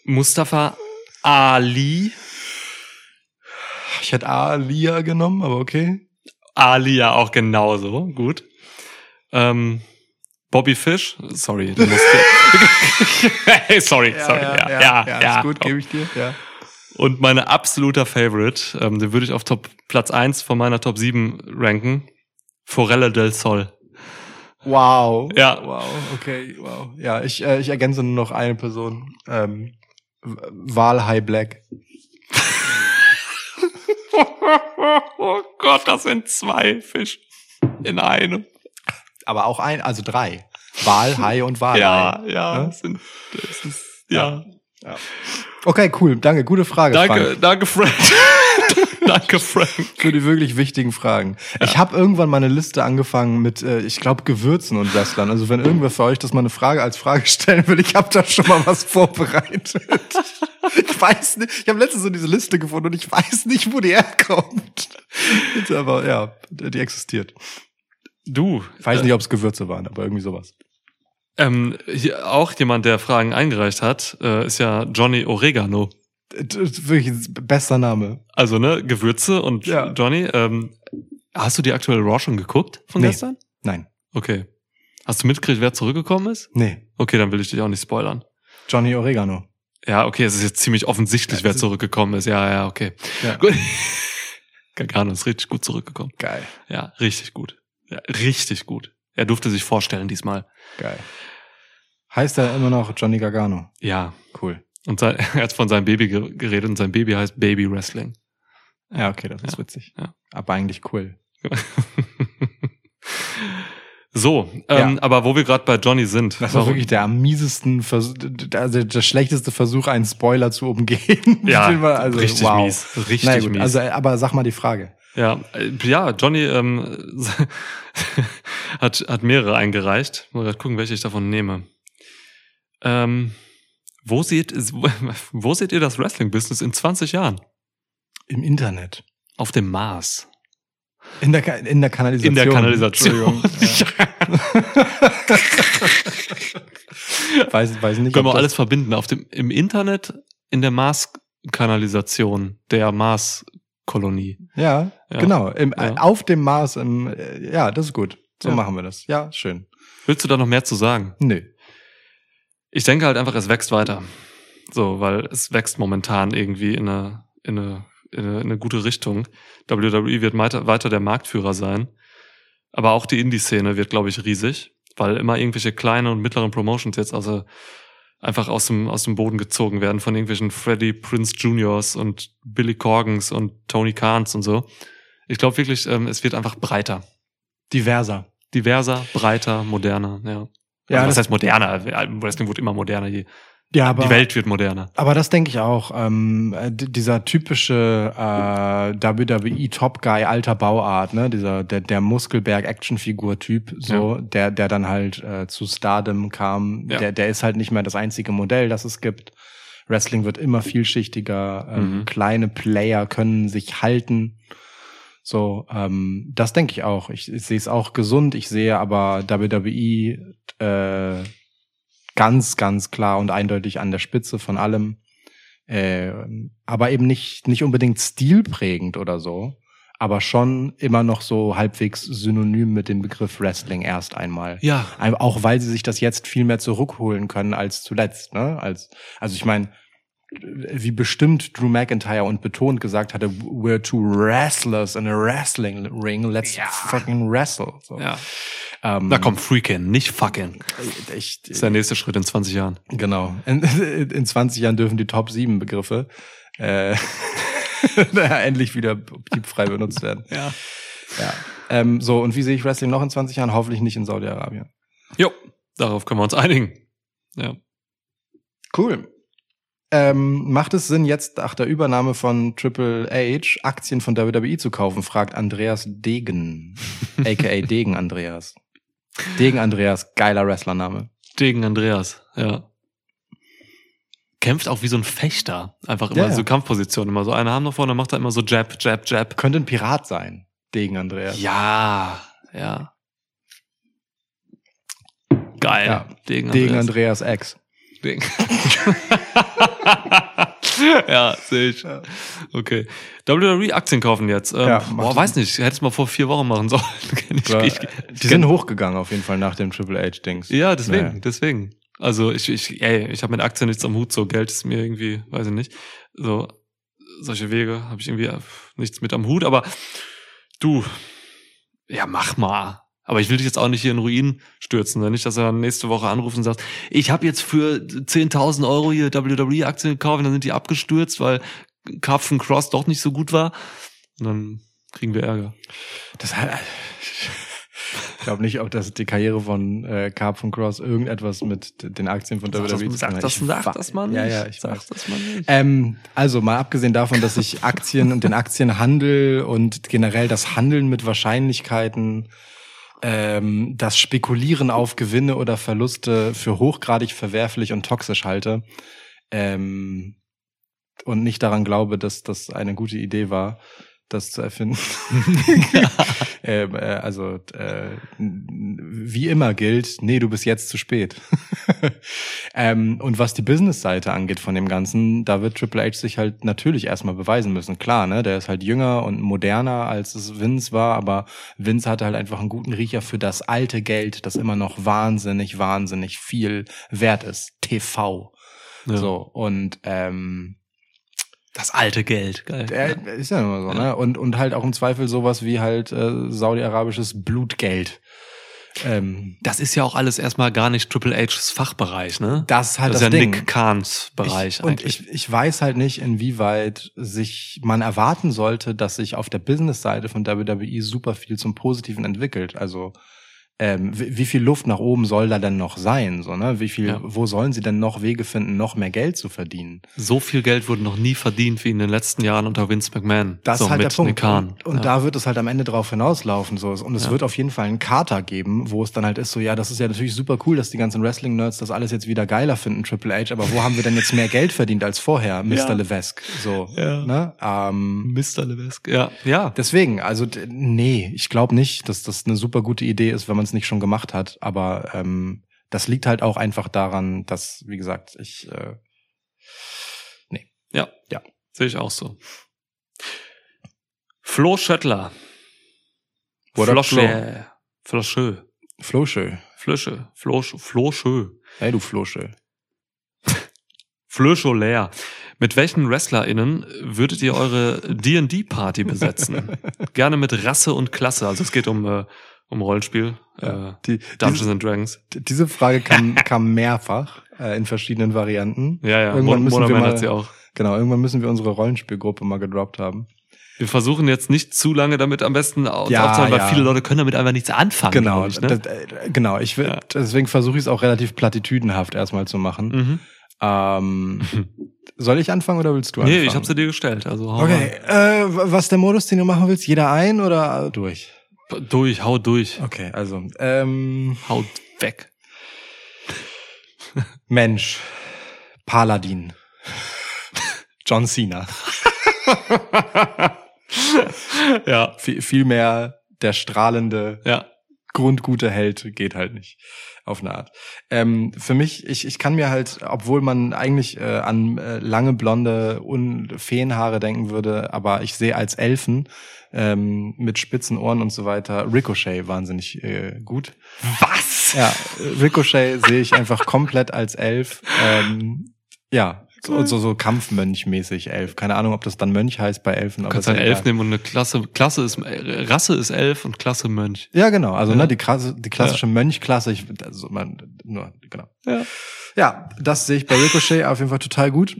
Mustafa Ali? Ich hätte Alia genommen, aber okay. Ali ja auch genauso. Gut. Ähm, Bobby Fish? Sorry, du musst. [LAUGHS] [LAUGHS] hey, sorry, sorry. Ja, ja, ja. ist gut, gebe ich dir. Ja. Und mein absoluter Favorite, ähm, den würde ich auf Top Platz 1 von meiner Top 7 ranken. Forelle del Sol. Wow. Ja. Wow, okay, wow. Ja, ich, äh, ich ergänze nur noch eine Person. Ähm, Wal High Black. [LAUGHS] oh Gott, das sind zwei Fisch in einem. Aber auch ein, also drei. Wal, [LAUGHS] Hai und Wal. Ja, ja. Ne? Das sind, das ist, ja. Okay, cool. Danke. Gute Frage. Danke, Frank, danke, Frank. [LAUGHS] danke, Frank. für die wirklich wichtigen Fragen. Ich habe irgendwann mal eine Liste angefangen mit, äh, ich glaube, Gewürzen und Wrestlern. Also wenn irgendwer für euch das mal eine Frage als Frage stellen will, ich habe da schon mal was vorbereitet. [LAUGHS] Ich weiß nicht. Ich habe letztens so diese Liste gefunden und ich weiß nicht, wo die herkommt. Jetzt aber ja, die existiert. Du, Ich weiß nicht, ob es Gewürze waren, aber irgendwie sowas. ähm, hier auch jemand, der Fragen eingereicht hat, äh, ist ja Johnny Oregano. Das ist Wirklich ein bester Name. Also, ne, Gewürze und Ja. Johnny. Ähm, hast du die aktuelle Raw schon geguckt von Nee. gestern? Nein. Okay. Hast du mitgekriegt, wer zurückgekommen ist? Nee. Okay, dann will ich dich auch nicht spoilern. Johnny Oregano. Ja, okay, es ist jetzt ziemlich offensichtlich, Ja, wer zurückgekommen ist. Ja, ja, okay. Ja. Gut. [LAUGHS] Gargano ist richtig gut zurückgekommen. Geil, Ja, richtig gut. Ja, richtig gut. Er durfte sich vorstellen diesmal. geil. Heißt er immer noch Johnny Gargano? Ja. Cool. Und sein, [LAUGHS] er hat von seinem Baby ge- geredet und sein Baby heißt Baby Wrestling. Ja, okay, das ist Ja, witzig. ja. Aber eigentlich cool. [LAUGHS] so, ähm, Ja. aber wo wir gerade bei Johnny sind. Das war warum- wirklich der am miesesten, Vers also der schlechteste Versuch, einen Spoiler zu umgehen. Ja, [LAUGHS] also, richtig wow. mies. Richtig Na gut, mies. also, aber sag mal die Frage. Ja, äh, ja, Johnny ähm, [LAUGHS] hat, hat mehrere eingereicht. Mal grad gucken, welche ich davon nehme. Ähm, wo seht, wo seht ihr das Wrestling-Business in 20 Jahren? Im Internet. Auf dem Mars. In der, Ka- in der Kanalisation. In der Kanalisation. [LAUGHS] Entschuldigung. [LAUGHS] weiß, weiß nicht. Können wir alles verbinden. Auf dem, Im Internet, in der Mars-Kanalisation, der Mars-Kolonie. Ja, Ja. genau. Im, Ja. Auf dem Mars. Im, äh, ja, das ist gut. So Ja. machen wir das. Ja, schön. Willst du da noch mehr zu sagen? Nö. Ich denke halt einfach, es wächst weiter. So, weil es wächst momentan irgendwie in eine, in eine, in eine, in eine gute Richtung. WWE wird weiter, weiter der Marktführer sein. Aber auch die Indie-Szene wird, glaube ich, riesig, weil immer irgendwelche kleinen und mittleren Promotions jetzt also einfach aus dem, aus dem Boden gezogen werden von irgendwelchen Freddie Prince Juniors und Billy Corgans und Tony Kahns und so. Ich glaube wirklich, ähm, es wird einfach breiter. Diverser. Diverser, breiter, moderner, ja. Ja, was das- heißt moderner? Wrestling wird immer moderner, je, Ja, aber, die Welt wird moderner. aber das denke ich auch. Ähm, äh, dieser typische äh, WWE Top Guy alter Bauart, ne, dieser der, der Muskelberg Actionfigur Typ, so der der dann halt äh, zu Stardom kam. Ja. Der der ist halt nicht mehr das einzige Modell, das es gibt. Wrestling wird immer vielschichtiger. Ähm, Mhm. Kleine Player können sich halten. So, ähm, das denke ich auch. Ich, ich sehe es auch gesund. Ich sehe aber WWE äh, ganz, ganz klar und eindeutig an der Spitze von allem. Äh, aber eben nicht, nicht unbedingt stilprägend oder so, aber schon immer noch so halbwegs synonym mit dem Begriff Wrestling erst einmal. Ja. Auch weil sie sich das jetzt viel mehr zurückholen können als zuletzt. Ne? Als, also ich meine, wie bestimmt Drew McIntyre und betont gesagt hatte, we're two wrestlers in a wrestling ring, let's Ja. fucking wrestle. So. Ja. Ähm, Na komm, Freakin', nicht fucking. Ich, Das ist der nächste Schritt in 20 Jahren. Genau. In, [LAUGHS] in 20 Jahren dürfen die Top 7 Begriffe äh, [LAUGHS] endlich wieder piepfrei benutzt werden. Ja. Ja. Ähm, so, und wie sehe ich Wrestling noch in 20 Jahren? Hoffentlich nicht in Saudi-Arabien. Jo, darauf können wir uns einigen. Ja. Cool. Ähm, macht es Sinn, jetzt nach der Übernahme von Triple H Aktien von WWE zu kaufen? fragt Andreas Degen. [LAUGHS] AKA Degen Andreas. Degen Andreas, geiler Wrestlername. Degen Andreas, ja. Kämpft auch wie so ein Fechter. Einfach immer Ja, ja. so Kampfpositionen. Immer so eine Hand nach vorne, macht er immer so Jab, Jab, Jab. Könnte ein Pirat sein. Degen Andreas. Ja, ja. Geil. Ja. Degen Degen Andreas. Andreas X. Degen. [LAUGHS] [LAUGHS] ja, sehe ich. Okay. WWE Aktien kaufen jetzt. Ähm, Ja, boah, weiß nicht. Hätte es mal vor vier Wochen machen sollen. [LAUGHS] ich, Ja, ich, die sind hochgegangen auf jeden Fall nach dem Triple H-Dings. Ja, deswegen, Naja. deswegen. Also ich, ich, ey, ich habe mit Aktien nichts am Hut, so Geld ist mir irgendwie, weiß ich nicht. So, solche Wege habe ich irgendwie äh, nichts mit am Hut, aber du, ja, mach mal. Aber ich will dich jetzt auch nicht hier in Ruin stürzen, nicht, dass er dann nächste Woche anruft und sagt, ich habe jetzt für 10.000 Euro hier WWE-Aktien gekauft und dann sind die abgestürzt, weil Karpfen Cross doch nicht so gut war. Und dann kriegen wir Ärger. Das hat, [LAUGHS] ich glaube nicht, ob das die Karriere von äh, Carp von Cross irgendetwas mit den Aktien von Sag WWE zu tun sag hat. das, Ich sag das mal nicht. Ja, ja, ich sag weiß. das mal nicht. Ähm, also mal abgesehen davon, dass ich Aktien und den Aktienhandel und generell das Handeln mit Wahrscheinlichkeiten, ähm, das Spekulieren auf Gewinne oder Verluste für hochgradig verwerflich und toxisch halte ähm, und nicht daran glaube, dass das eine gute Idee war, das zu erfinden. [LAUGHS] [LAUGHS] ähm, äh, also äh, wie immer gilt, nee, du bist jetzt zu spät. [LAUGHS] ähm, und was die Business-Seite angeht von dem Ganzen, da wird Triple H sich halt natürlich erstmal beweisen müssen. Klar, ne, der ist halt jünger und moderner, als es Vince war, aber Vince hatte halt einfach einen guten Riecher für das alte Geld, das immer noch wahnsinnig, wahnsinnig viel wert ist. TV. Ja. So, und ähm, Das alte Geld, geil. Der ist ja immer so, ne? Und, und halt auch im Zweifel sowas wie halt äh, saudi-arabisches Blutgeld. Ähm, Das ist ja auch alles erstmal gar nicht Triple H's Fachbereich, ne? das ist halt das das, ist ja Ding. Nick Kahns Bereich ich, und ich, ich weiß halt nicht, inwieweit sich man erwarten sollte, dass sich auf der Business-Seite von WWE super viel zum Positiven entwickelt. Also ähm, wie, wie viel Luft nach oben soll da denn noch sein? So, ne? Wie viel, Ja. wo sollen sie denn noch Wege finden, noch mehr Geld zu verdienen? so viel Geld wurde noch nie verdient wie in den letzten Jahren unter Vince McMahon. Das so, ist halt der Punkt. Und, und ja. da wird es halt am Ende drauf hinauslaufen. So. Und es Ja. wird auf jeden Fall einen Kater geben, wo es dann halt ist, so, ja, das ist ja natürlich super cool, dass die ganzen Wrestling-Nerds das alles jetzt wieder geiler finden, Triple H, aber wo haben wir denn jetzt mehr Geld verdient als vorher, [LAUGHS] Mr. Levesque? So, ne? Ähm, Mr. Levesque. Ja, ja. deswegen, also nee, ich glaube nicht, dass das eine super gute Idee ist, wenn man es nicht schon gemacht hat. Aber ähm, das liegt halt auch einfach daran, dass, wie gesagt, ich äh, Ja. Ja. Sehe ich auch so. Flo Schöttler. What up, Flosche. Flosche. Floschö. Flösche. Flosch. Floschö. Hey, du Floschö. [LAUGHS] Flöscho leer. Mit welchen WrestlerInnen würdet ihr eure D&D-Party besetzen? [LAUGHS] Gerne mit Rasse und Klasse. Also es geht um, äh, um Rollenspiel. Äh, Die, Dungeons diese, and Dragons. diese Frage kam, [LAUGHS] kam mehrfach äh, in verschiedenen Varianten. Ja, ja. Irgendwann Mon- müssen wir mal- hat sie auch. Genau, irgendwann müssen wir unsere Rollenspielgruppe mal gedroppt haben. Wir versuchen jetzt nicht zu lange damit am besten Ja, aufzuhalten, weil ja. viele Leute können damit einfach nichts anfangen. Genau, Ich, ne? das, äh, genau. Ich will, Ja. deswegen versuche ich es auch relativ plattitüdenhaft erstmal zu machen. mhm. Ähm, [LAUGHS] soll ich anfangen oder willst du anfangen? Nee, ich habe sie dir gestellt. Also Okay, äh, was der Modus, den du machen willst? Jeder ein oder durch? Durch, hau durch, Okay, also ähm, hau weg. Mensch, Paladin, John Cena. [LAUGHS] ja, Vi- Vielmehr der strahlende ja. grundgute Held geht halt nicht auf eine Art. Ähm, für mich, ich, ich kann mir halt, obwohl man eigentlich äh, an äh, lange blonde Un Feenhaare denken würde, aber ich sehe als Elfen ähm, mit spitzen Ohren und so weiter Ricochet wahnsinnig äh, gut. Was? Ja, Ricochet sehe ich einfach komplett als Elf. Ähm, ja, so, so, so Kampfmönch-mäßig Elf. Keine Ahnung, ob das dann Mönch heißt bei Elfen. Du aber kannst ja einen Elf nehmen und eine Klasse, Klasse ist, äh, Rasse ist Elf und Klasse Mönch. Ja, genau. Also Ja. ne, die, klasse, die klassische Mönchklasse, ich, also man, nur, genau. Ja. Ja, das sehe ich bei Ricochet auf jeden Fall total gut.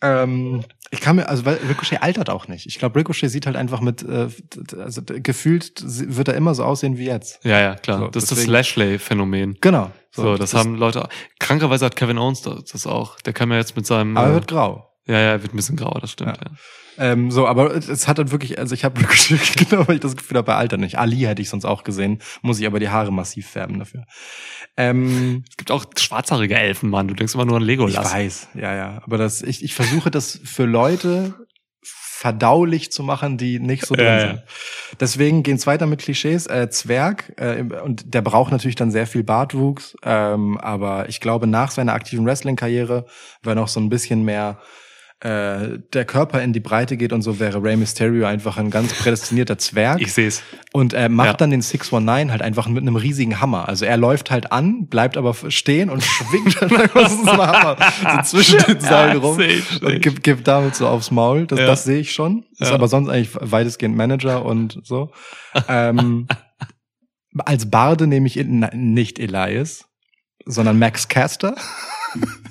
Ähm, ich kann mir, also weil Ricochet altert auch nicht. Ich glaube, Ricochet sieht halt einfach mit, äh, also gefühlt wird er immer so aussehen wie jetzt. Ja, ja, klar. So, das ist deswegen- das Lashley-Phänomen. Genau. So, das, haben Leute. Krankerweise hat Kevin Owens das das auch. Der kann ja jetzt mit seinem. Aber er wird grau. ja, ja, er wird ein bisschen grauer, das stimmt. Ja. Ähm, so, aber es hat halt wirklich, also ich habe Ricochet [LAUGHS] genau, weil ich das Gefühl habe, er altert nicht. Ali hätte ich sonst auch gesehen, muss ich aber die Haare massiv färben dafür. Ähm, Es gibt auch schwarzhaarige Elfen, Mann. Du denkst immer nur an Ich Legolas. weiß, ja, ja. Aber das, ich, ich versuche das für Leute verdaulich zu machen, die nicht so drin ja. sind. Deswegen geht's weiter mit Klischees. Äh, Zwerg, äh, und der braucht natürlich dann sehr viel Bartwuchs, ähm, aber ich glaube, nach seiner aktiven Wrestling-Karriere, wenn noch so ein bisschen mehr äh, der Körper in die Breite geht und so, wäre Rey Mysterio einfach ein ganz prädestinierter Zwerg. Ich sehe es. Und er macht Ja. dann den 619 halt einfach mit einem riesigen Hammer. Also er läuft halt an, bleibt aber stehen und schwingt dann [LAUGHS] einfach so einen Hammer so zwischen den Seilen rum seh ich, und gibt, gibt damit so aufs Maul. Das, Ja. das sehe ich schon. Ist Ja. aber sonst eigentlich weitestgehend Manager und so. ähm, [LAUGHS] als Barde nehme ich nicht Elias, sondern Max Caster.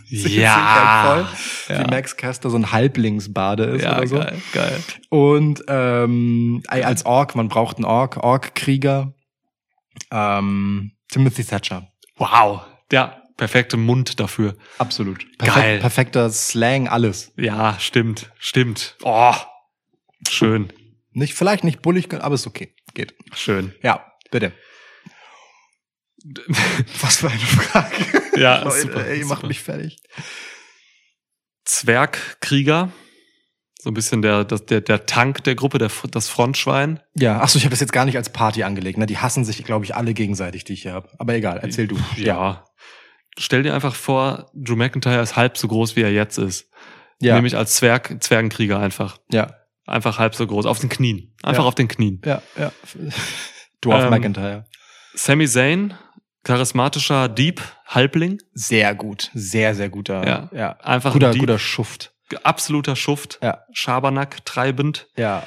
Ja. Voll, Ja. Wie Max Caster so ein Halblingsbade ist Ja, oder so. geil, geil. Und ähm, als Ork, man braucht einen Ork, Ork-Krieger. Ähm, Timothy Thatcher. Wow. Ja, perfekte Mund dafür. Absolut. Geil. Perfekter Slang, alles. Ja, stimmt, stimmt. Oh, schön, Nicht, vielleicht nicht bullig, aber ist okay. Geht. schön. Ja, bitte. [LAUGHS] Was für eine Frage. Ja, Leute, super, ey, ihr macht super. mich fertig. Zwergkrieger. So ein bisschen der, der, der Tank der Gruppe, der, das Frontschwein. Ja, achso, ich habe das jetzt gar nicht als Party angelegt. Ne? Die hassen sich, glaube ich, alle gegenseitig, die ich hier habe. Aber egal, erzähl du. Ja. Stell dir einfach vor, Drew McIntyre ist halb so groß, wie er jetzt ist. ja, Nämlich als Zwerg, Zwergenkrieger einfach. ja, Einfach halb so groß. Auf den Knien. Einfach Ja. auf den Knien. ja, ja. [LAUGHS] Dwarf Ähm, McIntyre. Sami Zayn, charismatischer Dieb, Halbling. Sehr gut, sehr, sehr guter. Ja. ja. Einfach Guter, ein Dieb. guter Schuft. absoluter Schuft, Ja. Schabernack treibend. Ja.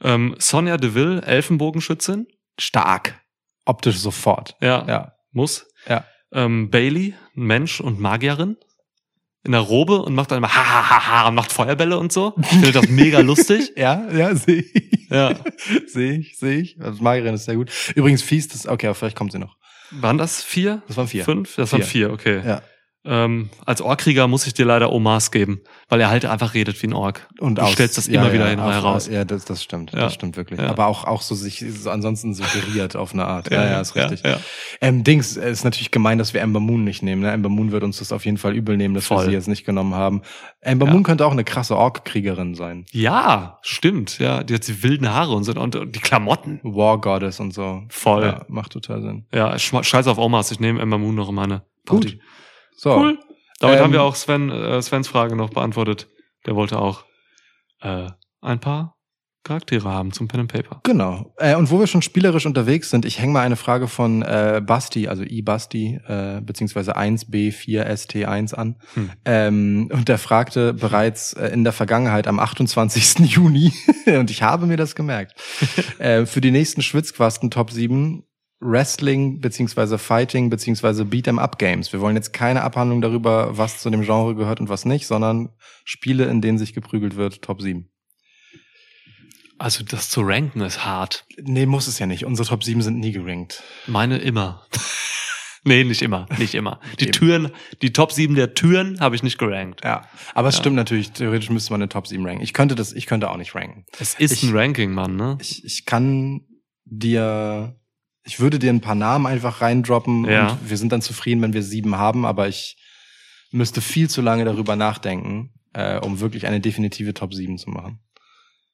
Ähm, Sonja Deville, Elfenbogenschützin, Stark. Optisch sofort. ja, Ja. muss. Ja. Ähm, Bailey, Mensch und Magierin. In der Robe und macht dann immer ha ha ha ha und macht Feuerbälle und so. Ich finde das mega [LAUGHS] lustig. Ja, ja, sehe ich. Ja. [LAUGHS] sehe ich, sehe ich. Also Magierin ist sehr gut. Übrigens, Fies, das, okay, aber vielleicht kommt sie noch. Waren das vier? Das waren vier. Fünf? Das waren Vier. vier, okay. Ja. Ähm, als Orkkrieger muss ich dir leider Omas geben, weil er halt einfach redet wie ein Ork. Und du aus- stellst das ja, immer wieder ja, hin auch, heraus. Ja, das, das stimmt. Ja. Das stimmt wirklich. Aber auch, auch so sich so ansonsten suggeriert auf eine Art. Ja, Ja, ist richtig. ja, ja. Ähm, Dings, es ist natürlich gemein, dass wir Amber Moon nicht nehmen. Ne? Amber Moon wird uns das auf jeden Fall übel nehmen, dass wir Voll. sie jetzt nicht genommen haben. Amber. Moon könnte auch eine krasse Ork-Kriegerin sein. Ja, stimmt. Ja, die hat die wilden Haare und so und, und die Klamotten. War Goddess und so. Voll. Ja, macht total Sinn. Ja, scheiß auf Omas. Ich nehme Emma Moon noch in meine Party. Gut. So. Cool. Damit Ähm, haben wir auch Sven, äh, Svens Frage noch beantwortet. Der wollte auch äh, ein paar Charaktere haben zum Pen and Paper. Genau. Äh, und wo wir schon spielerisch unterwegs sind, ich hänge mal eine Frage von äh, Basti, also iBasti, äh, beziehungsweise 1B4ST1 an. Hm. Ähm, und der fragte bereits äh, in der Vergangenheit am 28. [LAUGHS] Juni, und ich habe mir das gemerkt, [LAUGHS] äh, für die nächsten Schwitzquasten Top 7 Wrestling beziehungsweise Fighting beziehungsweise Beat'em Up Games. Wir wollen jetzt keine Abhandlung darüber, was zu dem Genre gehört und was nicht, sondern Spiele, in denen sich geprügelt wird, Top 7. Also das zu ranken ist hart. Nee, muss es ja nicht. Unsere Top 7 sind nie gerankt. Meine immer. [LAUGHS] nee, nicht immer. Nicht immer. [LAUGHS] Die. Türen, die Top 7 der Türen habe ich nicht gerankt. Ja, aber es Ja. stimmt natürlich, theoretisch müsste man eine Top 7 ranken. Ich könnte das, ich könnte auch nicht ranken. Es ist Ich- ein Ranking, Mann, ne? Ich, ich kann dir, ich würde dir ein paar Namen einfach reindroppen Ja. und wir sind dann zufrieden, wenn wir sieben haben, aber ich müsste viel zu lange darüber nachdenken, äh, um wirklich eine definitive Top 7 zu machen.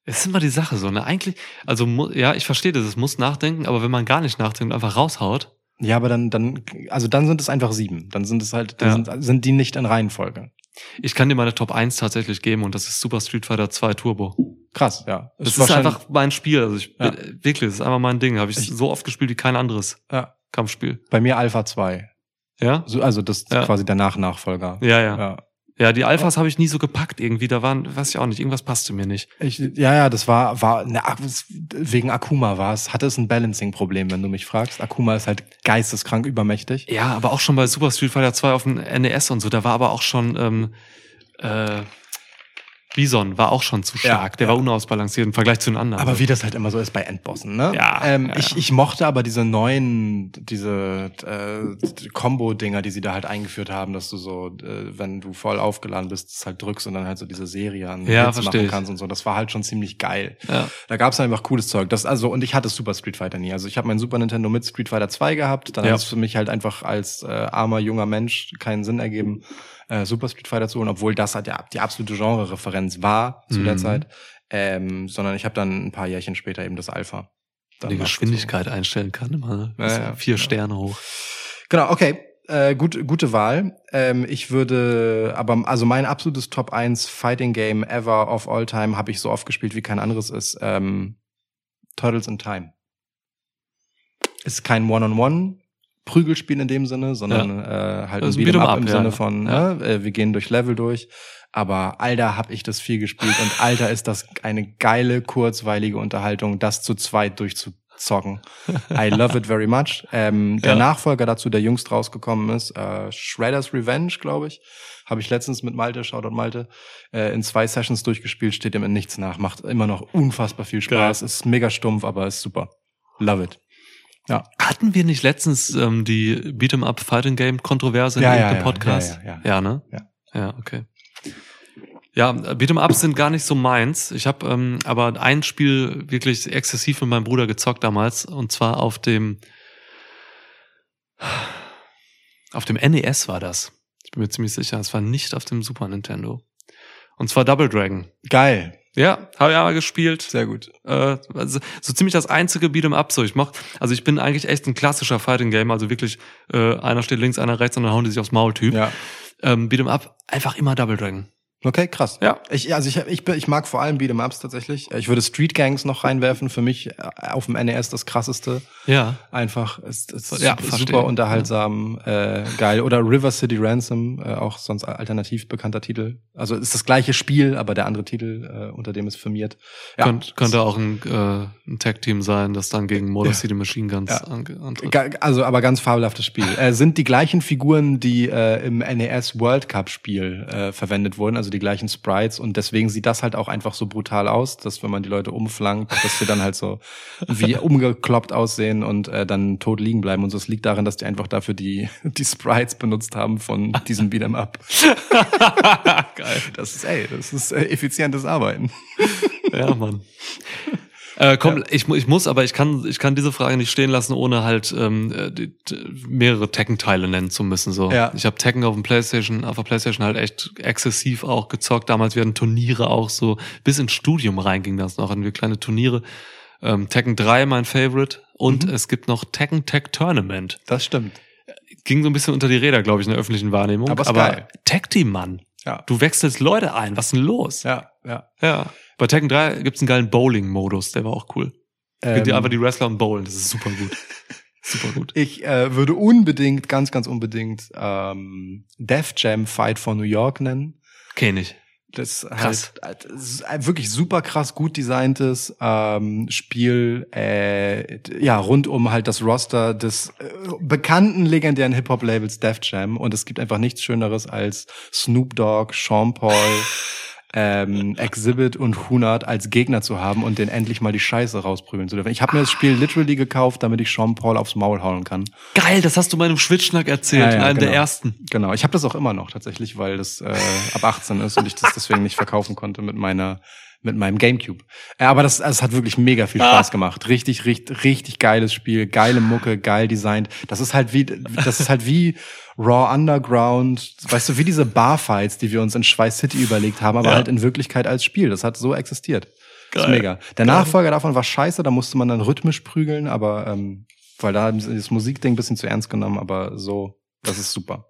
Es ist immer die Sache so, ne? Eigentlich, also ja, ich verstehe das, es muss nachdenken, aber wenn man gar nicht nachdenkt und einfach raushaut, Ja, aber dann, dann, also dann sind es einfach sieben. Dann sind es halt, dann Ja. sind, sind die nicht in Reihenfolge. ich kann dir meine Top 1 tatsächlich geben und das ist Super Street Fighter 2 Turbo. Krass, ja. Das ist, wahrscheinlich- einfach mein Spiel. Also ich Ja. wirklich, das ist einfach mein Ding. Habe ich, Ich- so oft gespielt wie kein anderes ja, Kampfspiel. bei mir Alpha 2. Ja? So, also das ist Ja. quasi der Nach-Nachfolger. Ja, ja. ja. Ja, die Alphas habe ich nie so gepackt irgendwie. Da waren, weiß ich auch nicht, irgendwas passte mir nicht. Ich, ja, ja, das war, war ne, wegen Akuma war es, hatte es ein Balancing-Problem, wenn du mich fragst. Akuma ist halt geisteskrank übermächtig. Ja, aber auch schon bei Super Street Fighter 2 auf dem NES und so, da war aber auch schon ähm, äh, Bison war auch schon zu Ja, stark. Der ja. war unausbalanciert im Vergleich zu den anderen. Aber wie das halt immer so ist bei Endbossen, ne? Ja, Ähm, ja, ich, ja. ich mochte aber diese neuen, diese äh, Combo-Dinger, die sie da halt eingeführt haben, dass du so, äh, wenn du voll aufgeladen bist, das halt drückst und dann halt so diese Serie an Ja, Hits machen kannst und so. Das war halt schon ziemlich geil. ja. Da gab's einfach cooles Zeug. Das also und ich hatte Super Street Fighter nie. Also ich habe mein Super Nintendo mit Street Fighter 2 gehabt. Dann Ja. hat es für mich halt einfach als äh, armer junger Mensch keinen Sinn ergeben, äh, Super Street Fighter zu holen, obwohl das halt ja die absolute Genre-Referenz war zu der Mhm. Zeit. Ähm, sondern ich habe dann ein paar Jährchen später eben das Alpha. die. Geschwindigkeit einstellen kann immer. Ne? Ja, vier genau. Sterne hoch. Genau, okay. Äh, gut, gute Wahl. Ähm, ich würde, aber also mein absolutes Top 1 Fighting Game ever of all time habe ich so oft gespielt wie kein anderes ist ähm, Turtles in Time. Ist kein One-on-One Prügelspiel in dem Sinne, sondern äh, halt Also ein Beat'em Up im ja. Sinne von, Ja. ne, äh, wir gehen durch Level durch. Aber Alter, hab ich das viel gespielt und Alter ist das eine geile, kurzweilige Unterhaltung, das zu zweit durchzuzocken. I love it very much. Ähm, der Ja. Nachfolger dazu, der jüngst rausgekommen ist, äh, Shredder's Revenge, glaube ich, habe ich letztens mit Malte, Shoutout Malte, äh, in zwei Sessions durchgespielt, steht dem in nichts nach, macht immer noch unfassbar viel Spaß, ist mega stumpf, aber ist super. Love it. Hatten wir nicht letztens ähm, die Beat'em Up Fighting Game Kontroverse in Ja, ja, irgendeinem ja, Podcast? ja, ja, ja. ja, ne? Ja. Ja, okay. Ja, Beat'em Ups sind gar nicht so meins. Ich habe ähm, aber ein Spiel wirklich exzessiv mit meinem Bruder gezockt damals und zwar auf dem auf dem NES war das. Ich bin mir ziemlich sicher, es war nicht auf dem Super Nintendo. Und zwar Double Dragon. Geil. Ja, habe ich einmal gespielt. Sehr gut. Äh, also, so ziemlich das einzige Beat'em Up so. Ich mach, also ich bin eigentlich echt ein klassischer Fighting Game, also wirklich äh, einer steht links, einer rechts und dann hauen die sich aufs Maul Typ. Ja. Ähm, Beat'em Up einfach immer Double Dragon. Okay, krass. Ja. Ich, also ich, ich, ich mag vor allem Beat'em Ups tatsächlich. Ich würde Street Gangs noch reinwerfen. Für mich äh, auf dem NES das krasseste. Ja. Einfach ist, ist Ja, super, super unterhaltsam, äh, geil. Oder River City Ransom, äh, auch sonst alternativ bekannter Titel. Also ist das gleiche Spiel, aber der andere Titel, äh, unter dem es firmiert. Ja, Könnt, könnte auch ein, äh, ein Tag-Team sein, das dann gegen Motor City Machine Guns Ja. antritt. Also, aber ganz fabelhaftes Spiel. Äh, sind die gleichen Figuren, die äh, im NES World Cup Spiel äh, verwendet wurden, also die gleichen Sprites und deswegen sieht das halt auch einfach so brutal aus, dass wenn man die Leute umflankt, dass sie dann halt so wie [LAUGHS] umgekloppt aussehen und äh, dann tot liegen bleiben und so. Es liegt daran, dass die einfach dafür die die Sprites benutzt haben von diesem Beat'em Up. [LAUGHS] Geil. Das ist ey, das ist äh, effizientes Arbeiten. Ja, Mann. Äh, komm, ich, mu- ich muss, aber ich kann, ich kann diese Frage nicht stehen lassen, ohne halt ähm, äh, die, mehrere Tekken-Teile nennen zu müssen. So. Ja. Ich habe Tekken auf dem PlayStation, auf der PlayStation halt echt exzessiv auch gezockt. Damals werden Turniere auch so, bis ins Studium reinging das noch, hatten wir kleine Turniere. Ähm, Tekken 3 mein Favorite und Mhm. es gibt noch Tekken Tech Tournament. Das stimmt. Ging so ein bisschen unter die Räder, glaube ich, in der öffentlichen Wahrnehmung. Aber geil. Tag Team, Mann. Ja. Du wechselst Leute ein. Was ist denn los? Ja, ja. Ja. Bei Tekken 3 gibt's einen geilen Bowling-Modus, der war auch cool. Ähm, die einfach die Wrestler und bowlen, das ist super gut. [LAUGHS] super gut. Ich äh, würde unbedingt, ganz, ganz unbedingt ähm, Def Jam Fight for New York nennen. Kenn ich. Das Krass. halt ein wirklich super krass gut designtes ähm, Spiel, äh, ja rund um halt das Roster des äh, bekannten legendären Hip Hop Labels Def Jam und es gibt einfach nichts Schöneres als Snoop Dogg, Sean Paul, [LAUGHS] ähm, Exhibit und Hunard als Gegner zu haben und den endlich mal die Scheiße rausprügeln zu dürfen. Ich habe mir das Spiel literally gekauft, damit ich Sean Paul aufs Maul hauen kann. Geil, das hast du meinem Schwitzschnack erzählt, Ja, ja, in einem der genau. ersten. Genau, ich habe das auch immer noch tatsächlich, weil das äh, ab 18 ist und ich das deswegen nicht verkaufen konnte mit meiner mit meinem Gamecube. Äh, aber das, es hat wirklich mega viel Ah. Spaß gemacht. Richtig, richtig, richtig geiles Spiel, geile Mucke, geil designt. Das ist halt wie, das ist halt wie Raw Underground, weißt du, wie diese Barfights, die wir uns in Schweiß City überlegt haben, aber Ja. halt in Wirklichkeit als Spiel. Das hat so existiert. Das ist Geil. mega. Der Nachfolger davon war scheiße, da musste man dann rhythmisch prügeln, aber ähm, weil da haben sie das Musikding ein bisschen zu ernst genommen, aber so, das ist super.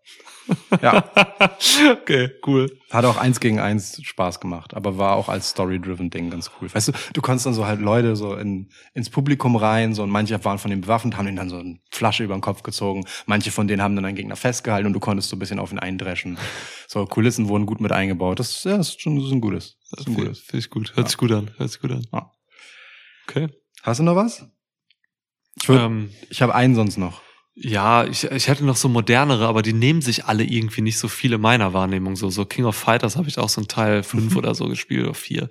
Ja, [LAUGHS] okay, cool. hat auch eins gegen eins Spaß gemacht, aber war auch als Story-driven Ding ganz cool. Weißt du, du konntest dann so halt Leute so in, ins Publikum rein, so und manche waren von denen bewaffnet, haben ihnen dann so eine Flasche über den Kopf gezogen. Manche von denen haben dann einen Gegner festgehalten und du konntest so ein bisschen auf ihn eindreschen. So Kulissen wurden gut mit eingebaut. Das, ja, das ist schon das ist ein gutes. Das ist ein Finde gutes. find ich gut. Hört sich gut an. Hört sich gut an. Ja. Okay. Hast du noch was? Ich, würd, Ähm, ich habe einen sonst noch. Ja, ich, ich hätte noch so modernere, aber die nehmen sich alle irgendwie nicht so viele meiner Wahrnehmung. So, so King of Fighters habe ich auch so ein Teil [LAUGHS] fünf Mhm. oder so gespielt oder vier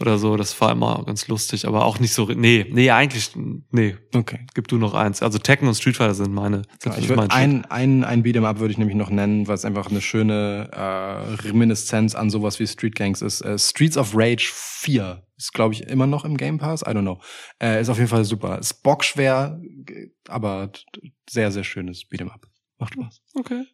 oder so. Das war immer ganz lustig, aber auch nicht so. Nee, nee, eigentlich, nee. Okay. Gib du noch eins. Also Tekken und Street Fighter sind meine. Sind Ja, ich mein ein, ein, ein Beat'em Up würde ich nämlich noch nennen, was einfach eine schöne äh, Reminiszenz an sowas wie Street Gangs ist. Äh, Streets of Rage 4 ist, glaube ich, immer noch im Game Pass. I don't know. Äh, ist auf jeden Fall super. Ist bockschwer, aber sehr, sehr schönes Beat'em Up. Macht Spaß. Okay.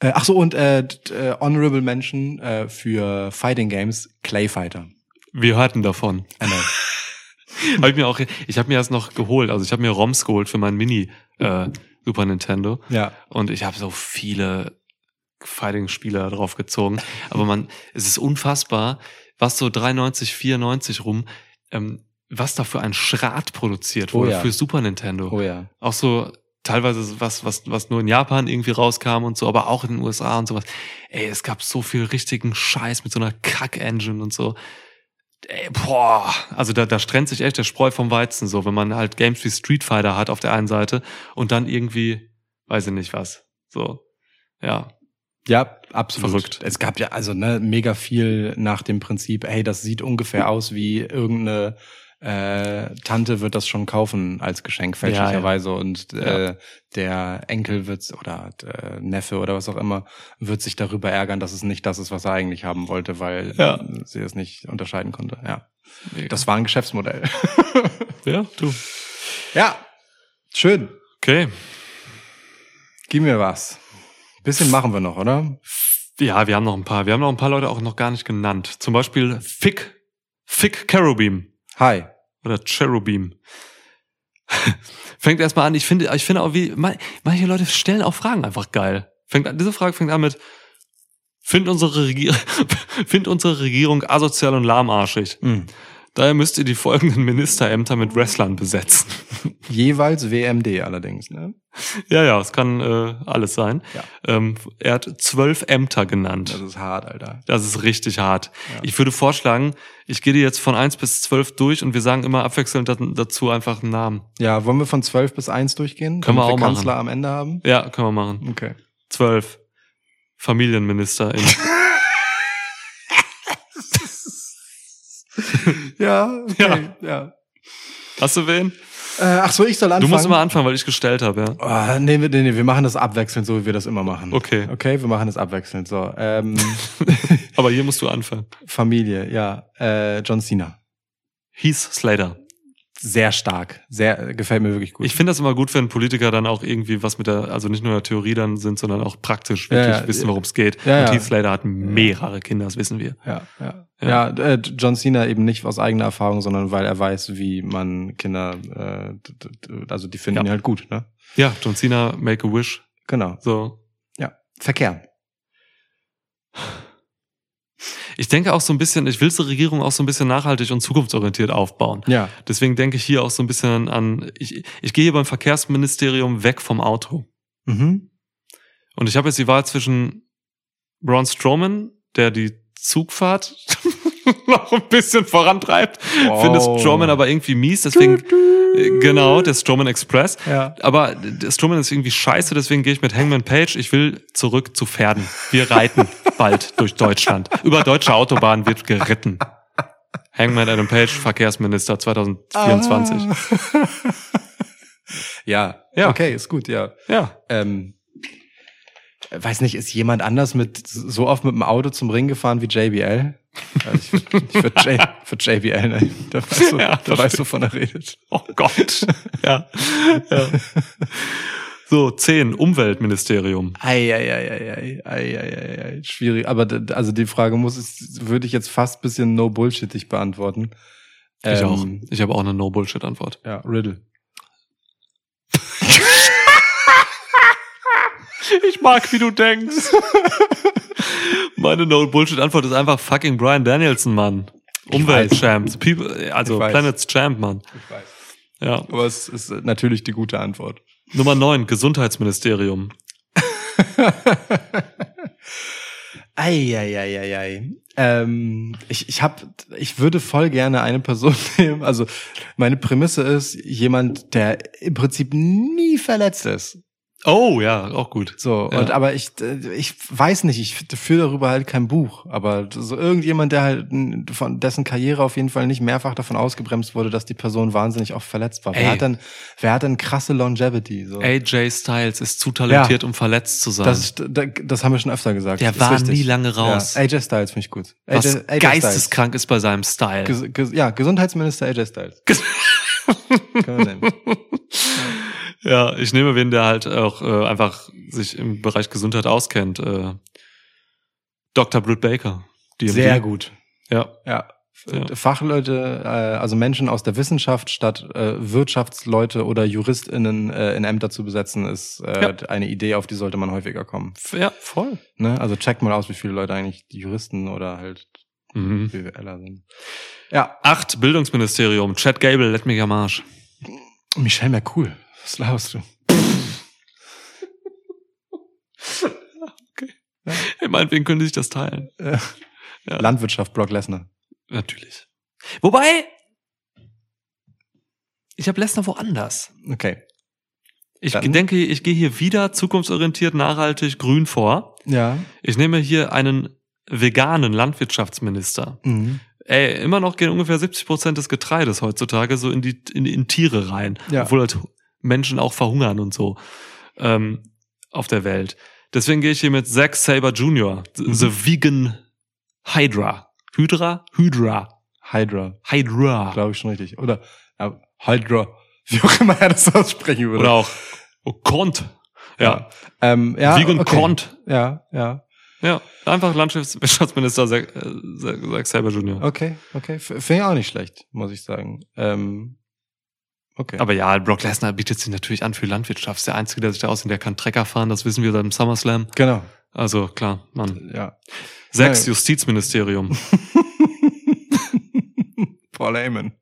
Äh, ach so, und äh, äh, Honorable Mention äh, für Fighting Games, Clay Fighter. Wir hörten davon. I know. [LAUGHS] hab ich mir auch, ich habe mir das noch geholt. Also ich habe mir ROMs geholt für mein Mini äh, Super Nintendo ja. und ich habe so viele Fighting-Spiele da drauf gezogen. Aber man, es ist unfassbar, was so 93, 94 rum, ähm, was da für ein Schrat produziert Oh wurde ja. für Super Nintendo. Oh ja. Auch so teilweise was, was, was nur in Japan irgendwie rauskam und so, aber auch in den USA und sowas. Ey, es gab so viel richtigen Scheiß mit so einer Kack-Engine und so. Ey, boah, also da, da trennt sich echt der Spreu vom Weizen so, wenn man halt Games wie Street Fighter hat auf der einen Seite und dann irgendwie, weiß ich nicht was. So, ja. Ja, absolut. Verrückt. Es gab ja also ne, mega viel nach dem Prinzip, hey, das sieht ungefähr aus wie irgendeine äh, Tante wird das schon kaufen als Geschenk fälschlicherweise und äh, der Enkel wird oder äh, Neffe oder was auch immer wird sich darüber ärgern, dass es nicht das ist, was er eigentlich haben wollte, weil Ja. sie es nicht unterscheiden konnte. Ja, Mega. das war ein Geschäftsmodell. [LAUGHS] ja, du. ja, schön. Okay. Gib mir was. Bisschen machen wir noch, oder? Ja, wir haben noch ein paar. Wir haben noch ein paar Leute auch noch gar nicht genannt. Zum Beispiel Fick. Fick Cherubim. Hi. Oder Cherubim. fängt erstmal an, ich finde, ich finde auch wie, man- manche Leute stellen auch Fragen einfach geil. Fängt an, diese Frage fängt an mit Find unsere, Regier [LAUGHS] Find unsere Regierung asozial und lahmarschig. Mhm. Daher müsst ihr die folgenden Ministerämter mit Wrestlern besetzen. [LAUGHS] Jeweils WMD allerdings, ne? Ja, ja, es kann äh, alles sein. Ja. Ähm, er hat zwölf Ämter genannt. Das ist hart, Alter. Das ist richtig hart. Ich würde vorschlagen, ich gehe dir jetzt von eins bis zwölf durch und wir sagen immer abwechselnd dazu einfach einen Namen. Ja, wollen wir von 12 bis 1 durchgehen? Können wir auch machen. Kanzler am Ende haben? Ja, können wir machen. Okay. Zwölf. Familienministerin. [LAUGHS] [LAUGHS] Ja, okay, ja. Hast du wen? Äh, ach so, ich soll Du anfangen. musst immer anfangen, weil ich gestellt habe, ja. Oh, nee, wir- nee, nee, wir machen das abwechselnd, so wie wir das immer machen. Okay. Okay, wir machen das abwechselnd. So, ähm, [LAUGHS] Aber hier musst du anfangen. Familie, ja. Äh, John Cena. Heath Slater. Sehr stark. Sehr, gefällt mir wirklich gut. Ich finde das immer gut, wenn Politiker dann auch irgendwie was mit der, also nicht nur der Theorie dann sind, sondern auch praktisch Ja, wirklich ja. wissen, worum es geht. Ja, Und ja. Heath Slater hat mehrere Kinder, das wissen wir. ja, ja. Ja. Ja, äh, John Cena eben nicht aus eigener Erfahrung, sondern weil er weiß, wie man Kinder, äh, also die finden Ja. ihn halt gut, ne? Ja, John Cena, Make a Wish. Genau. So. Ja. Verkehr. Ich denke auch so ein bisschen, ich will die Regierung auch so ein bisschen nachhaltig und zukunftsorientiert aufbauen. Ja. Deswegen denke ich hier auch so ein bisschen an, ich, ich gehe hier beim Verkehrsministerium weg vom Auto. Mhm. Und ich habe jetzt die Wahl zwischen Braun Strowman, der die Zugfahrt [LAUGHS] noch ein bisschen vorantreibt. Wow. Finde Strowman aber irgendwie mies, deswegen, äh, genau, der Strowman Express. Ja. Aber der Strowman ist irgendwie scheiße, deswegen gehe ich mit Hangman Page. Ich will zurück zu Pferden. Wir reiten [LAUGHS] bald durch Deutschland. Über deutsche Autobahnen wird geritten. Hangman Adam Page, Verkehrsminister 2024. Ah. ja. Ja. Okay, ist gut, ja. Ja. Ähm, weiß nicht, ist jemand anders mit so oft mit dem Auto zum Ring gefahren wie JBL? Also ich ich würde J- [LAUGHS] würd JBL nehmen. Da weißt du, Ja, da weißt du, wovon er redet. Oh Gott. ja. ja. So, 10. Umweltministerium. Eieieiei, eieiei, schwierig. Aber also die Frage muss, ist, würde ich jetzt fast bisschen no bullshittig beantworten. Ich Ähm, auch. Ich habe auch eine No-Bullshit-Antwort. Ja, Riddle. Ich mag, wie du denkst. [LAUGHS] Meine No-Bullshit-Antwort ist einfach fucking Brian Danielson, Mann. Umweltchamp. Also. Planets Champ, Mann. Ich weiß. Ja. Aber es ist natürlich die gute Antwort. Nummer 9. Gesundheitsministerium. [LAUGHS] Eieieiei. Ähm, ich, ich hab, ich würde voll gerne eine Person [LAUGHS] nehmen. Also meine Prämisse ist jemand, der im Prinzip nie verletzt ist. Oh, ja, auch gut. So, Ja. und aber ich, ich weiß nicht, ich führe darüber halt kein Buch. Aber so irgendjemand, der halt von dessen Karriere auf jeden Fall nicht mehrfach davon ausgebremst wurde, dass die Person wahnsinnig oft verletzt war. Ey. Wer hat denn, wer hat denn krasse Longevity? So. AJ Styles ist zu talentiert, um verletzt zu sein. Das, das haben wir schon öfter gesagt. Der war richtig. nie lange raus. Ja, AJ Styles finde ich gut. was AJ, AJ geisteskrank ist bei seinem Style. Ges ges ja, Gesundheitsminister AJ Styles. Können [LAUGHS] wir nehmen. Ja, ich nehme wen, der halt auch äh, einfach sich im Bereich Gesundheit auskennt. Äh, Dr. Britt Baker. DMD. Sehr gut. Ja. Ja. Ja. Fachleute, äh, also Menschen aus der Wissenschaft statt äh, Wirtschaftsleute oder JuristInnen äh, in Ämter zu besetzen, ist äh, Ja. eine Idee, auf die sollte man häufiger kommen. Ja, voll. Ne? Also checkt mal aus, wie viele Leute eigentlich Juristen oder halt Mhm. BWLer sind. Ja, Acht, Bildungsministerium. Chad Gable, let me am Arsch. Michelle McCool. Was laberst du? Hey, meinetwegen könnte ich das teilen. Äh, Ja. Landwirtschaft, Brock Lesnar. Natürlich. Wobei, ich habe Lesnar woanders. Okay. Ich Dann- denke, ich gehe hier wieder zukunftsorientiert, nachhaltig, grün vor. Ja. Ich nehme hier einen veganen Landwirtschaftsminister. Mhm. Ey, immer noch gehen ungefähr 70 Prozent des Getreides heutzutage so in die in, in Tiere rein, Ja. obwohl halt Menschen auch verhungern und so ähm, auf der Welt. Deswegen gehe ich hier mit Zack Saber Jr., Mhm. The Vegan Hydra. Hydra? Hydra. Hydra. Hydra. Glaube ich schon richtig. Oder äh, Hydra. Wie auch immer er das aussprechen würde. Oder auch oh, Kont. Ja. Ähm, ja, Vegan okay. Kont. Ja, ja. Ja, einfach Landwirtschaftsminister [LAUGHS] Zack, äh, Zack Saber Jr. Okay, okay. Finde ich auch nicht schlecht, muss ich sagen. Ähm, okay. Aber ja, Brock Lesnar bietet sich natürlich an für Landwirtschaft. Ist der Einzige, der sich da auskennt, der kann Trecker fahren, das wissen wir seit dem SummerSlam. genau. Also klar, Mann. Ja. Sechs. Justizministerium. [LAUGHS] Paul Heyman.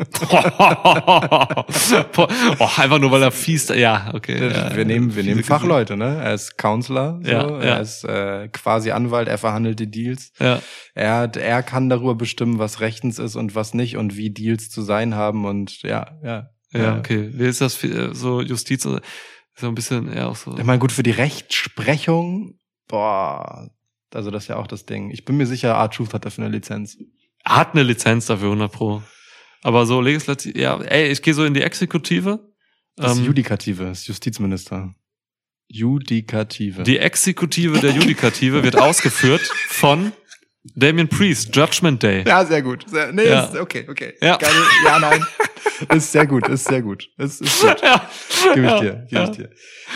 [LAUGHS] Oh, einfach nur weil er fies, ja, okay. ja, wir nehmen, wir nehmen Fachleute, ne? Er ist Counselor, so. Ja, ja. er ist äh, quasi Anwalt, er verhandelt die Deals. Ja, Er, hat, er kann darüber bestimmen, was rechtens ist und was nicht und wie Deals zu sein haben und ja, ja. ja, okay. Wie ist das für, äh, so Justiz? So ein bisschen eher auch so. Ich meine, gut, für die Rechtsprechung, boah, also das ist ja auch das Ding. Ich bin mir sicher, R-Truth hat dafür eine Lizenz. Hat eine Lizenz dafür, 100 Pro. Aber so legislativ, ja, ey, ich gehe so in die Exekutive. Das ist Ähm, Judikative, das ist Justizminister. Judikative. Die Exekutive der Judikative wird ausgeführt von Damien Priest, Judgment Day. ja, sehr gut. Sehr, nee, Ja. Ist, okay, okay. Ja. Geile, ja, nein. ist sehr gut, ist sehr gut. Ist, ist gut. Ja, Gib ich ja, dir, gib ja. ich dir.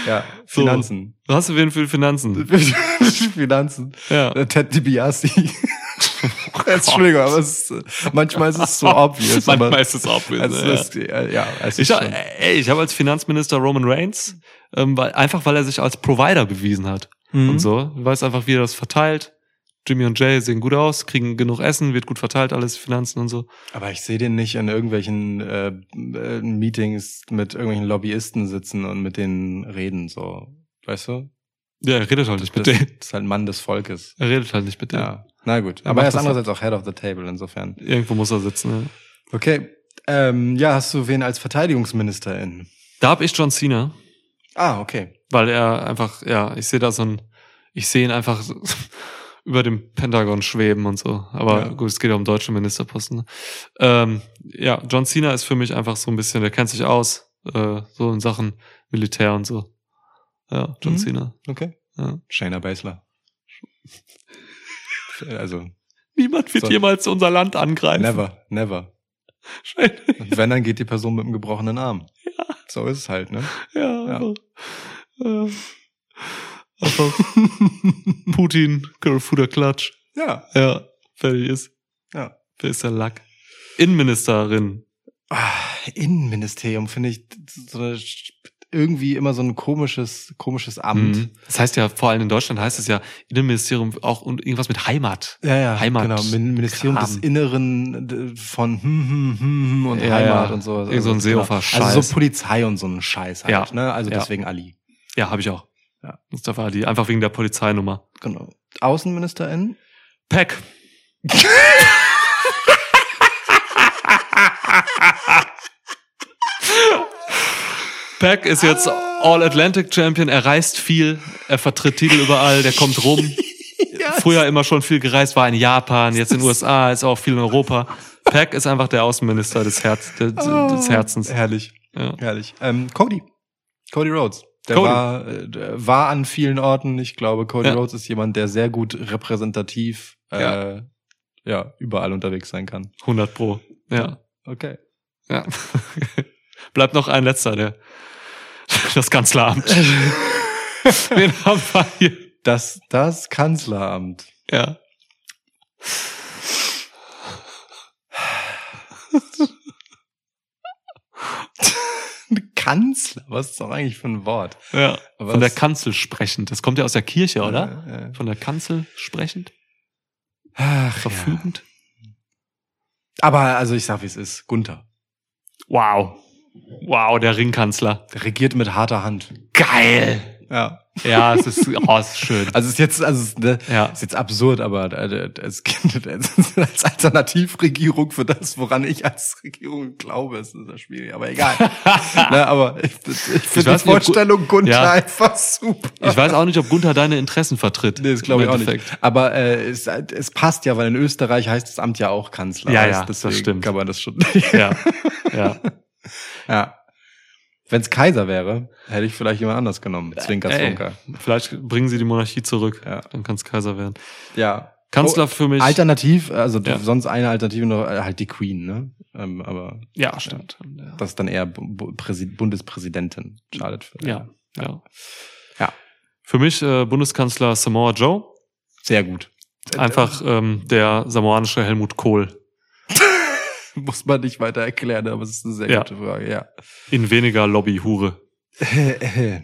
Ja, So. Finanzen. Was hast du wen für Finanzen? [LAUGHS] Finanzen. Ja. Ted DiBiase. [LAUGHS] Entschuldigung, aber es ist, manchmal ist es so [LAUGHS] obvious. Manchmal aber ist es obvious. es ja. ist, ja, es Ich, ey, habe als Finanzminister Roman Reigns, ähm, weil, einfach weil er sich als Provider bewiesen hat. Mhm. Und so. Du weißt einfach, wie er das verteilt. Jimmy und Jay sehen gut aus, kriegen genug Essen, wird gut verteilt, alles Finanzen und so. Aber ich sehe den nicht in irgendwelchen äh, äh, Meetings mit irgendwelchen Lobbyisten sitzen und mit denen reden, so. Weißt du? Ja, er redet halt nicht mit Das, denen. das ist halt ein Mann des Volkes. Er redet halt nicht mit denen. Ja. Na gut. Er Aber er ist andererseits auch Head of the Table, insofern. Irgendwo muss er sitzen. Ja. Okay. Ähm, ja, hast du wen als Verteidigungsministerin? Da hab ich John Cena, Ah, okay. weil er einfach, ja, ich sehe da so ein, ich sehe ihn einfach [LAUGHS] über dem Pentagon schweben und so. Aber Ja. gut, es geht ja um deutsche Ministerposten. ne? Ähm, ja, John Cena ist für mich einfach so ein bisschen, der kennt sich aus, äh, so in Sachen Militär und so. Ja, John Mhm. Cena. Okay. Ja. Shayna Baszler. Also, Niemand wird So. jemals unser Land angreifen. never, never. Und wenn, dann geht die Person mit einem gebrochenen Arm. Ja. So ist es halt, ne? Ja, Ja. einfach, äh, [LAUGHS] Putin, Fuder Klatsch. Ja. Ja, fertig ist. Ja. Wer ist der Lack? Innenministerin. Ah, Innenministerium finde ich so eine, irgendwie immer so ein komisches, komisches Amt. Mhm. Das heißt ja, vor allem in Deutschland heißt es ja Innenministerium auch und irgendwas mit Heimat. Ja, ja, Heimat- genau. Min- Ministerium des Kram. Inneren d- von hm, hm, hm, hm und Ja, Heimat ja. und so. Irgend so ein Seehofer Also Scheiß. so Polizei und so ein Scheiß halt, Ja. ne? Also Ja. deswegen Ali. Ja, habe ich auch. Ja. Mustafa Ali, einfach wegen der Polizeinummer. Genau. Außenministerin? Pack. [LAUGHS] Pack ist jetzt All-Atlantic Champion, er reist viel, er vertritt Titel überall, der kommt rum. [LAUGHS] Früher immer schon viel gereist, war in Japan, jetzt in den USA, ist auch viel in Europa. Pack ist einfach der Außenminister des, Herz, des, des Herzens. Herrlich. Ja. Herrlich. Ähm, Cody. Cody Rhodes. Der Cody. war, äh, der war an vielen Orten. Ich glaube, Cody Ja. Rhodes ist jemand, der sehr gut repräsentativ äh, ja. überall unterwegs sein kann. 100 Pro. Ja. Okay. ja. [LAUGHS] Bleibt noch ein letzter, der [LAUGHS] das Kanzleramt. [LAUGHS] Wen haben wir hier? Das, das Kanzleramt. Ja. Kanzler? Was ist das eigentlich für ein Wort? Ja. Aber Von der Kanzel sprechend. Das kommt ja aus der Kirche, oder? Ja, ja. Von der Kanzel sprechend? Ach, Verfügend? Ja. Aber also ich sag, wie es ist. Gunther. Wow. Wow, der Ringkanzler. Der regiert mit harter Hand. Geil. Ja. Ja, es ist, oh, es ist schön. Also es ist jetzt, also es ist, ne, Ja. ist jetzt absurd, aber äh, es gibt [LAUGHS] es ist als Alternativregierung für das, woran ich als Regierung glaube, ist das schwierig. Aber egal. [LAUGHS] ne, aber ich, ich finde die nicht, Vorstellung Gunther Ja. einfach super. Ich weiß auch nicht, ob Gunther deine Interessen vertritt. Nee, das glaube ich auch nicht. Aber äh, es, es passt ja, weil in Österreich heißt das Amt ja auch Kanzler. Ja, ja, das stimmt. Kann man das schon. Ja. Ja. [LAUGHS] ja. Wenn es Kaiser wäre, hätte ich vielleicht jemand anders genommen. Zwinker, Ey, Zwinker. Vielleicht bringen sie die Monarchie zurück. Ja. Dann kann es Kaiser werden. Ja. Kanzler für mich. Alternativ, also Ja. sonst eine Alternative noch, äh, halt die Queen, ne? Ähm, aber Ja, stimmt. Ja. das ist dann eher Bu- Bu- Präsi- Bundespräsidentin. Charlotte. für- Ja. Ja. Ja. Für mich äh, Bundeskanzler Samoa Joe. Sehr gut. Einfach ähm, der samoanische Helmut Kohl. [LAUGHS] Muss man nicht weiter erklären, aber es ist eine sehr Ja. gute Frage, ja. In weniger Lobbyhure. [LAUGHS]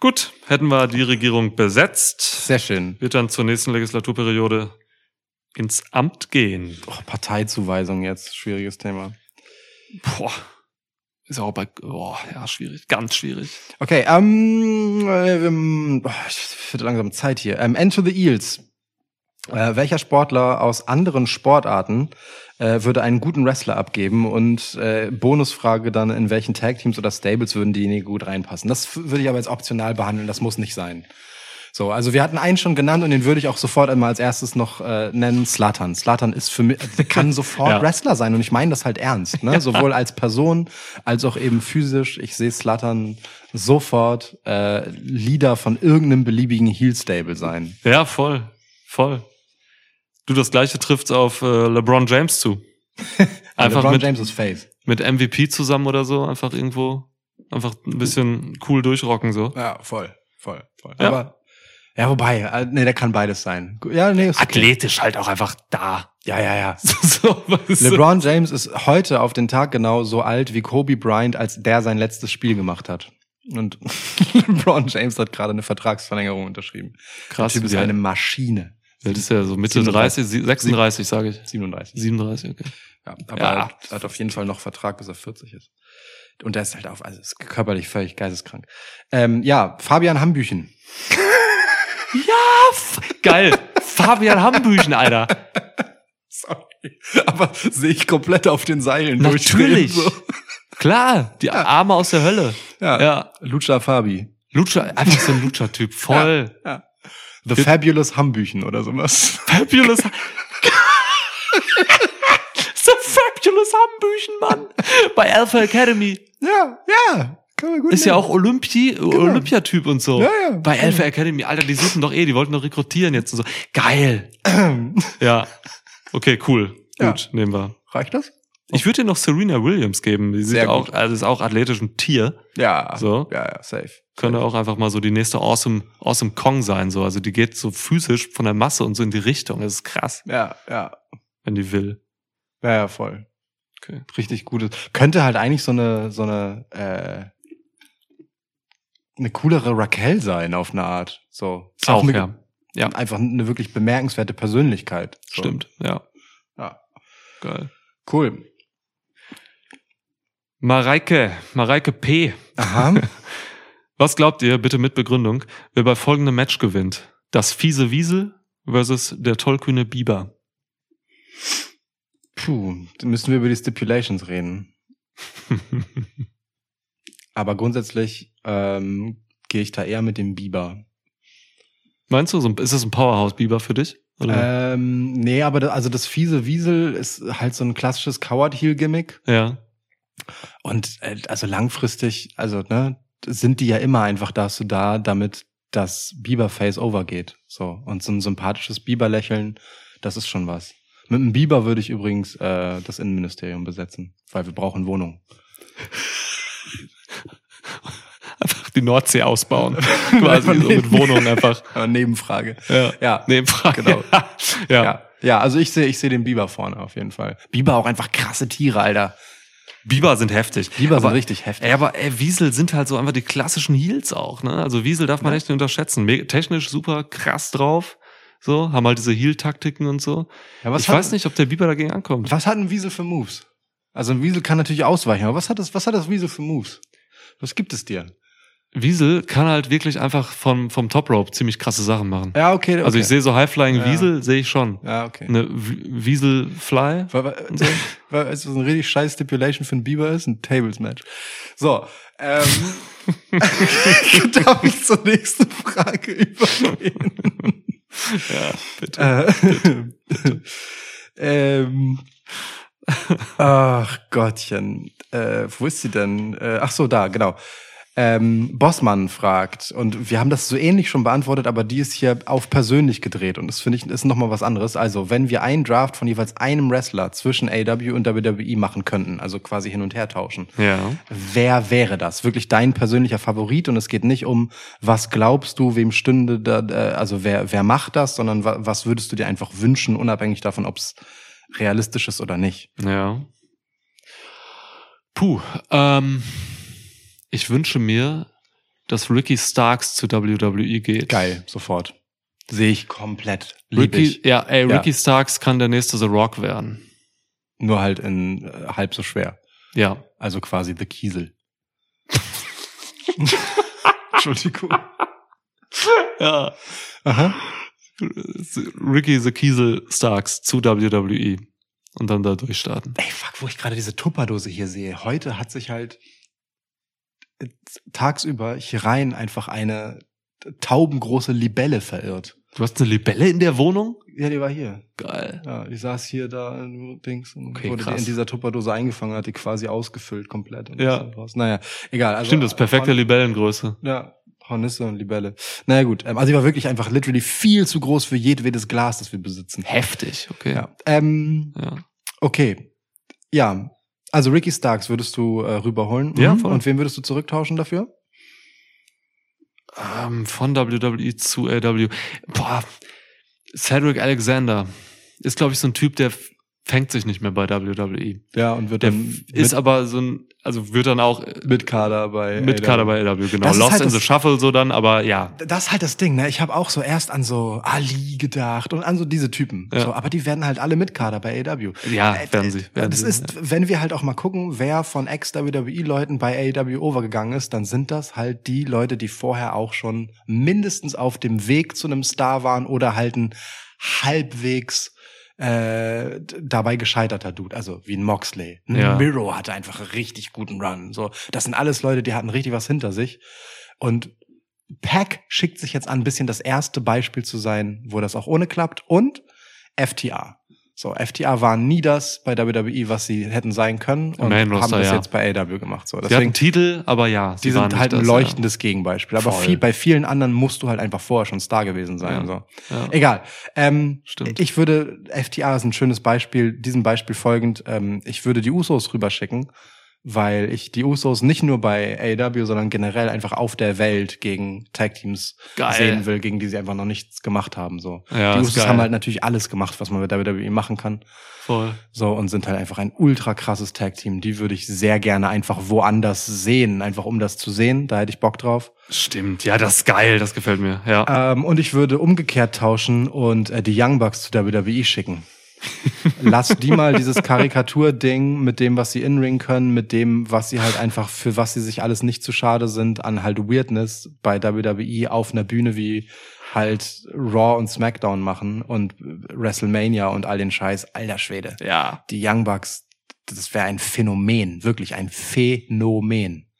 Gut, hätten wir die Regierung besetzt, Sehr schön. wird dann zur nächsten Legislaturperiode ins Amt gehen. Oh, Parteizuweisung jetzt, schwieriges Thema. Boah. Ist auch bei, boah, ja, schwierig, ganz schwierig. Okay, ähm, äh, ähm boah, ich wird langsam Zeit hier. Ähm, Enter the Eels. Äh, welcher Sportler aus anderen Sportarten äh, würde einen guten Wrestler abgeben und äh, Bonusfrage dann, in welchen Tag-Teams oder Stables würden diejenigen gut reinpassen? Das würde ich aber jetzt optional behandeln, das muss nicht sein. So, also wir hatten einen schon genannt und den würde ich auch sofort einmal als erstes noch äh, nennen, Slatan. Slatan ist für mich, kann [LAUGHS] sofort Ja. Wrestler sein und ich meine das halt ernst, ne? [LAUGHS] Sowohl als Person als auch eben physisch. Ich sehe Slatan sofort äh, Leader von irgendeinem beliebigen Heel-Stable sein. Ja, voll, voll. Du, das gleiche trifft auf äh, LeBron James zu. [LAUGHS] Einfach LeBron mit, James ist Face. mit MVP zusammen oder so, einfach irgendwo, einfach ein bisschen cool durchrocken so. Ja, voll, voll, voll. Ja. Aber ja, wobei, äh, nee, der kann beides sein. Ja, nee, ist okay. Athletisch halt auch einfach da. Ja, ja, ja. [LAUGHS] so? LeBron James ist heute auf den Tag genau so alt wie Kobe Bryant, als der sein letztes Spiel gemacht hat. Und [LAUGHS] LeBron James hat gerade eine Vertragsverlängerung unterschrieben. Krass, Der Typ ist eine Maschine. Das ist ja so Mitte 37. 30, sie- 36, sage ich. 37. 37, okay. Ja, aber Ja. Er hat, hat auf jeden Fall noch Vertrag, bis er 40 ist. Und der ist halt auf, also ist körperlich völlig geisteskrank. Ähm, ja, Fabian Hambüchen. [LAUGHS] Ja, geil. Fabian Hambüchen, Alter. [LAUGHS] Sorry. Aber sehe ich komplett auf den Seilen Natürlich. So. Klar, die Arme aus der Hölle. Ja. Ja. Lucha Fabi. Lucha, einfach so ein Lucha-Typ, voll. The Fabulous Hambüchen oder sowas. Fabulous. so [LAUGHS] Fabulous Hambüchen, Mann. Bei Alpha Academy. Ja, ja. Ist ja nehmen. auch Olympi Olympiatyp und so. Ja, ja. Bei Alpha Academy, Alter, die suchen doch eh, die wollten doch rekrutieren jetzt und so. Geil. Ja. Okay, cool. Ja. Gut, nehmen wir. Reicht das? Ich würde dir noch Serena Williams geben. Die sieht auch, also ist auch athletisch ein Tier. Ja. So. Ja, ja, safe. Könnte auch einfach mal so die nächste Awesome, Awesome Kong sein. So. Also die geht so physisch von der Masse und so in die Richtung. Das ist krass, Ja, ja. wenn die will. Ja, ja, voll. Okay. Richtig gutes. Könnte halt eigentlich so eine, so eine, äh, eine coolere Raquel sein auf eine Art. So. Ist Auch, eine, ja. Ja. Einfach eine wirklich bemerkenswerte Persönlichkeit. So. Stimmt, ja. Ja. Geil. Cool. Mareike, Mareike P. Aha. [LAUGHS] Was glaubt ihr, bitte mit Begründung, wer bei folgendem Match gewinnt? Das fiese Wiesel versus der tollkühne Biber. Puh, dann müssen wir über die Stipulations reden. [LAUGHS] Aber grundsätzlich ähm, gehe ich da eher mit dem Biber. Meinst du, ist das ein Powerhouse-Biber für dich? Oder? Ähm, nee, aber da, also das fiese Wiesel ist halt so ein klassisches Coward-Heel-Gimmick. ja. Und äh, also langfristig, also ne, sind die ja immer einfach dazu da, damit das Biber-Face overgeht. So. Und so ein sympathisches Biber-Lächeln, das ist schon was. Mit einem Biber würde ich übrigens äh, das Innenministerium besetzen, weil wir brauchen Wohnungen. [LAUGHS] Einfach die Nordsee ausbauen. [LAUGHS] Quasi so mit Wohnungen einfach. [LAUGHS] Nebenfrage. Ja. Ja. Nebenfrage. Genau. ja. Ja. ja, also ich sehe ich sehe den Biber vorne auf jeden Fall. Biber auch einfach krasse Tiere, Alter. Biber sind heftig. Biber aber, sind richtig heftig. Ey, aber ey, Wiesel sind halt so einfach die klassischen Heels auch, ne? Also Wiesel darf man echt nicht unterschätzen. Technisch super krass drauf. So, haben halt diese Heel-Taktiken und so. Ja, was ich hat, weiß nicht, ob der Biber dagegen ankommt. Was hat ein Wiesel für Moves? Also ein Wiesel kann natürlich ausweichen, aber was hat das, was hat das Wiesel für Moves? Was gibt es dir? Wiesel kann halt wirklich einfach vom, vom Top Rope ziemlich krasse Sachen machen. Ja, okay. okay. Also ich sehe so High-Flying Ja. Wiesel, sehe ich schon. Ja, okay. Eine W- Wiesel-Fly. Weil, weil, so. weil es so ein richtig scheiß Stipulation für einen Biber ist, ein Tables-Match. So, ähm, [LAUGHS] darf ich zur nächsten Frage übergehen? Ja, bitte. Äh, ähm, ach Gottchen, äh, wo ist sie denn? Äh, ach so, da, genau. Ähm, Bossmann fragt, und wir haben das so ähnlich schon beantwortet, aber die ist hier auf persönlich gedreht und das finde ich ist nochmal was anderes. Also, wenn wir einen Draft von jeweils einem Wrestler zwischen AW und WWE machen könnten, also quasi hin und her tauschen, Ja. wer wäre das? Wirklich dein persönlicher Favorit und es geht nicht um, was glaubst du, wem stünde da, äh, also wer, wer macht das, sondern wa was würdest du dir einfach wünschen, unabhängig davon, ob es realistisch ist oder nicht. Ja. Puh, ähm, ich wünsche mir dass Ricky Starks zu WWE geht. Geil, sofort. Sehe ich komplett. Lieb Ricky, ich. ja, ey, Ja. Ricky Starks kann der nächste The Rock werden. Nur halt in äh, halb so schwer. Ja. Also quasi The Kiesel. [LAUGHS] Entschuldigung. [LAUGHS] Ja. Aha. Ricky the Kiesel Starks zu WWE. Und dann da durchstarten. Ey, fuck, wo ich gerade diese Tupperdose hier sehe. Heute hat sich halt tagsüber hier rein einfach eine taubengroße Libelle verirrt. Du hast eine Libelle in der Wohnung? Ja, die war hier. Geil. Ja, ich saß hier da in Dings und Okay, wurde krass. in dieser Tupperdose eingefangen, hat die quasi ausgefüllt komplett. Und Ja. raus. Naja, egal. Also, Stimmt, das ist perfekte Horn- Libellengröße. Ja, Hornisse und Libelle. Naja gut, ähm, also die war wirklich einfach literally viel zu groß für jedwedes Glas, das wir besitzen. Heftig, okay. Ja. Ähm, ja. okay. Ja, also Ricky Starks würdest du äh, rüberholen. Ja, Mhm. voll. Und wen würdest du zurücktauschen dafür? Ähm, von WWE zu AW. Boah, Cedric Alexander ist, glaube ich, so ein Typ, der fängt sich nicht mehr bei WWE. Ja, und wird Der dann ist aber so ein, also wird dann auch mit Kader bei mit AEW. Kader bei AW, genau. Das Lost halt in the Shuffle so dann, aber ja. Das ist halt das Ding, ne? Ich habe auch so erst an so Ali gedacht und an so diese Typen. Ja. So, aber die werden halt alle mit Kader bei AEW. Ja, Äh, werden sie. Werden das sie, ist, wenn wir halt auch mal gucken, wer von Ex-WWE-Leuten bei AEW overgegangen ist, dann sind das halt die Leute, die vorher auch schon mindestens auf dem Weg zu einem Star waren oder halt ein halbwegs äh, dabei gescheiterter Dude, also wie ein Moxley. Ein Ja. Miro hatte einfach einen richtig guten Run. So, das sind alles Leute, die hatten richtig was hinter sich. Und Pack schickt sich jetzt an, ein bisschen das erste Beispiel zu sein, wo das auch ohne klappt. Und FTA. So, FTA waren nie das bei WWE, was sie hätten sein können und Roster, haben das ja. jetzt bei AW gemacht. So, Sie deswegen, hatten Titel, aber ja. die sie waren sind halt nicht ein das, leuchtendes Gegenbeispiel. Aber viel, bei vielen anderen musst du halt einfach vorher schon Star gewesen sein. Ja. So. Ja. Ja. Egal. Ähm, Stimmt. Ich würde, FTA ist ein schönes Beispiel, diesem Beispiel folgend, ähm, ich würde die Usos rüberschicken, weil ich die Usos nicht nur bei AEW, sondern generell einfach auf der Welt gegen Tag-Teams Geil. sehen will, gegen die sie einfach noch nichts gemacht haben. So. Ja, die Usos haben halt natürlich alles gemacht, was man mit WWE machen kann. Voll. So, und sind halt einfach ein ultra krasses Tag-Team. Die würde ich sehr gerne einfach woanders sehen, einfach um das zu sehen. Da hätte ich Bock drauf. Stimmt. Ja, das ist geil. Das gefällt mir. Ja. Ähm, und ich würde umgekehrt tauschen und äh, die Young Bucks zu WWE schicken. Lass die mal dieses Karikatur-Ding mit dem, was sie in-ring können, mit dem, was sie halt einfach, für was sie sich alles nicht zu schade sind, an halt Weirdness bei WWE auf einer Bühne wie halt Raw und SmackDown machen und WrestleMania und all den Scheiß. Alter Schwede. ja. Die Young Bucks, das wäre ein Phänomen. Wirklich ein Phänomen.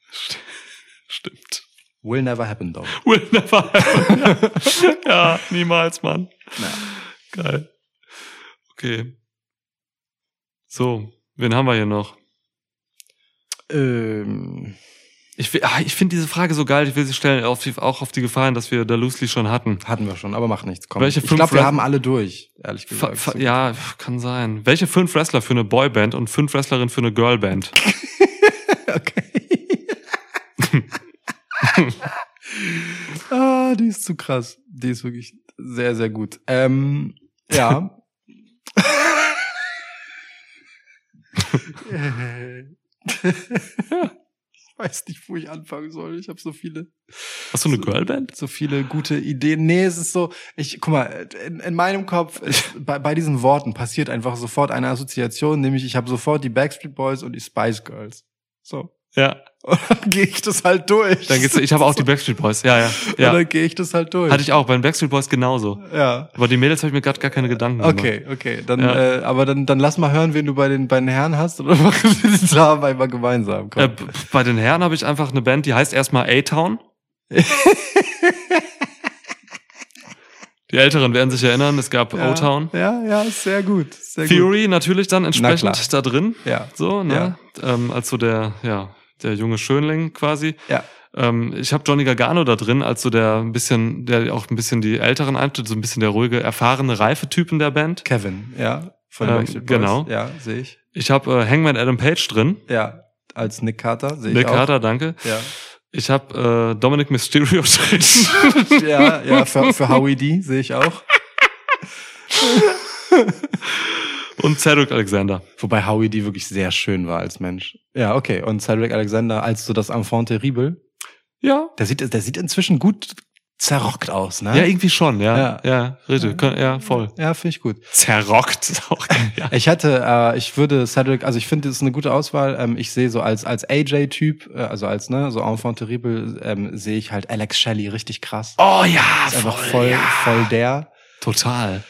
Stimmt. Will never happen though. Will never happen. [LAUGHS] ja, niemals, Mann. Geil. Okay. So, wen haben wir hier noch? Ähm, Ich, ah, ich finde diese Frage so geil, ich will sie stellen, auf die, auch auf die Gefallen, dass wir da loosely schon hatten. Hatten wir schon, aber macht nichts. Komm. Welche ich glaube, wir haben alle durch, ehrlich gesagt. fa ja, kann sein. Welche fünf Wrestler für eine Boyband und fünf Wrestlerinnen für eine Girlband? [LAUGHS] okay. [LAUGHS] ah, die ist zu krass. Die ist wirklich sehr, sehr gut. Ähm, ja. Ich weiß nicht, wo ich anfangen soll. Ich habe so viele Hast du eine Girlband? so viele gute Ideen. Nee, es ist so, ich, guck mal, in, in meinem Kopf, ist, bei, bei diesen Worten passiert einfach sofort eine Assoziation, nämlich ich habe sofort die Backstreet Boys und die Spice Girls. So. Ja. [LAUGHS] Und dann gehe ich das halt durch. Dann geht's, ich habe auch die Backstreet Boys. Ja, ja. Und ja. dann gehe ich das halt durch. Hatte ich auch, bei den Backstreet Boys genauso. ja. Aber die Mädels habe ich mir gerade gar keine Gedanken gemacht. Okay, okay. Dann, Ja. äh, aber dann, dann lass mal hören, wen du bei den, bei den Herren hast oder [LAUGHS] machen wir das da einmal gemeinsam. Äh, bei den Herren habe ich einfach eine Band, die heißt erstmal A-Town. [LAUGHS] die Älteren werden sich erinnern, es gab ja, O-Town. Ja, ja, sehr gut. Sehr gut. Theory natürlich dann entsprechend da drin. Ja. So, ne? Ähm, als so der, ja, der junge Schönling quasi. Ja. Ähm, ich habe Johnny Gargano da drin, als so der ein bisschen, der auch ein bisschen die Älteren eintritt, so ein bisschen der ruhige, erfahrene, reife Typen der Band. Kevin, ja. Von Ähm, Backstreet Boys. genau. Ja, sehe ich. Ich habe äh, Hangman Adam Page drin. Ja, als Nick Carter sehe ich Nick auch. Carter, danke. Ja. Ich habe äh, Dominic Mysterio [LAUGHS] drin. ja, ja, für, für Howie D sehe ich auch. [LAUGHS] Und Cedric Alexander. Wobei Howie D wirklich sehr schön war als Mensch. Ja, okay. Und Cedric Alexander als so das Enfant terrible. Ja. Der sieht, der sieht inzwischen gut zerrockt aus, ne? Ja, irgendwie schon, ja. Ja. Ja, richtig. Ja, voll. Ja, finde ich gut. Zerrockt. ist auch- ja. Ich hätte, äh, ich würde Cedric, also ich finde, das ist eine gute Auswahl. Ähm, ich sehe so als als AJ-Typ, äh, also als ne, so Enfant terrible, ähm, sehe ich halt Alex Shelley richtig krass. Oh ja, ist einfach voll, voll der. Total.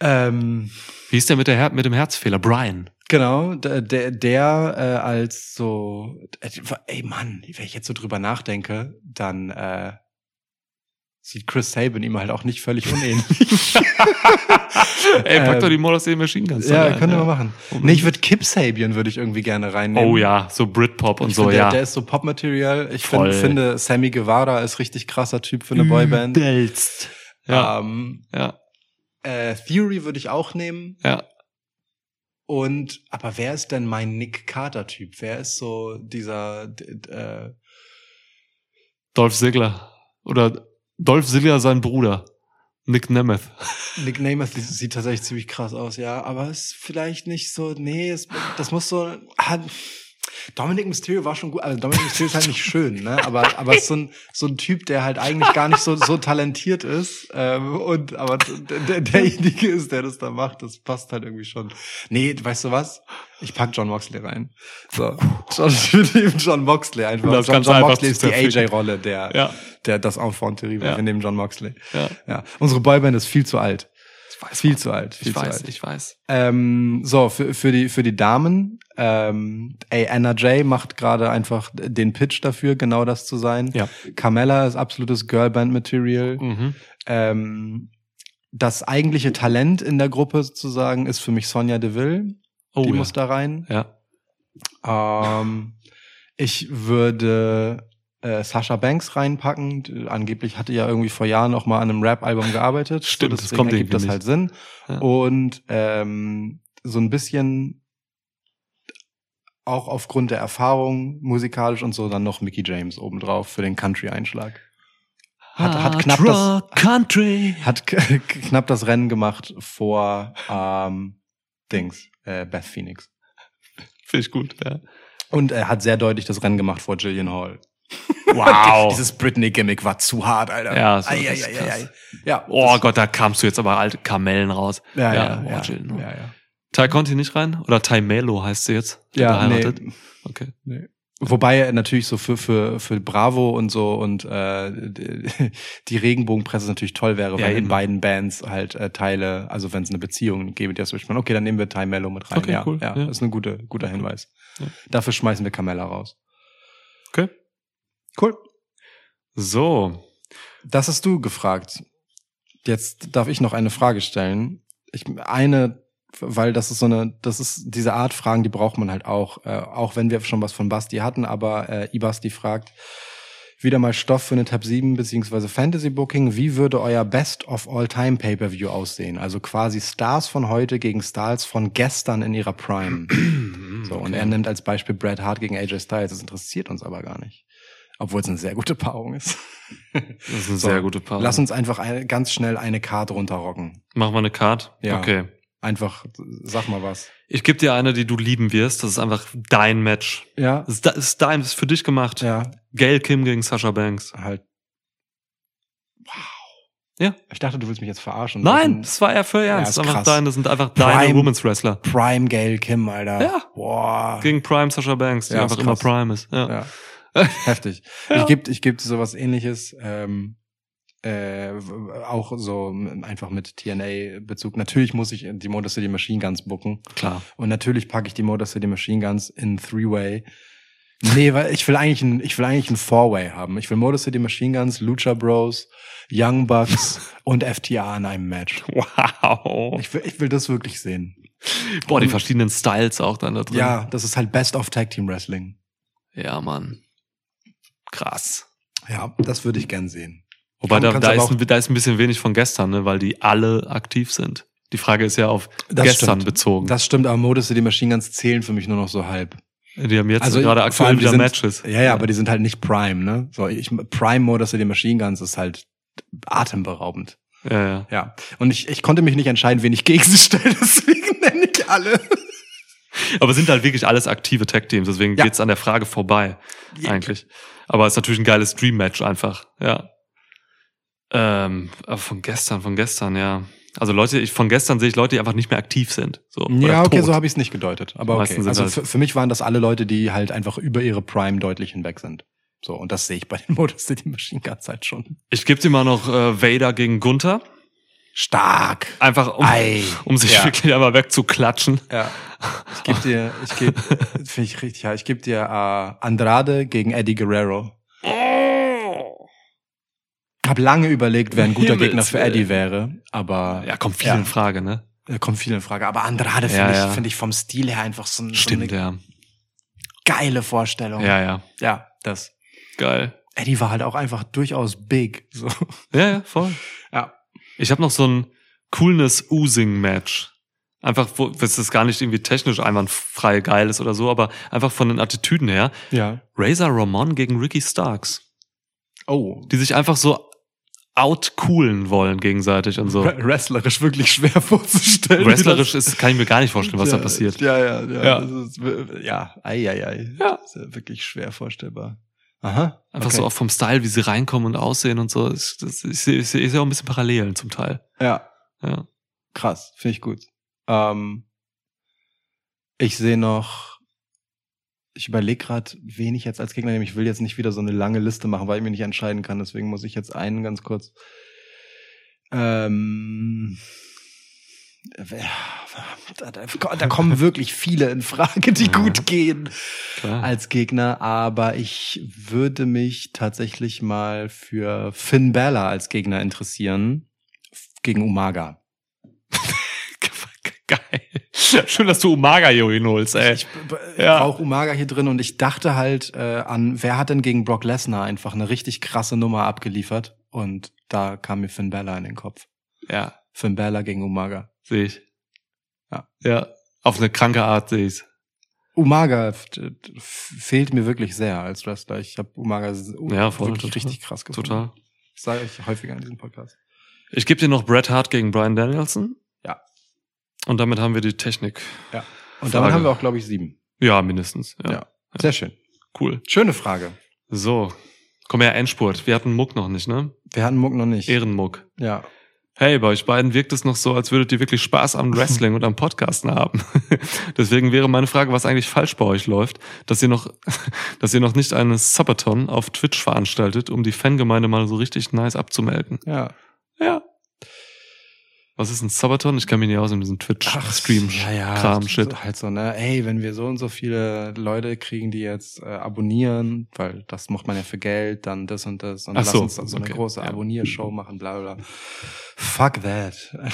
Ähm, Wie ist der mit, der Her mit dem Herzfehler? Brian. Genau, der, der, der äh, als so, äh, ey Mann, wenn ich jetzt so drüber nachdenke, dann äh, sieht Chris Sabin ihm halt auch nicht völlig unähnlich. [LAUGHS] Ey, pack Ähm, doch die Motor City Machine Guns. ja, rein, können wir machen. Nee, ich würde Kip Sabian würde ich irgendwie gerne reinnehmen. Oh ja, so Britpop und Ich so, find, ja. Der, der ist so Popmaterial. Ich find, finde, Sammy Guevara ist richtig krasser Typ für eine Boyband. Übelst. Ja, Ähm, ja, äh, Theory würde ich auch nehmen. ja. Und, aber wer ist denn mein Nick Carter Typ? Wer ist so dieser, äh, Dolph Ziggler. Oder Dolph Ziggler, sein Bruder. Nick Nemeth. [LAUGHS] Nick Namath sieht, tatsächlich ziemlich krass aus, ja, aber ist vielleicht nicht so, nee, es, das muss so, Dominic Mysterio war schon gut, also Dominic Mysterio ist halt nicht schön, ne, aber, aber so ein, so ein Typ, der halt eigentlich gar nicht so, so talentiert ist, ähm, und, aber der, der, derjenige ist, der das da macht, das passt halt irgendwie schon. Nee, weißt du was? Ich pack John Moxley rein. So. John, eben John Moxley einfach. Das ist John, John Moxley ist die. AJ-Rolle, der, Ja. der, das Enfant terrible. Ja. Wir nehmen John Moxley. Ja. Ja. Unsere Boyband ist viel zu alt. Ich weiß, Viel zu alt. Viel Ich zu weiß, alt. ich weiß. Ähm, so, für, für, die, für die Damen, ähm, ey, Anna Jay macht gerade einfach den Pitch dafür, genau das zu sein. Ja. Carmella ist absolutes Girlband-Material. Mhm. Ähm, das eigentliche Talent in der Gruppe sozusagen ist für mich Sonja Deville. Oh, die ja. muss da rein. ja. Ähm, ich würde äh, Sasha Banks reinpacken. Angeblich hatte ja irgendwie vor Jahren noch mal an einem Rap-Album gearbeitet. [LAUGHS] Stimmt, so, das kommt ergibt das irgendwie halt Sinn. Ja. Und ähm, so ein bisschen auch aufgrund der Erfahrung musikalisch und so dann noch Mickey James obendrauf für den Country-Einschlag. Hat, hat knapp das Country. hat [LAUGHS] knapp das Rennen gemacht vor ähm, Dings äh, Beth Phoenix. Finde ich gut, ja. Und er hat sehr deutlich das Rennen gemacht vor Gillian Hall. [LAUGHS] Wow. Dieses Britney-Gimmick war zu hart, Alter. Ja, so, krass. ei, ei. Ja. oh Gott, da kamst du jetzt aber alte Kamellen raus. Ja, ja, ja, ja. oh, Jill, ne? ja, ja. Ty Conti nicht rein? Oder Ty Melo heißt sie jetzt? Ja, nee. Okay. Wobei er natürlich so für, für, für Bravo und so und äh, die Regenbogenpresse natürlich toll wäre, Ja, wenn in beiden Bands halt äh, Teile, also wenn es eine Beziehung gäbe, die das durchmachen. Okay, dann nehmen wir Ty Mello mit rein. Okay, ja, cool, ja, ja. ist ein guter, guter Hinweis. Ja. Dafür schmeißen wir Carmella raus. Okay. Cool. So. Das hast du gefragt. Jetzt darf ich noch eine Frage stellen. Ich, eine, weil das ist so eine, das ist diese Art Fragen, die braucht man halt auch, äh, auch wenn wir schon was von Basti hatten, aber äh, Ibasti fragt, wieder mal Stoff für eine Tab 7 beziehungsweise Fantasy Booking. Wie würde euer Best of All Time Pay-Per-View aussehen? Also quasi Stars von heute gegen Stars von gestern in ihrer Prime. [CLEARS THROAT] So, und Okay. er nimmt als Beispiel Bret Hart gegen AJ Styles. Das interessiert uns aber gar nicht. Obwohl es eine sehr gute Paarung ist. Das ist eine So, sehr gute Paarung. Lass uns einfach eine, ganz schnell eine Card runterrocken. Machen wir eine Card? Ja. Okay. Einfach, sag mal was. Ich gebe dir eine, die du lieben wirst. Das ist einfach dein Match. Ja, Das ist, das ist dein, das ist für dich gemacht. ja, Gail Kim gegen Sasha Banks. halt. Wow. Ja. Ich dachte, du willst mich jetzt verarschen. Nein, das war eher für ernst. ist das, ist einfach dein, das sind einfach deine Prime. Women's Wrestler. Prime Gail Kim, Alter. Ja. Boah. Gegen Prime Sasha Banks, die Ja, einfach immer. Prime ist. Ja. Ja. [LAUGHS] Heftig. Ja. Ich gebe ich geb sowas ähnliches. Ähm, äh, auch so einfach mit TNA-Bezug. Natürlich muss ich die Motor City Machine Guns booken. Klar. Und natürlich packe ich die Motor City Machine Guns in Three-Way. Nee, weil ich will eigentlich ein, ich will eigentlich ein Four-Way haben. Ich will Motor City Machine Guns, Lucha Bros, Young Bucks [LAUGHS] und FTA in einem Match. Wow. Ich will, ich will das wirklich sehen. Boah, die verschiedenen Styles auch dann da drin. Ja, das ist halt Best of Tag Team Wrestling. Ja, Mann. Krass. Ja, das würde ich gern sehen. Wobei da, da, ist, ein- da ist ein bisschen wenig von gestern, ne, weil die alle aktiv sind. Die Frage ist ja auf Das gestern stimmt. bezogen. Das stimmt, aber Motor City Machine Guns zählen für mich nur noch so halb. die haben jetzt Also gerade aktuell die wieder sind- Matches. Ja, ja, aber die sind halt nicht Prime, ne? So, ich, Prime Motor City Machine Guns ist halt atemberaubend. Ja, ja. Ja. Und ich, ich konnte mich nicht entscheiden, wen ich gegen sie stelle, [LAUGHS] deswegen nenne ich alle. Aber sind halt wirklich alles aktive Tag-Teams, deswegen Ja. geht's an der Frage vorbei, eigentlich. Aber es ist natürlich ein geiles Dream-Match einfach, ja. Ähm, aber von gestern, von gestern, ja. Also Leute, ich, von gestern sehe ich Leute, die einfach nicht mehr aktiv sind. So, Ja, okay, tot. so habe ich es nicht gedeutet. Aber okay. Also halt- für, für mich waren das alle Leute, die halt einfach über ihre Prime deutlich hinweg sind. So, und das sehe ich bei den [LAUGHS] Motor City Machine Guns halt schon. Ich gebe dir mal noch äh, Vader gegen Gunther. Stark. Einfach um, Ei. um sich Ja. wirklich einmal wegzuklatschen. Ja. Ich gebe dir, ich gebe, [LAUGHS] finde ich richtig, ja, ich gebe dir äh, Andrade gegen Eddie Guerrero. Hab lange überlegt, wer ein guter Himmels Gegner für. Eddie wäre, aber Ja, kommt viel Ja. in Frage, ne? äh, kommt viel in Frage. Aber Andrade Ja, finde ich, ja. finde ich vom Stil her einfach so, ein, so Stimmt, eine ja. geile Vorstellung. Ja, ja. ja, das. Geil. Eddie war halt auch einfach durchaus big. So. Ja, ja, voll. Ich habe noch so ein Coolness-Oozing-Match. Einfach, wo, das ist gar nicht irgendwie technisch einwandfrei geil ist oder so, aber einfach von den Attitüden her. Ja. Razor Ramon gegen Ricky Starks. Oh. Die sich einfach so outcoolen wollen gegenseitig und so. Wrestlerisch wirklich schwer [LAUGHS] vorzustellen. Wrestlerisch ist, kann ich mir gar nicht vorstellen, was da Ja, passiert. Ja, ja, ja. Wir- ja, ei, ei, ei. Ja. Das ist ja wirklich schwer vorstellbar. Aha. Einfach okay. so auch vom Style, wie sie reinkommen und aussehen und so. Ich, das, ich, sehe- ich, sehe- ich sehe auch ein bisschen Parallelen zum Teil. Ja, Ja. krass. Finde ich gut. Ähm, ich sehe noch, ich überlege gerade, wen ich jetzt als Gegner nehme. Ich will jetzt nicht wieder so eine lange Liste machen, weil ich mich nicht entscheiden kann. Deswegen muss ich jetzt einen ganz kurz. Ähm, da, kommen wirklich viele in Frage, die Ja. gut gehen. Klar. als Gegner, aber ich würde mich tatsächlich mal für Finn Balor als Gegner interessieren gegen Umaga. [LAUGHS] Geil. Schön, dass du Umaga hier hinholst, ey. Ich Ja. brauche Umaga hier drin und ich dachte halt äh, an, wer hat denn gegen Brock Lesnar einfach eine richtig krasse Nummer abgeliefert und da kam mir Finn Balor in den Kopf. Ja, Finn Balor gegen Umaga. Sehe ich. Ja. Ja. Auf eine kranke Art sehe ich's. Umaga f- f- fehlt mir wirklich sehr als Wrestler. Ich habe Umaga Ja, voll, wirklich total. richtig krass gefunden. Total. Das sage ich häufiger in diesem Podcast. Ich gebe dir noch Bret Hart gegen Brian Danielson. Ja. Und damit haben wir die Technik. Und Frage. damit haben wir auch, glaube ich, sieben. Ja, mindestens. Ja. Ja. Sehr schön. Cool. Schöne Frage. So. Komm her, Endspurt. Wir hatten Muck noch nicht, ne? Wir hatten Muck noch nicht. Ehrenmuck. Ja. Hey, bei euch beiden wirkt es noch so, als würdet ihr wirklich Spaß am Wrestling und am Podcasten haben. [LAUGHS] Deswegen wäre meine Frage, was eigentlich falsch bei euch läuft, dass ihr noch, [LAUGHS] dass ihr noch nicht einen Subathon auf Twitch veranstaltet, um die Fangemeinde mal so richtig nice abzumelken. Ja. Ja. Was ist ein Subathon? Ich kann mich nicht aus in diesem Twitch-Stream, ja, ja, halt so, ne, ey, wenn wir so und so viele Leute kriegen, die jetzt äh, abonnieren, weil das macht man ja für Geld, dann das und das und Ach lass so, uns dann so eine okay, große ja. Abonniershow machen, bla bla. Fuck that. [LAUGHS]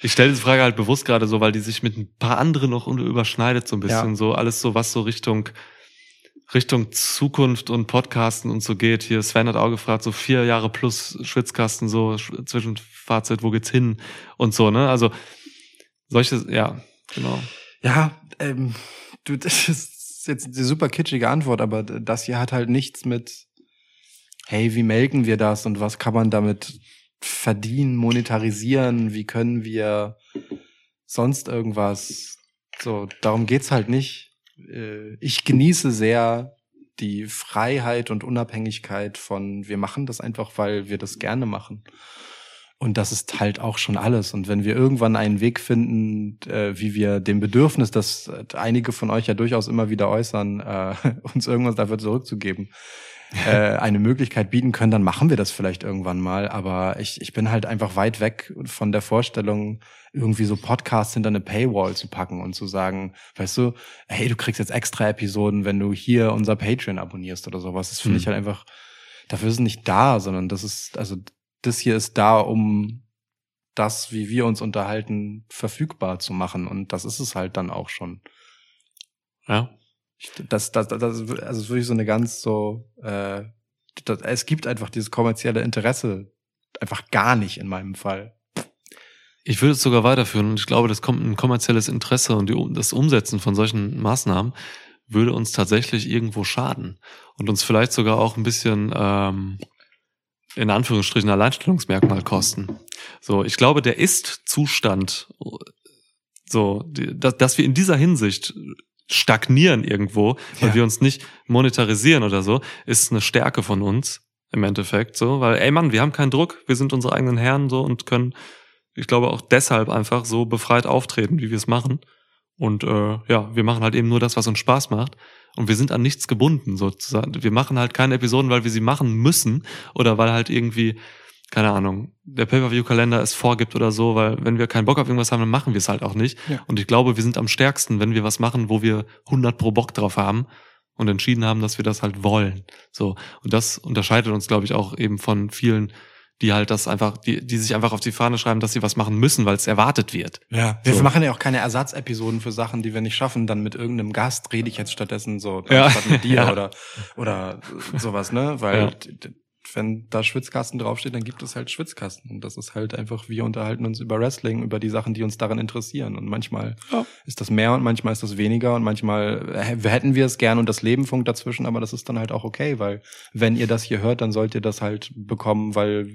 Ich stelle diese Frage halt bewusst gerade so, weil die sich mit ein paar anderen noch überschneidet so ein bisschen. Ja. So alles so, was so Richtung Richtung Zukunft und Podcasten und so geht. Hier, Sven hat auch gefragt, so vier Jahre plus Schwitzkasten, so Sch- Zwischenfazit, wo geht's hin und so, ne? Also solche, ja, genau. Ja, ähm, du, [LAUGHS] das ist jetzt eine super kitschige Antwort, aber das hier hat halt nichts mit, hey, wie melken wir das und was kann man damit verdienen, monetarisieren, wie können wir sonst irgendwas. So, darum geht's halt nicht. Äh, Ich genieße sehr die Freiheit und Unabhängigkeit von, wir machen das einfach, weil wir das gerne machen. Und das ist halt auch schon alles. Und wenn wir irgendwann einen Weg finden, äh, wie wir dem Bedürfnis, das äh, einige von euch ja durchaus immer wieder äußern, äh, [LAUGHS] uns irgendwas dafür zurückzugeben, äh, eine Möglichkeit bieten können, dann machen wir das vielleicht irgendwann mal. Aber ich, ich bin halt einfach weit weg von der Vorstellung, irgendwie so Podcasts hinter eine Paywall zu packen und zu sagen, weißt du, hey, du kriegst jetzt extra Episoden, wenn du hier unser Patreon abonnierst oder sowas. Das finde Hm. ich halt einfach, dafür ist es nicht da, sondern das ist, also das hier ist da, um das, wie wir uns unterhalten, verfügbar zu machen. Und das ist es halt dann auch schon. Ja. Das, das, das, also es ist wirklich so eine ganz so, äh, das, es gibt einfach dieses kommerzielle Interesse einfach gar nicht in meinem Fall. Ich würde es sogar weiterführen und ich glaube, das kommt ein kommerzielles Interesse und die, das Umsetzen von solchen Maßnahmen würde uns tatsächlich irgendwo schaden und uns vielleicht sogar auch ein bisschen ähm, in Anführungsstrichen Alleinstellungsmerkmal kosten. So, ich glaube, der Ist-Zustand, so, die, dass, dass wir in dieser Hinsicht stagnieren irgendwo, weil Ja. wir uns nicht monetarisieren oder so, ist eine Stärke von uns im Endeffekt so, weil ey Mann, wir haben keinen Druck, wir sind unsere eigenen Herren so und können, ich glaube auch deshalb einfach so befreit auftreten, wie wir es machen. Und äh, ja, wir machen halt eben nur das, was uns Spaß macht. Und wir sind an nichts gebunden, sozusagen. Wir machen halt keine Episoden, weil wir sie machen müssen oder weil halt irgendwie, keine Ahnung, der Pay-Per-View-Kalender es vorgibt oder so, weil wenn wir keinen Bock auf irgendwas haben, dann machen wir es halt auch nicht. Ja. Und ich glaube, wir sind am stärksten, wenn wir was machen, wo wir 100 pro Bock drauf haben und entschieden haben, dass wir das halt wollen. So. Und das unterscheidet uns, glaube ich, auch eben von vielen, die halt das einfach, die, die sich einfach auf die Fahne schreiben, dass sie was machen müssen, weil es erwartet wird. Ja, wir So. machen ja auch keine Ersatzepisoden für Sachen, die wir nicht schaffen. Dann mit irgendeinem Gast rede ich jetzt stattdessen so, Ja. anstatt mit dir [LAUGHS] Ja. oder, oder sowas, ne? Weil Ja. Wenn da Schwitzkasten draufsteht, dann gibt es halt Schwitzkasten. Und das ist halt einfach, wir unterhalten uns über Wrestling, über die Sachen, die uns daran interessieren. Und manchmal Ja. ist das mehr und manchmal ist das weniger und manchmal hä- hätten wir es gern und das Leben funkt dazwischen, aber das ist dann halt auch okay, weil wenn ihr das hier hört, dann sollt ihr das halt bekommen, weil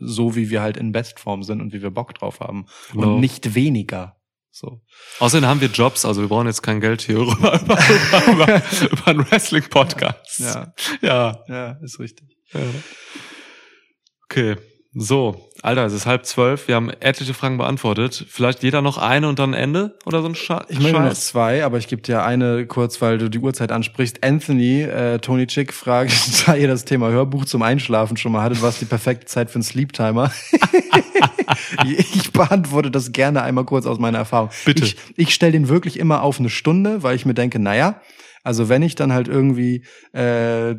so wie wir halt in Bestform sind und wie wir Bock drauf haben. Genau. Und nicht weniger. So. Außerdem haben wir Jobs, also wir brauchen jetzt kein Geld hier [LAUGHS] über, über, über, über, einen Wrestling-Podcast. Ja, ja. ja, ist richtig. Ja. Okay, so, Alter, es ist halb zwölf. Wir haben etliche Fragen beantwortet. Vielleicht jeder noch eine und dann Ende oder so ein Scha Ich meine noch Scheiß. zwei, aber ich gebe dir eine kurz, weil du die Uhrzeit ansprichst. Anthony, äh, Tony Chick fragt, [LAUGHS] da ihr das Thema Hörbuch zum Einschlafen schon mal hattet, was die perfekte Zeit für einen Sleep-Timer? [LAUGHS] ich beantworte das gerne einmal kurz aus meiner Erfahrung. Bitte. Ich, ich stelle den wirklich immer auf eine Stunde, weil ich mir denke, naja, also wenn ich dann halt irgendwie äh,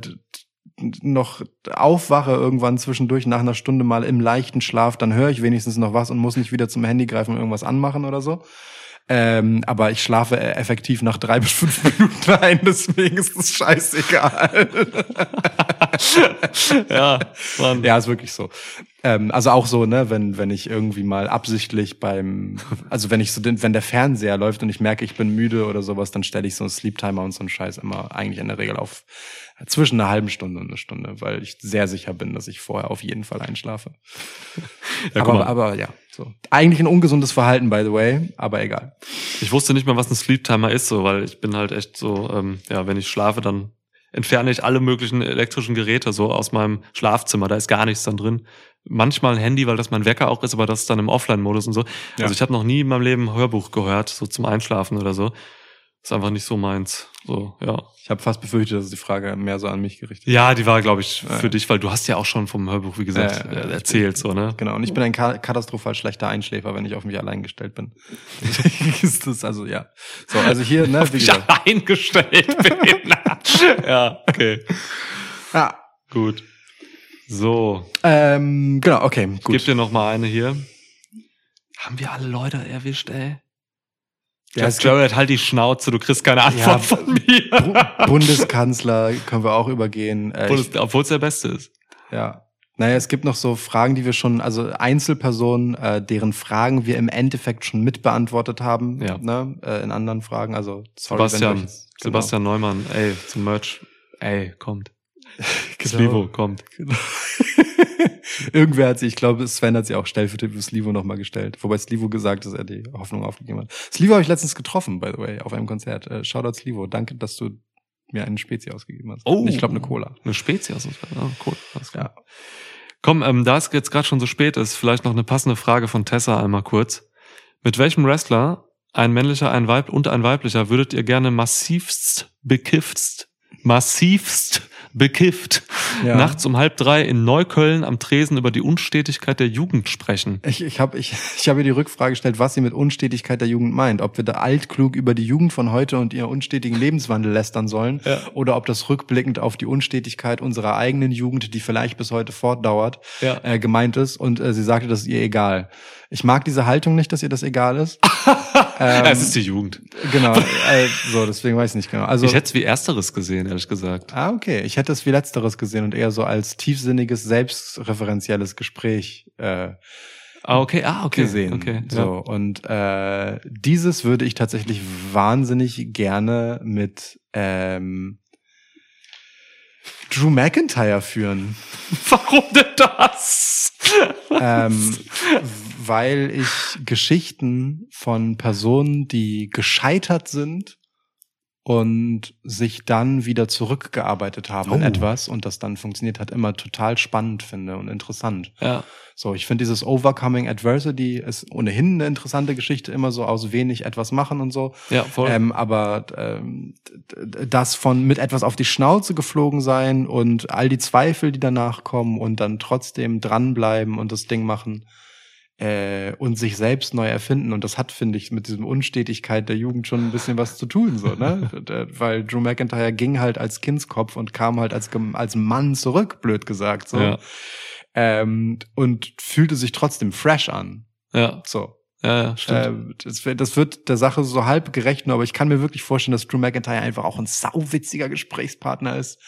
noch aufwache irgendwann zwischendurch nach einer Stunde mal im leichten Schlaf, dann höre ich wenigstens noch was und muss nicht wieder zum Handy greifen und irgendwas anmachen oder so. Ähm, aber ich schlafe äh, effektiv nach drei [LAUGHS] bis fünf Minuten ein, deswegen ist es scheißegal. [LAUGHS] ja, Mann. ja, ist wirklich so. Ähm, also auch so, ne, wenn, wenn ich irgendwie mal absichtlich beim, also wenn ich so, den, wenn der Fernseher läuft und ich merke, ich bin müde oder sowas, dann stelle ich so einen Sleep-Timer und so einen Scheiß immer eigentlich in der Regel auf zwischen einer halben Stunde und einer Stunde, weil ich sehr sicher bin, dass ich vorher auf jeden Fall einschlafe. [LAUGHS] Ja, aber, aber ja, so. Eigentlich ein ungesundes Verhalten, by the way, aber egal. Ich wusste nicht mal, was ein Sleep Timer ist, so, weil ich bin halt echt so, ähm, ja, wenn ich schlafe, dann entferne ich alle möglichen elektrischen Geräte so aus meinem Schlafzimmer. Da ist gar nichts dann drin. Manchmal ein Handy, weil das mein Wecker auch ist, aber das ist dann im Offline-Modus und so. Ja. Also ich habe noch nie in meinem Leben ein Hörbuch gehört, so zum Einschlafen oder so. Ist einfach nicht so meins. So, ja. Ich habe fast befürchtet, dass die Frage mehr so an mich gerichtet ist. Ja, die war, glaube ich, für Ja. dich, weil du hast ja auch schon vom Hörbuch, wie gesagt, Ja, ja, äh, erzählt, so, ne? Genau, und ich bin ein ka- katastrophal schlechter Einschläfer, wenn ich auf mich allein gestellt bin. [LAUGHS] [LAUGHS] Ist das also, ja. So, also hier, ne, wie Ich gesagt. eingestellt [LAUGHS] bin. ja, okay. Ja. Gut. So, Ähm, genau, okay, Gib gut. dir noch mal eine hier. Haben wir alle Leute erwischt, ey? Ja, es Jeff Jarrett, halt die Schnauze, du kriegst keine Antwort Ja, von mir. Bu- Bundeskanzler können wir auch übergehen. Äh, ich, Obwohl es der Beste ist. ja. Naja, es gibt noch so Fragen, die wir schon, also Einzelpersonen, äh, deren Fragen wir im Endeffekt schon mitbeantwortet haben, Ja. ne, äh, in anderen Fragen. Also sorry, wenn Sebastian, jetzt- genau. Sebastian Neumann, ey, zum Merch. Ey, kommt. [LAUGHS] Genau. Slivo, kommt. [LAUGHS] [LAUGHS] Irgendwer hat sie, ich glaube, Sven hat sie auch stellvertretend für Slivo nochmal gestellt. Wobei Slivo gesagt, dass er die Hoffnung aufgegeben hat. Slivo habe ich letztens getroffen, by the way, auf einem Konzert. Äh, Shoutout Slivo. Danke, dass du mir einen Spezi ausgegeben hast. Oh. Ich glaube, eine Cola. Eine Spezies aus uns. Oh, cool. Alles klar. Ja. Komm, ähm, da es jetzt gerade schon so spät ist, vielleicht noch eine passende Frage von Tessa einmal kurz. Mit welchem Wrestler, ein männlicher ein Weib und ein weiblicher, würdet ihr gerne massivst bekifft, massivst bekifft, Ja. nachts um halb drei in Neukölln am Tresen über die Unstetigkeit der Jugend sprechen? Ich, ich habe ich, [LAUGHS] ich hab ihr die Rückfrage gestellt, was sie mit Unstetigkeit der Jugend meint. Ob wir da altklug über die Jugend von heute und ihren unstetigen Lebenswandel lästern sollen Ja. oder ob das rückblickend auf die Unstetigkeit unserer eigenen Jugend, die vielleicht bis heute fortdauert, Ja. äh, gemeint ist. Und äh, sie sagte, das ist ihr egal. Ich mag diese Haltung nicht, dass ihr das egal ist. [LAUGHS] ähm, es ist die Jugend. genau, äh, so, deswegen weiß ich nicht genau. Also, Ich hätte es wie Ersteres gesehen, ehrlich gesagt. ah, okay. Ich hätte es wie Letzteres gesehen und eher so als tiefsinniges, selbstreferenzielles Gespräch äh, Ah, okay, ah, okay. gesehen. Okay, so ja. und äh, dieses würde ich tatsächlich wahnsinnig gerne mit ähm, Drew McIntyre führen, [LAUGHS] Warum denn das? ähm, weil ich Geschichten von Personen, die gescheitert sind und sich dann wieder zurückgearbeitet haben in Oh. etwas und das dann funktioniert hat, immer total spannend finde und interessant. Ja. So, ich finde dieses Overcoming Adversity ist ohnehin eine interessante Geschichte, immer so aus wenig etwas machen und so. Ja, voll. Ähm, aber ähm, das von mit etwas auf die Schnauze geflogen sein und all die Zweifel, die danach kommen und dann trotzdem dranbleiben und das Ding machen äh, und sich selbst neu erfinden. Und das hat, finde ich, mit diesem Unstetigkeit der Jugend schon ein bisschen was zu tun, so, ne? D- [LAUGHS] Weil Drew McIntyre ging halt als Kindskopf und kam halt als, als Mann zurück, blöd gesagt, so. Ja. Ähm, und fühlte sich trotzdem fresh an. ja, So. Ja, stimmt. Ähm, das, wird- der Sache so halb gerecht, nur aber ich kann mir wirklich vorstellen, dass Drew McIntyre einfach auch ein sauwitziger Gesprächspartner ist,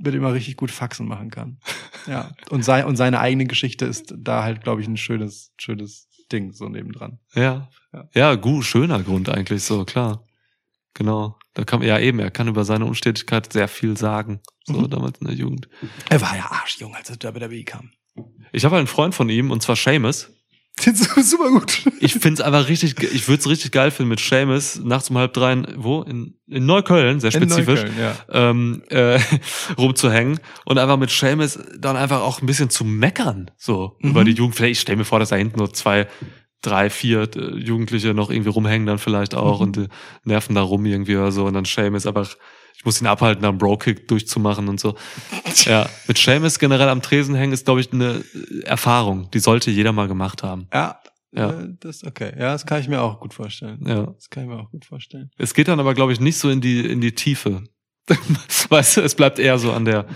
mit dem er richtig gut Faxen machen kann. [LAUGHS] Ja. Und, sei, und seine eigene Geschichte ist da halt, glaube ich, ein schönes, schönes Ding so nebendran. Ja. Ja. Ja, gut, schöner Grund eigentlich, so, klar. Genau. Da kann ja eben, er kann über seine Unstetigkeit sehr viel sagen. So Mhm. damals in der Jugend. Er war ja arschjung, als er WWE kam. Ich habe einen Freund von ihm, und zwar Seamus. [LAUGHS] Super gut. Ich find's einfach richtig, ich würde es richtig geil finden mit Seamus nachts um halb drei, in- wo? In, in Neukölln, sehr spezifisch, ja. ähm, äh, [LAUGHS] rumzuhängen und einfach mit Seamus dann einfach auch ein bisschen zu meckern, so Mhm. über die Jugend. Vielleicht, ich stell mir vor, dass da hinten nur zwei, drei, vier äh, Jugendliche noch irgendwie rumhängen dann vielleicht auch Mhm. und äh, nerven da rum irgendwie oder so und dann Seamus einfach, ich muss ihn abhalten, da einen Bro-Kick durchzumachen und so. [LAUGHS] Ja, mit Seamus generell am Tresen hängen ist, glaube ich, eine Erfahrung, die sollte jeder mal gemacht haben. Ja. Ja. äh, Das okay. Ja, das kann ich mir auch gut vorstellen. Ja. Das kann ich mir auch gut vorstellen. Es geht dann aber, glaube ich, nicht so in die, in die Tiefe. [LAUGHS] weißt du, es bleibt eher so an der.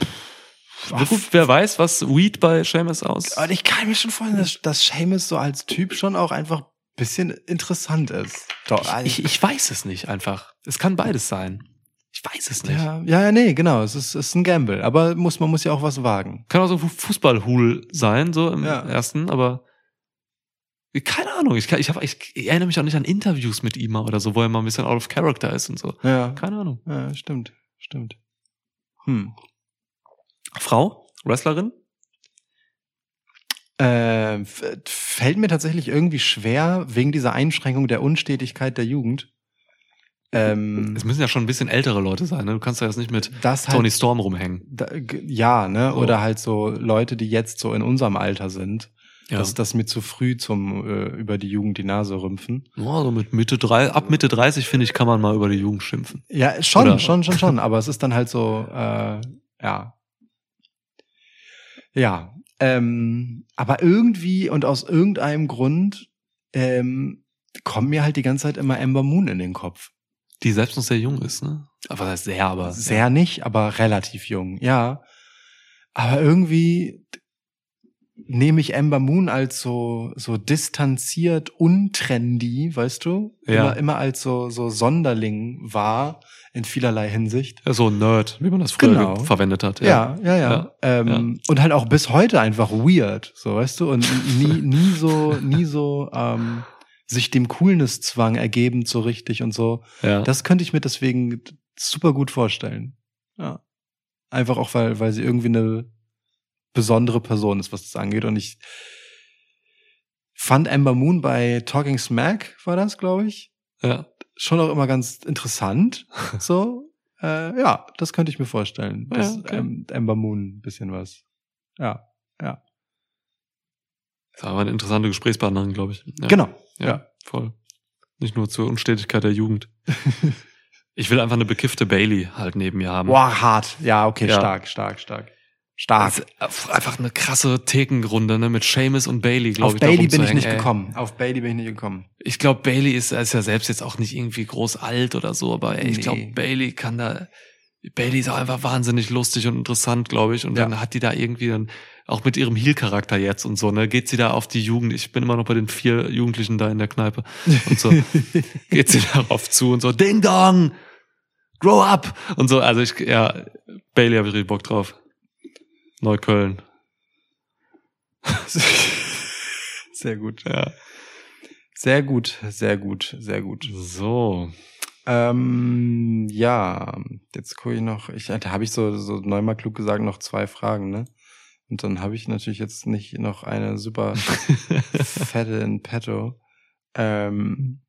Gut, wer weiß, was Weed bei Seamus aus. Aber ich kann mir schon vorstellen, dass, dass Seamus so als Typ schon auch einfach ein bisschen interessant ist. Doch, also Ich, ich weiß es nicht einfach. Es kann beides sein. Ich weiß es nicht. ja, ja, nee, genau. Es ist, es ist ein Gamble. Aber muss, man muss ja auch was wagen. Kann auch so ein Fußballhul sein, so im Ja. ersten, aber keine Ahnung. Ich, kann, ich, hab, ich erinnere mich auch nicht an Interviews mit ihm oder so, wo er mal ein bisschen out of character ist und so. Ja, Keine Ahnung. ja stimmt, stimmt. Hm. Frau? Wrestlerin? Äh, fällt mir tatsächlich irgendwie schwer, wegen dieser Einschränkung der Unstetigkeit der Jugend. Ähm, Es müssen ja schon ein bisschen ältere Leute sein, ne? Du kannst ja jetzt nicht mit das halt, Tony Storm rumhängen. da, ja, ne? So. Oder halt so Leute, die jetzt so in unserem Alter sind. Ja. Das, das mir zu früh zum äh, über die Jugend die Nase rümpfen. Ja, also mit Mitte drei, ab Mitte 30, finde ich, kann man mal über die Jugend schimpfen. Ja, schon, Oder- schon, schon, schon. [LAUGHS] Aber es ist dann halt so, äh, ja. Ja. Ähm, aber irgendwie und aus irgendeinem Grund ähm, kommt mir halt die ganze Zeit immer Ember Moon in den Kopf. Die selbst noch sehr jung ist, ne? Aber das heißt sehr, aber. Sehr nicht, aber relativ jung, ja. Aber irgendwie nehme ich Ember Moon als so, so distanziert, untrendy, weißt du? Ja. Immer, immer als so, so Sonderling war in vielerlei Hinsicht. Ja, so ein Nerd, wie man das früher Genau. ge- verwendet hat. Ja, ja, ja. Ja, ähm, Und halt auch bis heute einfach weird, so weißt du, und nie, nie so, nie so ähm, sich dem Coolness-Zwang ergebend so richtig und so. ja. Das könnte ich mir deswegen super gut vorstellen. Ja. Einfach auch, weil, weil sie irgendwie eine besondere Person ist, was das angeht. Und ich fand Amber Moon bei Talking Smack, war das, glaube ich, ja. schon auch immer ganz interessant. [LAUGHS] So, äh, ja, das könnte ich mir vorstellen. Ja, okay. ähm, Amber Moon ein bisschen was. Ja, ja. Das war eine interessante Gesprächspartnerin, glaube ich. Ja. Genau. Ja, ja. voll. Nicht nur zur Unstetigkeit der Jugend. [LAUGHS] ich will einfach eine bekiffte Bailey halt neben mir haben. Boah, hart. Ja, okay, Ja. stark, stark, stark. Stark. Ist einfach eine krasse Thekenrunde, ne, mit Seamus und Bailey, glaube Auf ich. da Bailey bin ich nicht ey. gekommen. Auf Bailey bin ich nicht gekommen. Ich glaube, Bailey ist, ist ja selbst jetzt auch nicht irgendwie groß alt oder so, aber ey, ich Nee. glaube, Bailey kann da, Bailey ist auch einfach wahnsinnig lustig und interessant, glaube ich. Und Ja. dann hat die da irgendwie dann, auch mit ihrem Heel-Charakter jetzt und so, ne, geht sie da auf die Jugend. Ich bin immer noch bei den vier Jugendlichen da in der Kneipe und so. [LAUGHS] geht sie darauf zu und so, Ding Dong! Grow up! Und so, also ich, ja, Bailey habe ich richtig Bock drauf. Neukölln. [LAUGHS] Sehr gut. Ja. Sehr gut, sehr gut, sehr gut. So. Ähm, ja, jetzt gucke ich noch, ich, da habe ich so, so neunmal klug gesagt, noch zwei Fragen, ne? Und dann habe ich natürlich jetzt nicht noch eine super [LAUGHS] fette in petto. Ähm,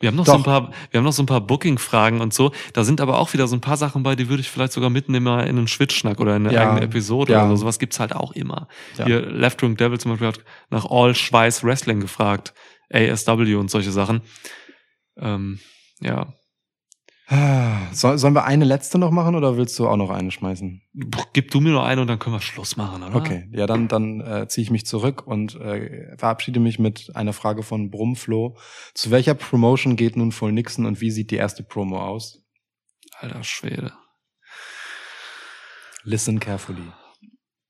Wir haben noch so ein paar, wir haben noch so ein paar Booking-Fragen und so. Da sind aber auch wieder so ein paar Sachen bei, die würde ich vielleicht sogar mitnehmen in einen Schwitzschnack oder in eine Ja. eigene Episode Ja. oder so. Sowas gibt's halt auch immer. Ja. Hier Left Wing Devil zum Beispiel hat nach All Schweiß Wrestling gefragt. ASW und solche Sachen. Ähm, ja. So, sollen wir eine letzte noch machen oder willst du auch noch eine schmeißen? Gib du mir noch eine und dann können wir Schluss machen, oder? Okay, ja, dann, dann äh, ziehe ich mich zurück und äh, verabschiede mich mit einer Frage von Brummflo. Zu welcher Promotion geht nun Full Nixon und wie sieht die erste Promo aus? Alter Schwede. Listen carefully.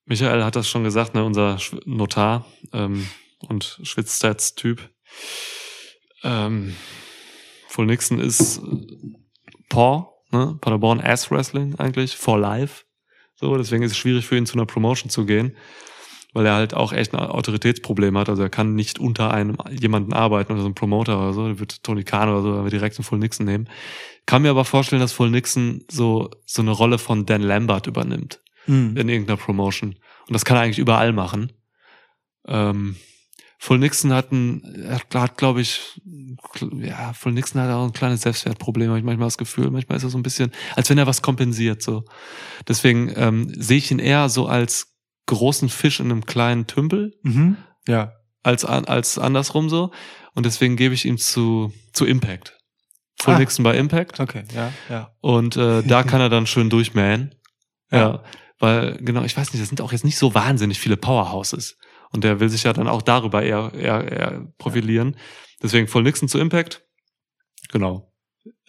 Michael hat das schon gesagt, ne, unser Notar ähm, und Schwitzstats-Typ. Ähm, Full Nixon ist äh, Paw, ne? Paderborn Ass Wrestling eigentlich, for life. So, deswegen ist es schwierig für ihn zu einer Promotion zu gehen, weil er halt auch echt ein Autoritätsproblem hat. Also er kann nicht unter einem jemanden arbeiten oder so ein Promoter oder so. Der wird Tony Khan oder so, aber direkt einen Full Nixon nehmen. Kann mir aber vorstellen, dass Full Nixon so, so eine Rolle von Dan Lambert übernimmt Mhm. in irgendeiner Promotion. Und das kann er eigentlich überall machen. Ähm, Full Nixon hat ein, er hat, hat glaube ich, ja, Full Nixon hat auch ein kleines Selbstwertproblem, habe ich manchmal das Gefühl. Manchmal ist er so ein bisschen, als wenn er was kompensiert, so. Deswegen ähm, sehe ich ihn eher so als großen Fisch in einem kleinen Tümpel, Mhm. Ja. als, als andersrum so. Und deswegen gebe ich ihm zu, zu Impact. Full Ah. Nixon bei Impact. Okay, ja, ja. Und äh, da [LAUGHS] kann er dann schön durchmähen. Ja. Ja. Weil, genau, ich weiß nicht, das sind auch jetzt nicht so wahnsinnig viele Powerhouses. Und der will sich ja dann auch darüber eher, eher, eher profilieren. Deswegen voll Nixon zu Impact. Genau.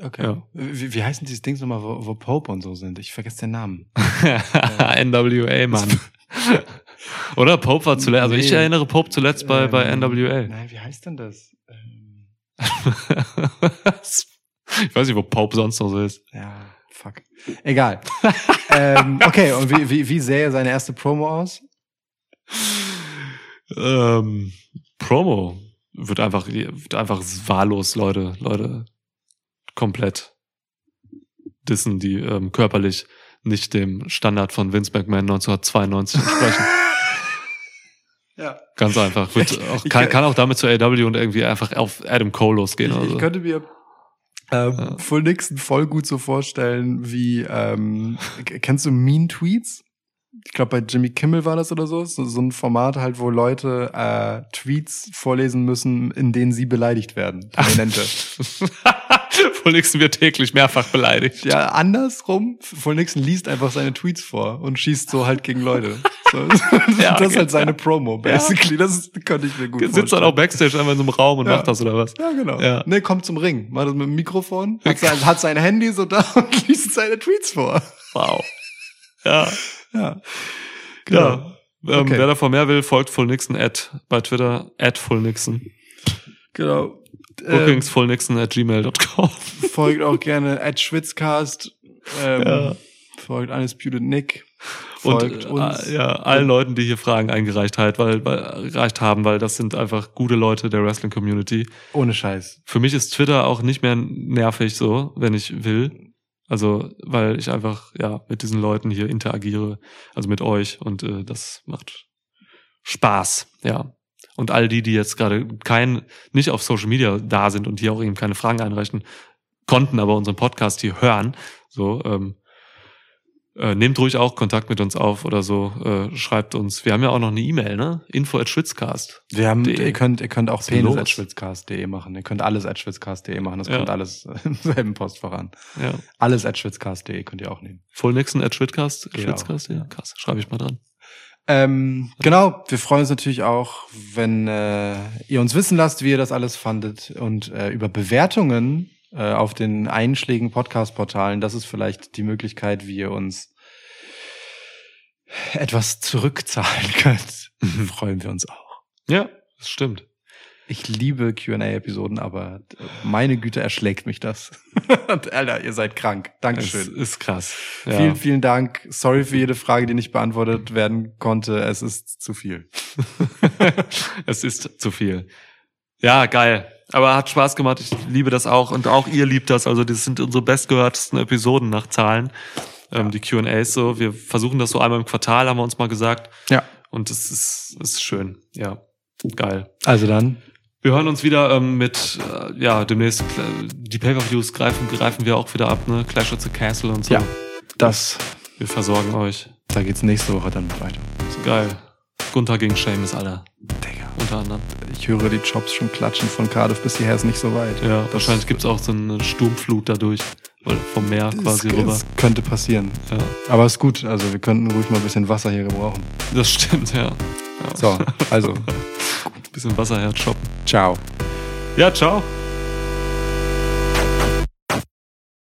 Okay. Ja. Wie, wie heißen diese Dings nochmal, wo, wo Pope und so sind? Ich vergesse den Namen. [LAUGHS] NWA, Mann. Oder Pope war zuletzt, also ich erinnere Pope zuletzt bei, bei Ähm, NWA. Nein, wie heißt denn das? Ähm, [LAUGHS] ich weiß nicht, wo Pope sonst noch so ist. ja, fuck. Egal. [LAUGHS] ähm, okay, und wie, wie, wie sähe seine erste Promo aus? Ähm, Promo wird einfach, wird einfach wahllos Leute, Leute komplett dissen, die ähm, körperlich nicht dem Standard von Vince McMahon 1992 entsprechen. [LAUGHS] Ja. Ganz einfach. Wird auch, kann, kann auch damit zu AW und irgendwie einfach auf Adam Cole losgehen. Ich, oder so. ich könnte mir ähm, Ja. Full Nixon voll gut so vorstellen, wie, ähm, kennst du Mean Tweets? Ich glaube, bei Jimmy Kimmel war das oder so. so. So ein Format halt, wo Leute äh, Tweets vorlesen müssen, in denen sie beleidigt werden. [LAUGHS] Prominente. [LAUGHS] Full Nixon wird täglich mehrfach beleidigt. ja, andersrum, Full Nixon liest einfach seine Tweets vor und schießt so halt gegen Leute. So, [LAUGHS] Ja, das ist halt seine Promo, basically. Das ist, könnte ich mir gut Sitzt dann vorstellen. auch Backstage einfach in so einem Raum und Ja. macht das oder was? Ja, genau. Ja. Ne, kommt zum Ring. Macht das mit dem Mikrofon, hat sein, hat sein Handy so da und liest seine Tweets vor. Wow. Ja. [LAUGHS] Ja. Ja. Ähm, Okay. Wer davon mehr will, folgt Full Nixon at bei Twitter at Full Nixon. Genau. Bookings Full Nixon at gmail.com. Ähm, [LAUGHS] folgt auch gerne at Schwitzcast. Ähm, Ja. Folgt Undisputed Nick. Und Folgt äh, uns. ja, allen Leuten, die hier Fragen eingereicht halt, weil, weil, gereicht haben, weil das sind einfach gute Leute der Wrestling Community. Ohne Scheiß. Für mich ist Twitter auch nicht mehr nervig so, wenn ich will. Also, weil ich einfach, ja, mit diesen Leuten hier interagiere, also mit euch und äh, das macht Spaß, ja. Und all die, die jetzt gerade kein, nicht auf Social Media da sind und hier auch eben keine Fragen einreichen konnten, aber unseren Podcast hier hören, so, ähm, äh, nehmt ruhig auch Kontakt mit uns auf oder so, äh, schreibt uns. Wir haben ja auch noch eine E-Mail, ne? Info at Schwitzcast. Wir haben, De. ihr könnt, ihr könnt auch penis at schwitzcast.de machen. Ihr könnt alles at schwitzcast.de machen. Das Ja. kommt alles [LAUGHS] im selben Postfach an. Ja. Alles at schwitzcast.de könnt ihr auch nehmen. Full Nixon at Schwitzcast. Geht Schwitzcast, ja. Krass, schreibe ich mal dran. Ähm, genau, wir freuen uns natürlich auch, wenn äh, ihr uns wissen lasst, wie ihr das alles fandet und äh, über Bewertungen äh, auf den einschlägigen Podcast-Portalen. Das ist vielleicht die Möglichkeit, wie ihr uns etwas zurückzahlen [LAUGHS] könnt. freuen wir uns auch. Ja, das stimmt. Ich liebe Q&A-Episoden, aber äh, meine Güte erschlägt mich das. [LAUGHS] Alter, ihr seid krank. Es Dankeschön. ist krass. Ja. Vielen, vielen Dank. Sorry für jede Frage, die nicht beantwortet werden konnte. Es ist zu viel. [LAUGHS] es ist zu viel. Ja, geil. Aber hat Spaß gemacht. Ich liebe das auch. Und auch ihr liebt das. Also, das sind unsere bestgehörtesten Episoden nach Zahlen. Ähm, die Q&As so. Wir versuchen das so einmal im Quartal, haben wir uns mal gesagt. Ja. Und es ist, ist schön. Ja. Geil. Also dann, Wir hören uns wieder ähm, mit, äh, ja, demnächst, äh, die Pay-Per-Views greifen, greifen wir auch wieder ab, ne? Clash at the Castle und so. Ja. Das, Wir versorgen euch. da geht's nächste Woche dann weiter. Geil. Gunther gegen Seamus, Alter. Digga. Unter anderem. Ich höre die Chops schon klatschen von Cardiff bis hierher ist nicht so weit. Ja, wahrscheinlich gibt's auch so eine Sturmflut dadurch. Vom Meer quasi es, rüber. es könnte passieren. Ja, Aber ist gut, also wir könnten ruhig mal ein bisschen Wasser hier gebrauchen. das stimmt, ja. ja. So, also, [LAUGHS] Bisschen Wasserherz shoppen. ciao. Ja, ciao.